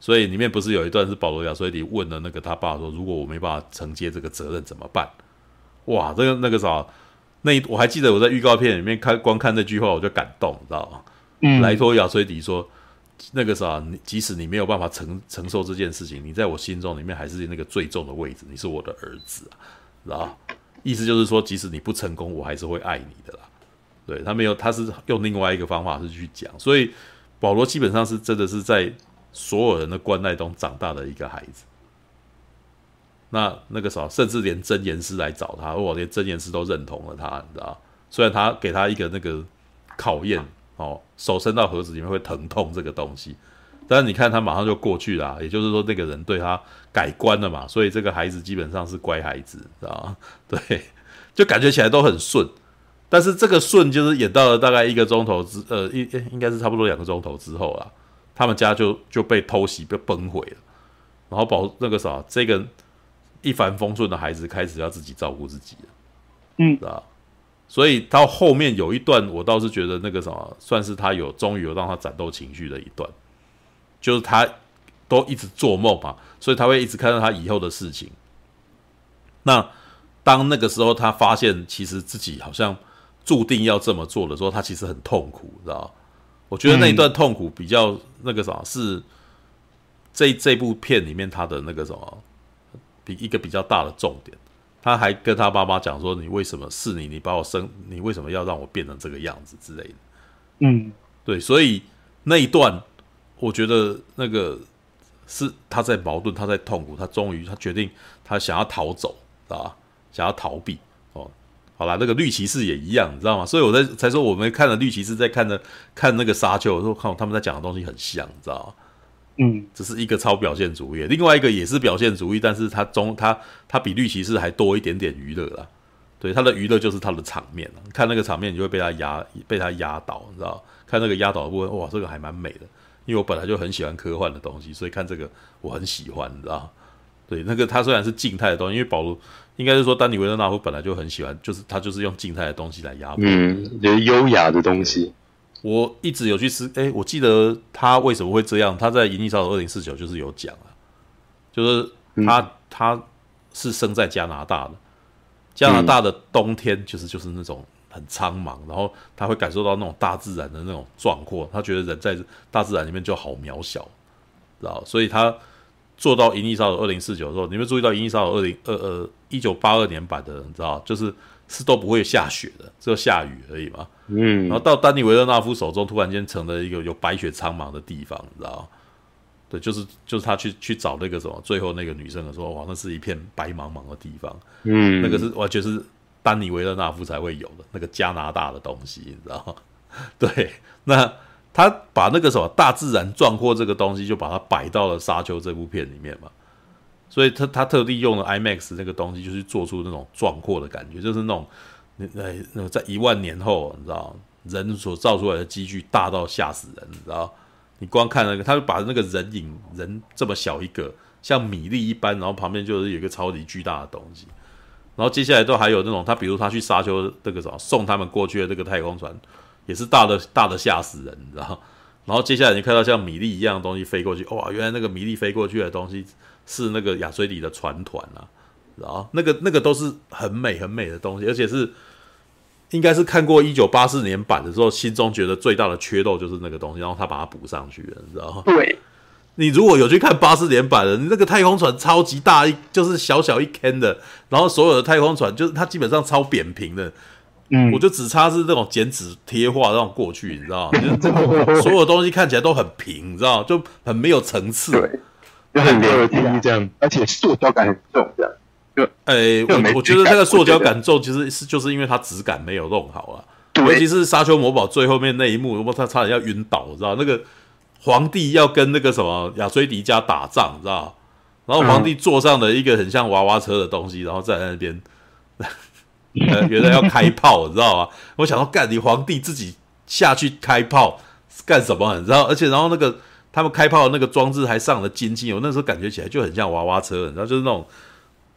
所以里面不是有一段是保罗亚崔迪问了那个他爸说：“如果我没办法承接这个责任怎么办？”哇，这个那个啥，那一我还记得我在预告片里面看，光看那句话我就感动，知道吗？嗯，莱托亚崔迪说：“那个啥，你即使你没有办法承承受这件事情，你在我心中里面还是那个最重的位置，你是我的儿子啊，知道？意思就是说，即使你不成功，我还是会爱你的啦。对，他没有，他是用另外一个方法是去讲，所以保罗基本上是真的是在。所有人的关爱中长大的一个孩子，那那个时候，甚至连真言师来找他，我连真言师都认同了他，你知道？虽然他给他一个那个考验哦，手伸到盒子里面会疼痛这个东西，但是你看他马上就过去了，也就是说那个人对他改观了嘛，所以这个孩子基本上是乖孩子，知道？对，就感觉起来都很顺，但是这个顺就是演到了大概一个钟头之，呃，应应该是差不多两个钟头之后了。他们家就就被偷袭，被崩毁了，然后保那个啥，这个一帆风顺的孩子开始要自己照顾自己了，嗯，啊，所以到后面有一段，我倒是觉得那个什么，算是他有终于有让他战斗情绪的一段，就是他都一直做梦嘛，所以他会一直看到他以后的事情。那当那个时候他发现其实自己好像注定要这么做的时候，他其实很痛苦，知道我觉得那一段痛苦比较那个啥，是这这部片里面他的那个什么，比一个比较大的重点。他还跟他爸妈讲说：“你为什么是你？你把我生，你为什么要让我变成这个样子之类的？”嗯，对，所以那一段，我觉得那个是他在矛盾，他在痛苦，他终于他决定他想要逃走，知道吧？想要逃避哦。好啦，那个绿骑士也一样，你知道吗？所以我在才说我们看了绿骑士，在看着看那个沙丘，我说看他们在讲的东西很像，你知道吗？嗯，这是一个超表现主义，另外一个也是表现主义，但是他中他他比绿骑士还多一点点娱乐啦。对，他的娱乐就是他的场面，看那个场面，你就会被他压被他压倒，你知道？看那个压倒的部分，哇，这个还蛮美的，因为我本来就很喜欢科幻的东西，所以看这个我很喜欢，你知道？对，那个他虽然是静态的东西，因为保罗应该是说丹尼维勒纳夫本来就很喜欢，就是他就是用静态的东西来压迫，嗯，就是优雅的东西。我一直有去思，哎，我记得他为什么会这样？他在《银翼杀手二零四九》就是有讲啊，就是他、嗯、他是生在加拿大的，加拿大的冬天就是就是那种很苍茫，然后他会感受到那种大自然的那种壮阔，他觉得人在大自然里面就好渺小，知道？所以他做到《银翼杀手二零四九》的时候，你们注意到《银翼杀手二零二二一九八二年版的，你知道，就是是都不会下雪的，只有下雨而已嘛。嗯，然后到丹尼维勒纳夫手中，突然间成了一个有白雪苍茫的地方，你知道吗？对，就是就是他去去找那个什么，最后那个女生的时候，哇，那是一片白茫茫的地方，嗯，那个是完全是丹尼维勒纳夫才会有的那个加拿大的东西，你知道吗？对，那他把那个什么大自然壮阔这个东西，就把它摆到了《沙丘》这部片里面嘛，所以他他特地用了 IMAX 那个东西，就是做出那种壮阔的感觉，就是那种。那那在一万年后，你知道，人所造出来的积聚大到吓死人，你知道？你光看那个，他就把那个人影人这么小一个，像米粒一般，然后旁边就是有一个超级巨大的东西，然后接下来都还有那种，他比如他去沙丘那个什么送他们过去的这个太空船，也是大的大的吓死人，你知道？然后接下来你看到像米粒一样的东西飞过去，哇，原来那个米粒飞过去的东西是那个亚水里的船团啊，然后那个那个都是很美很美的东西，而且是。应该是看过一九八四年版的时候，心中觉得最大的缺漏就是那个东西，然后他把它补上去了，你知道吗？对，你如果有去看八四年版的，你那个太空船超级大一，就是小小一 can 的，然后所有的太空船就是它基本上超扁平的，嗯，我就只差是那种剪纸贴画那种过去，你知道吗？就是所有东西看起来都很平，你知道？就很没有层次，对，就很二 D 这样，而且塑胶感很重，这样。哎、欸，我我觉得那个塑胶感重，其实是就是因为它质感没有弄好啊。尤其是沙丘魔堡最后面那一幕，我他差点要晕倒，知道那个皇帝要跟那个什么亚崔迪加打仗，你知道然后皇帝坐上了一个很像娃娃车的东西，然后在那边，呃，原来要开炮，你知道吗？我想说，干你皇帝自己下去开炮干什么？你知道？而且然后那个他们开炮的那个装置还上了金金，我那时候感觉起来就很像娃娃车，你知道，就是那种。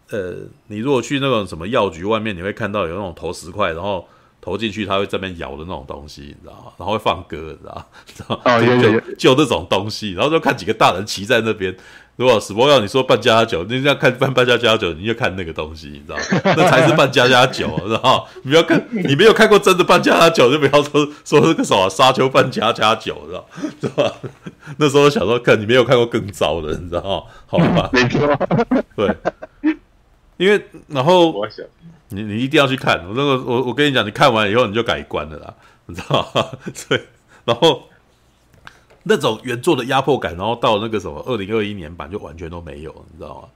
呃，你如果去那种什么药局外面，你会看到有那种投十块，然后投进去，它会这边摇的那种东西，你知道吗？然后会放歌，你知道吗？知道吗？就就这种东西，然后就看几个大人骑在那边。如果史波要你说扮家家酒，你要看扮扮家家酒，你就看那个东西，你知道吗？那才是扮家家酒，知道吗？你不要看，你没有看过真的扮家家酒，就不要说说这个什么沙丘扮家家酒，知道知道吧？那时候想说，看你没有看过更糟的，你知道吗？好吧？没错，对。因为，然后你你一定要去看，我那个我我跟你讲，你看完以后你就改观了啦，你知道吗？对，然后那种原作的压迫感，然后到那个什么二零二一年版就完全都没有，你知道吗？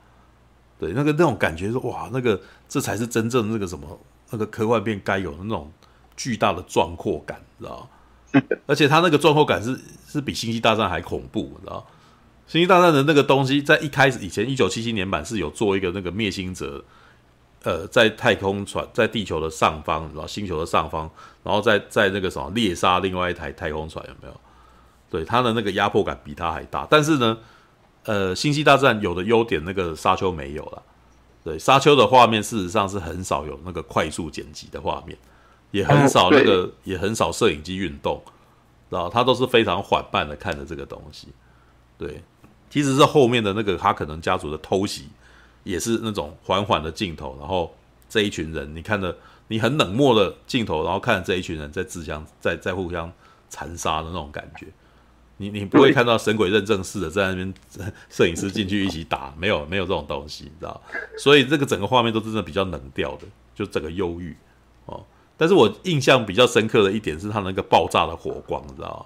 对，那个那种感觉是哇，那个这才是真正那个什么那个科幻片该有的那种巨大的壮阔感，你知道吗？而且它那个壮阔感是是比星际大战还恐怖，你知道吗？星际大战的那个东西，在一开始以前，一九七七年版是有做一个那个灭星者，呃，在太空船在地球的上方，然后星球的上方，然后在在那个什么猎杀另外一台太空船，有没有？对，他的那个压迫感比他还大。但是呢，呃，星际大战有的优点，那个沙丘没有了。对，沙丘的画面事实上是很少有那个快速剪辑的画面，也很少那个，也很少摄影机运动，然后他都是非常缓慢的看着这个东西，对。其实是后面的那个哈可能家族的偷袭，也是那种缓缓的镜头，然后这一群人，你看着你很冷漠的镜头，然后看着这一群人在自相在在互相残杀的那种感觉，你你不会看到神鬼认证似的在那边摄影师进去一起打，没有没有这种东西，你知道？所以这个整个画面都真的比较冷调的，就整个忧郁哦。但是我印象比较深刻的一点是他那个爆炸的火光，你知道？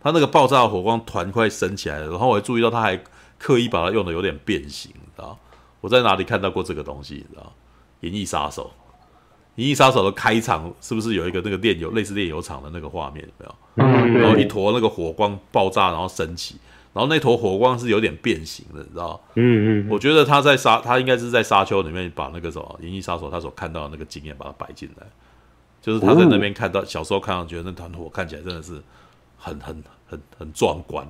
他那个爆炸的火光团快升起来了，然后我还注意到他还刻意把它用的有点变形，你知道？我在哪里看到过这个东西？你知道？《银翼杀手》《银翼杀手》的开场是不是有一个那个炼油类似炼油厂的那个画面？有没有？嗯，然后一坨那个火光爆炸，然后升起，然后那坨火光是有点变形的，你知道？嗯嗯，我觉得他在沙，他应该是在沙丘里面把那个什么《银翼杀手》他所看到的那个经验把它摆进来，就是他在那边看到、哦、小时候看到觉得那团火看起来真的是很很很很壮观，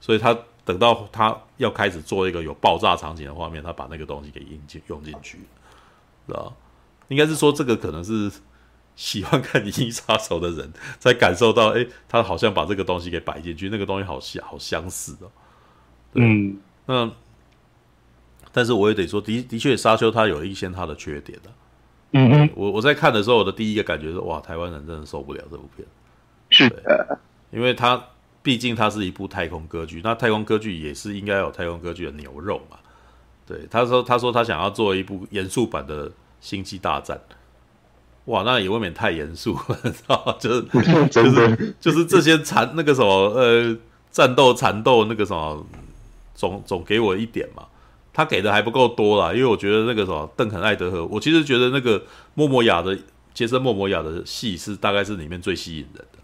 所以他等到他要开始做一个有爆炸场景的画面，他把那个东西给引进用进去，知道？应该是说这个可能是。喜欢看《银翼杀手》的人才感受到，哎、欸，他好像把这个东西给摆进去，那个东西好像好相似哦。嗯，那但是我也得说，的的确，沙丘它有一些它的缺点的。嗯嗯，我我在看的时候，我的第一个感觉是，哇，台湾人真的受不了这部片。是的，因为它毕竟它是一部太空歌剧，那太空歌剧也是应该有太空歌剧的牛肉嘛。对，他说他说他想要做一部严肃版的《星际大战》。哇，那也未免太严肃了，知道吗？就是 就是就是这些缠那个什么呃战斗缠斗那个什么，总总给我一点嘛。他给的还不够多啦，因为我觉得那个什么邓肯艾德和，我其实觉得那个莫莫雅的杰森莫莫雅的戏是大概是里面最吸引人的，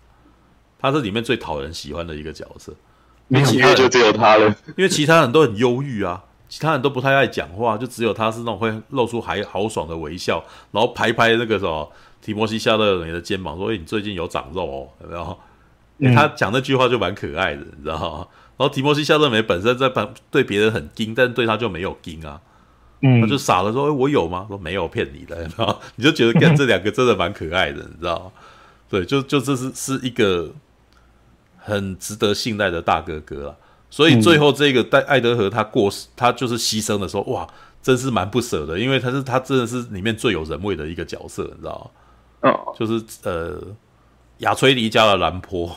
他是里面最讨人喜欢的一个角色。因为其他就只有他了，因为其他人都很忧郁啊。其他人都不太爱讲话，就只有他是那种会露出还豪爽的微笑，然后拍拍那个什么提摩西·夏勒梅的肩膀，说：“哎，你最近有长肉哦，有没有？”嗯、他讲那句话就蛮可爱的，你知道吗？然后提摩西·夏勒梅本身在旁对别人很硬，但是对他就没有硬啊，嗯，他就傻了说：“哎，我有吗？”说没有，骗你的，然后你就觉得跟这两个真的蛮可爱的，你知道吗？对，就就这是是一个很值得信赖的大哥哥啊。所以最后这个戴艾德和他过世，他就是牺牲的时候，哇，真是蛮不舍的，因为他是他真的是里面最有人味的一个角色，你知道吗？哦，就是呃，亚崔迪加了兰坡，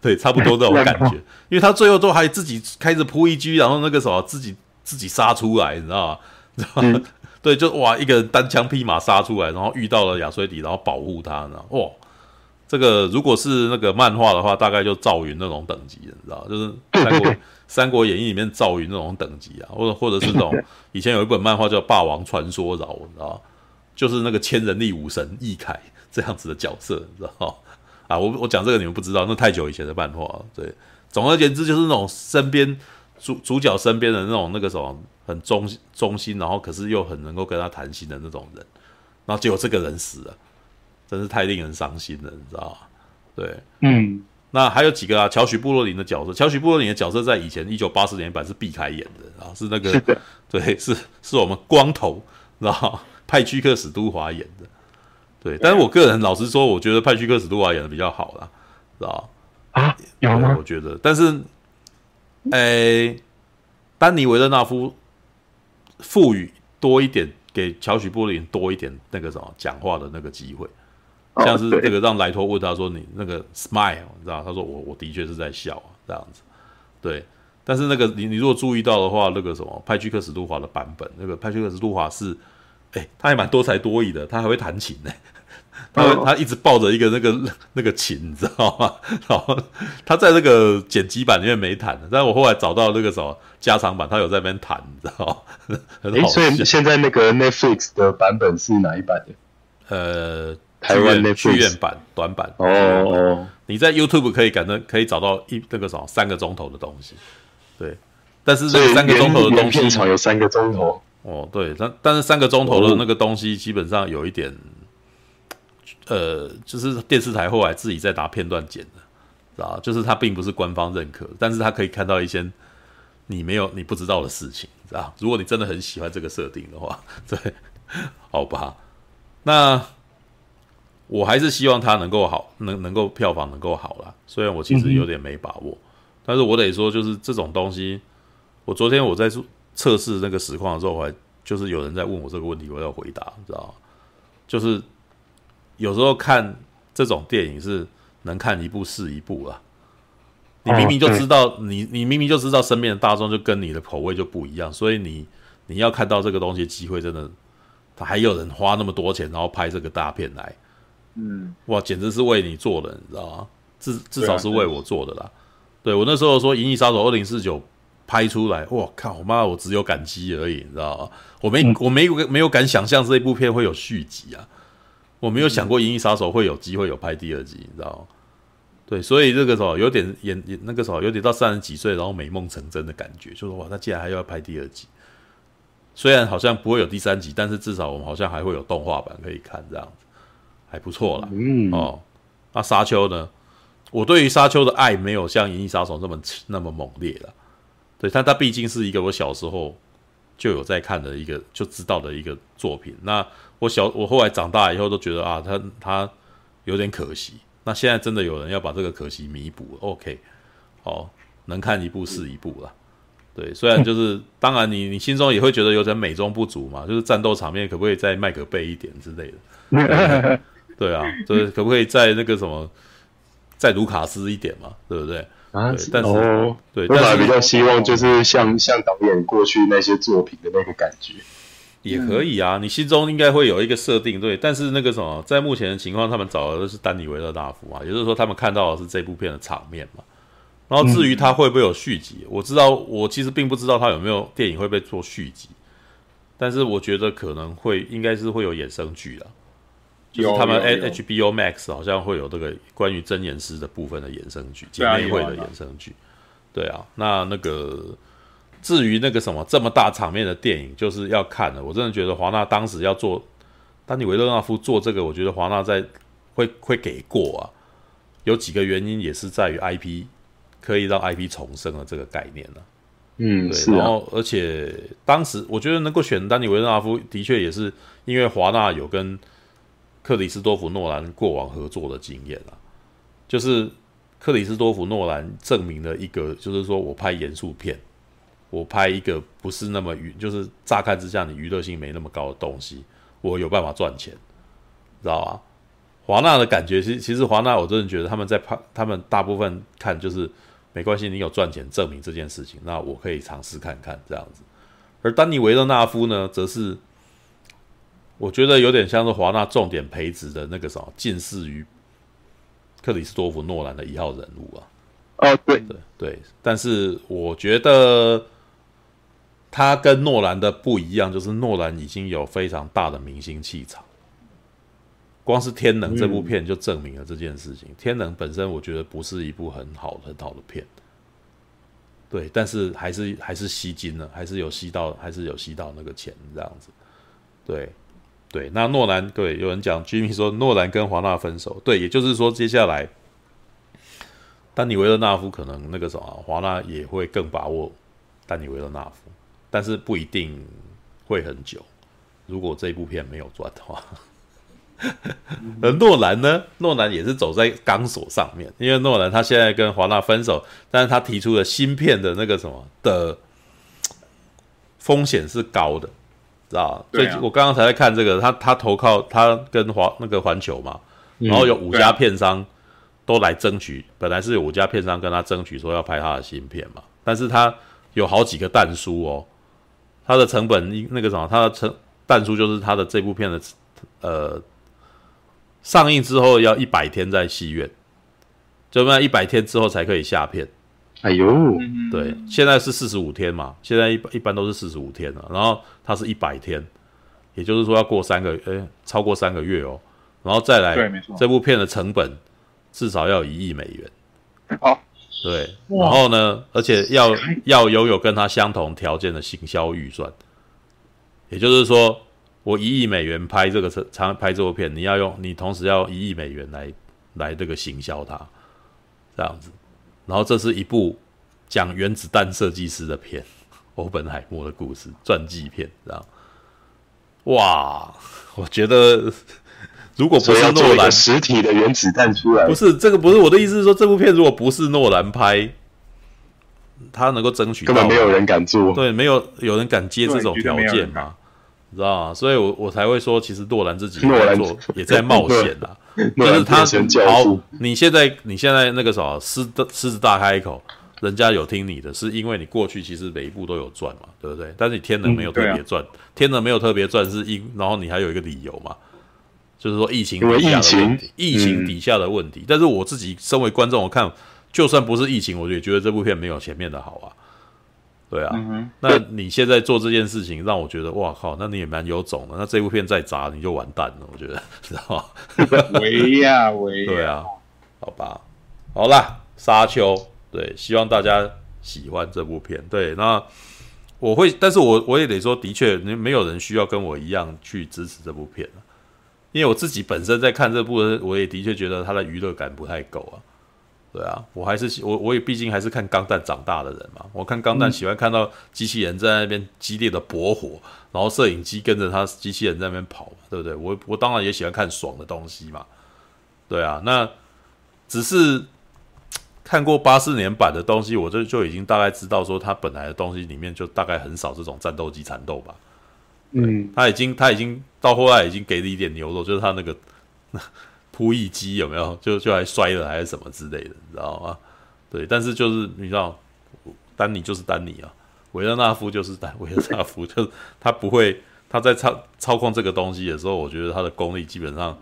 对，差不多这种感觉，因为他最后都还自己开着扑一狙，然后那个什么自己自己杀出来，你知道吗？知道吗？对，就哇，一个人单枪匹马杀出来，然后遇到了亚崔迪，然后保护他，你知道哇。这个如果是那个漫画的话，大概就赵云那种等级的，你知道，就是三国《三国演义》里面赵云那种等级啊，或者或者是那种以前有一本漫画叫《霸王传说饶》，你知道，就是那个千人力武神易凯这样子的角色，你知道啊，我我讲这个你们不知道，那太久以前的漫画了。对，总而言之就是那种身边主主角身边的那种那个什么很忠忠心，然后可是又很能够跟他谈心的那种人，然后结果这个人死了。真是太令人伤心了，你知道吗？对，嗯，那还有几个啊？乔许·布洛林的角色，乔许·布洛林的角色在以前一九八四年版是避开演的啊，是那个，对，是是我们光头，然后？派屈克·史都华演的，对。但是我个人老实说，我觉得派屈克·史都华演的比较好啦，知道？啊，有吗？我觉得，但是，诶、欸，丹尼·维勒纳夫赋予多一点，给乔许·布洛林多一点那个什么讲话的那个机会。像是这个让莱托问他说，你那个 smile，你知道？他说我我的确是在笑啊，这样子。对，但是那个你你如果注意到的话，那个什么派屈克史杜华的版本，那个派屈克史杜华是，哎，他还蛮多才多艺的，他还会弹琴呢。他他一直抱着一个那个那个琴，你知道吗？然后他在那个剪辑版里面没弹，但是我后来找到那个什么加长版，他有在那边弹，你知道吗？哎，所以现在那个 Netflix 的版本是哪一版的？呃。台湾的剧院版短版。哦哦，你在 YouTube 可以感到可以找到一那个什么三个钟头的东西，对，但是这三个钟头的东西，片长有三个钟头。哦，对，但但是三个钟头的那个东西基本上有一点，呃，就是电视台后来自己在拿片段剪的，知道就是它并不是官方认可，但是它可以看到一些你没有你不知道的事情，知道如果你真的很喜欢这个设定的话，对，好吧，那。我还是希望它能够好，能能够票房能够好啦。虽然我其实有点没把握，但是我得说，就是这种东西，我昨天我在测试那个实况的时候，我还就是有人在问我这个问题，我要回答，你知道吗？就是有时候看这种电影是能看一部是一部啦。你明明就知道，你你明明就知道身边的大众就跟你的口味就不一样，所以你你要看到这个东西机会真的，他还有人花那么多钱，然后拍这个大片来，嗯，哇，简直是为你做的，你知道吗？至至少是为我做的啦。对，我那时候说《银翼杀手二零四九》拍出来，哇靠，我妈，我只有感激而已，你知道吗？我没、嗯、我没有没有敢想象这一部片会有续集啊，我没有想过《银翼杀手》会有机会有拍第二集，你知道吗？对，所以这个时候有点演演那个时候有点到三十几岁，然后美梦成真的感觉，就是哇，他竟然还要拍第二集，虽然好像不会有第三集，但是至少我们好像还会有动画版可以看，这样子还不错了。嗯哦，那沙丘呢？我对于沙丘的爱没有像《银翼杀手》那么那么猛烈了，对，但它毕竟是一个我小时候就有在看的一个就知道的一个作品。那我小我后来长大以后都觉得啊，它它有点可惜。那现在真的有人要把这个可惜弥补，OK，好，能看一部是一部了。对，虽然就是 当然你你心中也会觉得有点美中不足嘛，就是战斗场面可不可以再麦可贝一点之类的？对啊，就是可不可以再那个什么？再卢卡斯一点嘛，对不对？啊，但是、哦、对，我还比较希望就是像像导演过去那些作品的那个感觉，也可以啊。你心中应该会有一个设定，对。但是那个什么，在目前的情况，他们找的都是丹尼维勒大夫嘛，也就是说，他们看到的是这部片的场面嘛。然后至于他会不会有续集，嗯、我知道，我其实并不知道他有没有电影会被做续集，但是我觉得可能会，应该是会有衍生剧了。就是他们 HBO Max 好像会有这个关于真言师的部分的衍生剧，姐妹会的衍生剧。对啊，那那个至于那个什么这么大场面的电影，就是要看的。我真的觉得华纳当时要做丹尼维勒纳夫做这个，我觉得华纳在会会给过啊。有几个原因也是在于 IP 可以让 IP 重生的这个概念啊。嗯，对。啊。然后而且当时我觉得能够选丹尼维勒纳夫，的确也是因为华纳有跟克里斯多弗·诺兰过往合作的经验啊，就是克里斯多弗·诺兰证明了一个，就是说我拍严肃片，我拍一个不是那么娱，就是乍看之下你娱乐性没那么高的东西，我有办法赚钱，知道吧？华纳的感觉，其其实华纳我真的觉得他们在拍，他们大部分看就是没关系，你有赚钱证明这件事情，那我可以尝试看看这样子。而丹尼维勒纳夫呢，则是。我觉得有点像是华纳重点培植的那个什么，近似于克里斯多夫诺兰的一号人物啊。哦，对对对，但是我觉得他跟诺兰的不一样，就是诺兰已经有非常大的明星气场。光是《天能》这部片就证明了这件事情。嗯，《天能》本身我觉得不是一部很好很好的片，对，但是还是还是吸金了，还是有吸到，还是有吸到那个钱这样子，对。对，那诺兰，对有人讲，Jimmy 说诺兰跟华纳分手，对，也就是说接下来丹尼维勒纳夫可能那个什么，华纳也会更把握丹尼维勒纳夫，但是不一定会很久。如果这部片没有赚的话，而 诺兰呢？诺兰也是走在钢索上面，因为诺兰他现在跟华纳分手，但是他提出的新片的那个什么的风险是高的。知道，最近我刚刚才在看这个，他他投靠他跟华那个环球嘛，然后有五家片商都来争取，本来是有五家片商跟他争取说要拍他的新片嘛，但是他有好几个但书哦，他的成本那个什么，他的成但书就是他的这部片的呃上映之后要一百天在戏院，就那一百天之后才可以下片。哎呦，对，现在是四十五天嘛，现在一般一般都是四十五天了，然后它是一百天，也就是说要过三个，哎，超过三个月哦，然后再来，对，没错，这部片的成本至少要一亿美元，好，对，然后呢，而且要 要拥有跟它相同条件的行销预算，也就是说，我一亿美元拍这个长拍这部片，你要用你同时要一亿美元来来这个行销它，这样子。然后这是一部讲原子弹设计师的片，欧本海默的故事传记片，知道。哇，我觉得如果不是诺兰实体的原子弹出来，不是这个，不是我的意思是说，这部片如果不是诺兰拍，他能够争取，根本没有人敢做，对，没有有人敢接这种条件嘛，你知道吗？所以我我才会说，其实诺兰自己在做，也在冒险啊。但是他好，，你现在你现在那个什么狮子狮子大开口，人家有听你的，是因为你过去其实每一步都有赚嘛，对不对？但是你天能没有特嗯别赚，天能没有特别赚是因，然后你还有一个理由嘛，就是说疫情为底下的疫情底下的问题。但是我自己身为观众，我看就算不是疫情，我也觉得这部片没有前面的好啊。对啊，嗯，那你现在做这件事情，让我觉得哇靠，那你也蛮有种的。那这部片再砸，你就完蛋了，我觉得，知道吗？维亚维亚，对啊，好吧，好啦，沙丘，对，希望大家喜欢这部片。对，那我会，但是我我也得说，的确，你没有人需要跟我一样去支持这部片啊，因为我自己本身在看这部，我也的确觉得它的娱乐感不太够啊。对啊，我还是我我也毕竟还是看钢弹长大的人嘛。我看钢弹喜欢看到机器人在那边激烈的搏火，然后摄影机跟着他机器人在那边跑，对不对？我我当然也喜欢看爽的东西嘛。对啊，那只是看过八四年版的东西，我就就已经大概知道说，他本来的东西里面就大概很少这种战斗机缠斗吧。嗯，他已经他已经到后来已经给了一点牛肉，就是他那个扑翼机有没有？就就还摔了还是什么之类的，你知道吗？对，但是就是你知道，丹尼就是丹尼啊，维勒纳夫就是丹维勒纳夫，就是他不会他在操操控这个东西的时候，我觉得他的功力基本上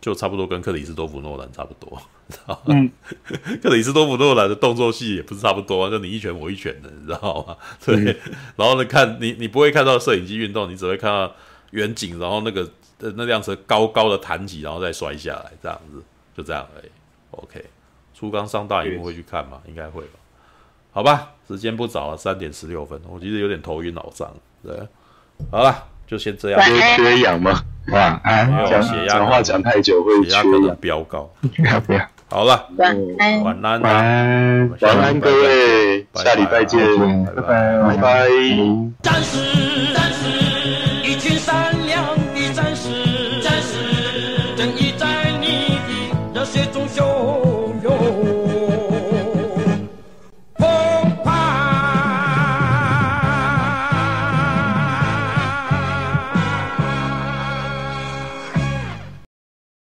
就差不多跟克里斯多夫诺兰差不多，知道吗？嗯，克里斯多夫诺兰的动作戏也不是差不多啊，就你一拳我一拳的，你知道吗？对，然后呢，看你你不会看到摄影机运动，你只会看到远景，然后那个呃那辆车高高的弹起，然后再摔下来，这样子，就这样而已。OK，初刚上大荧幕会去看吗？应该会吧。好吧，时间不早了，三点十六分，我其实有点头晕脑胀。对，好了，就先这样。缺缺氧吗？晚安，没有讲血压讲话讲太久会缺血压可能氧。飙高。不要不要，好了，晚安。晚安晚啊，安，晚安各位，拜拜下礼拜见，拜拜拜拜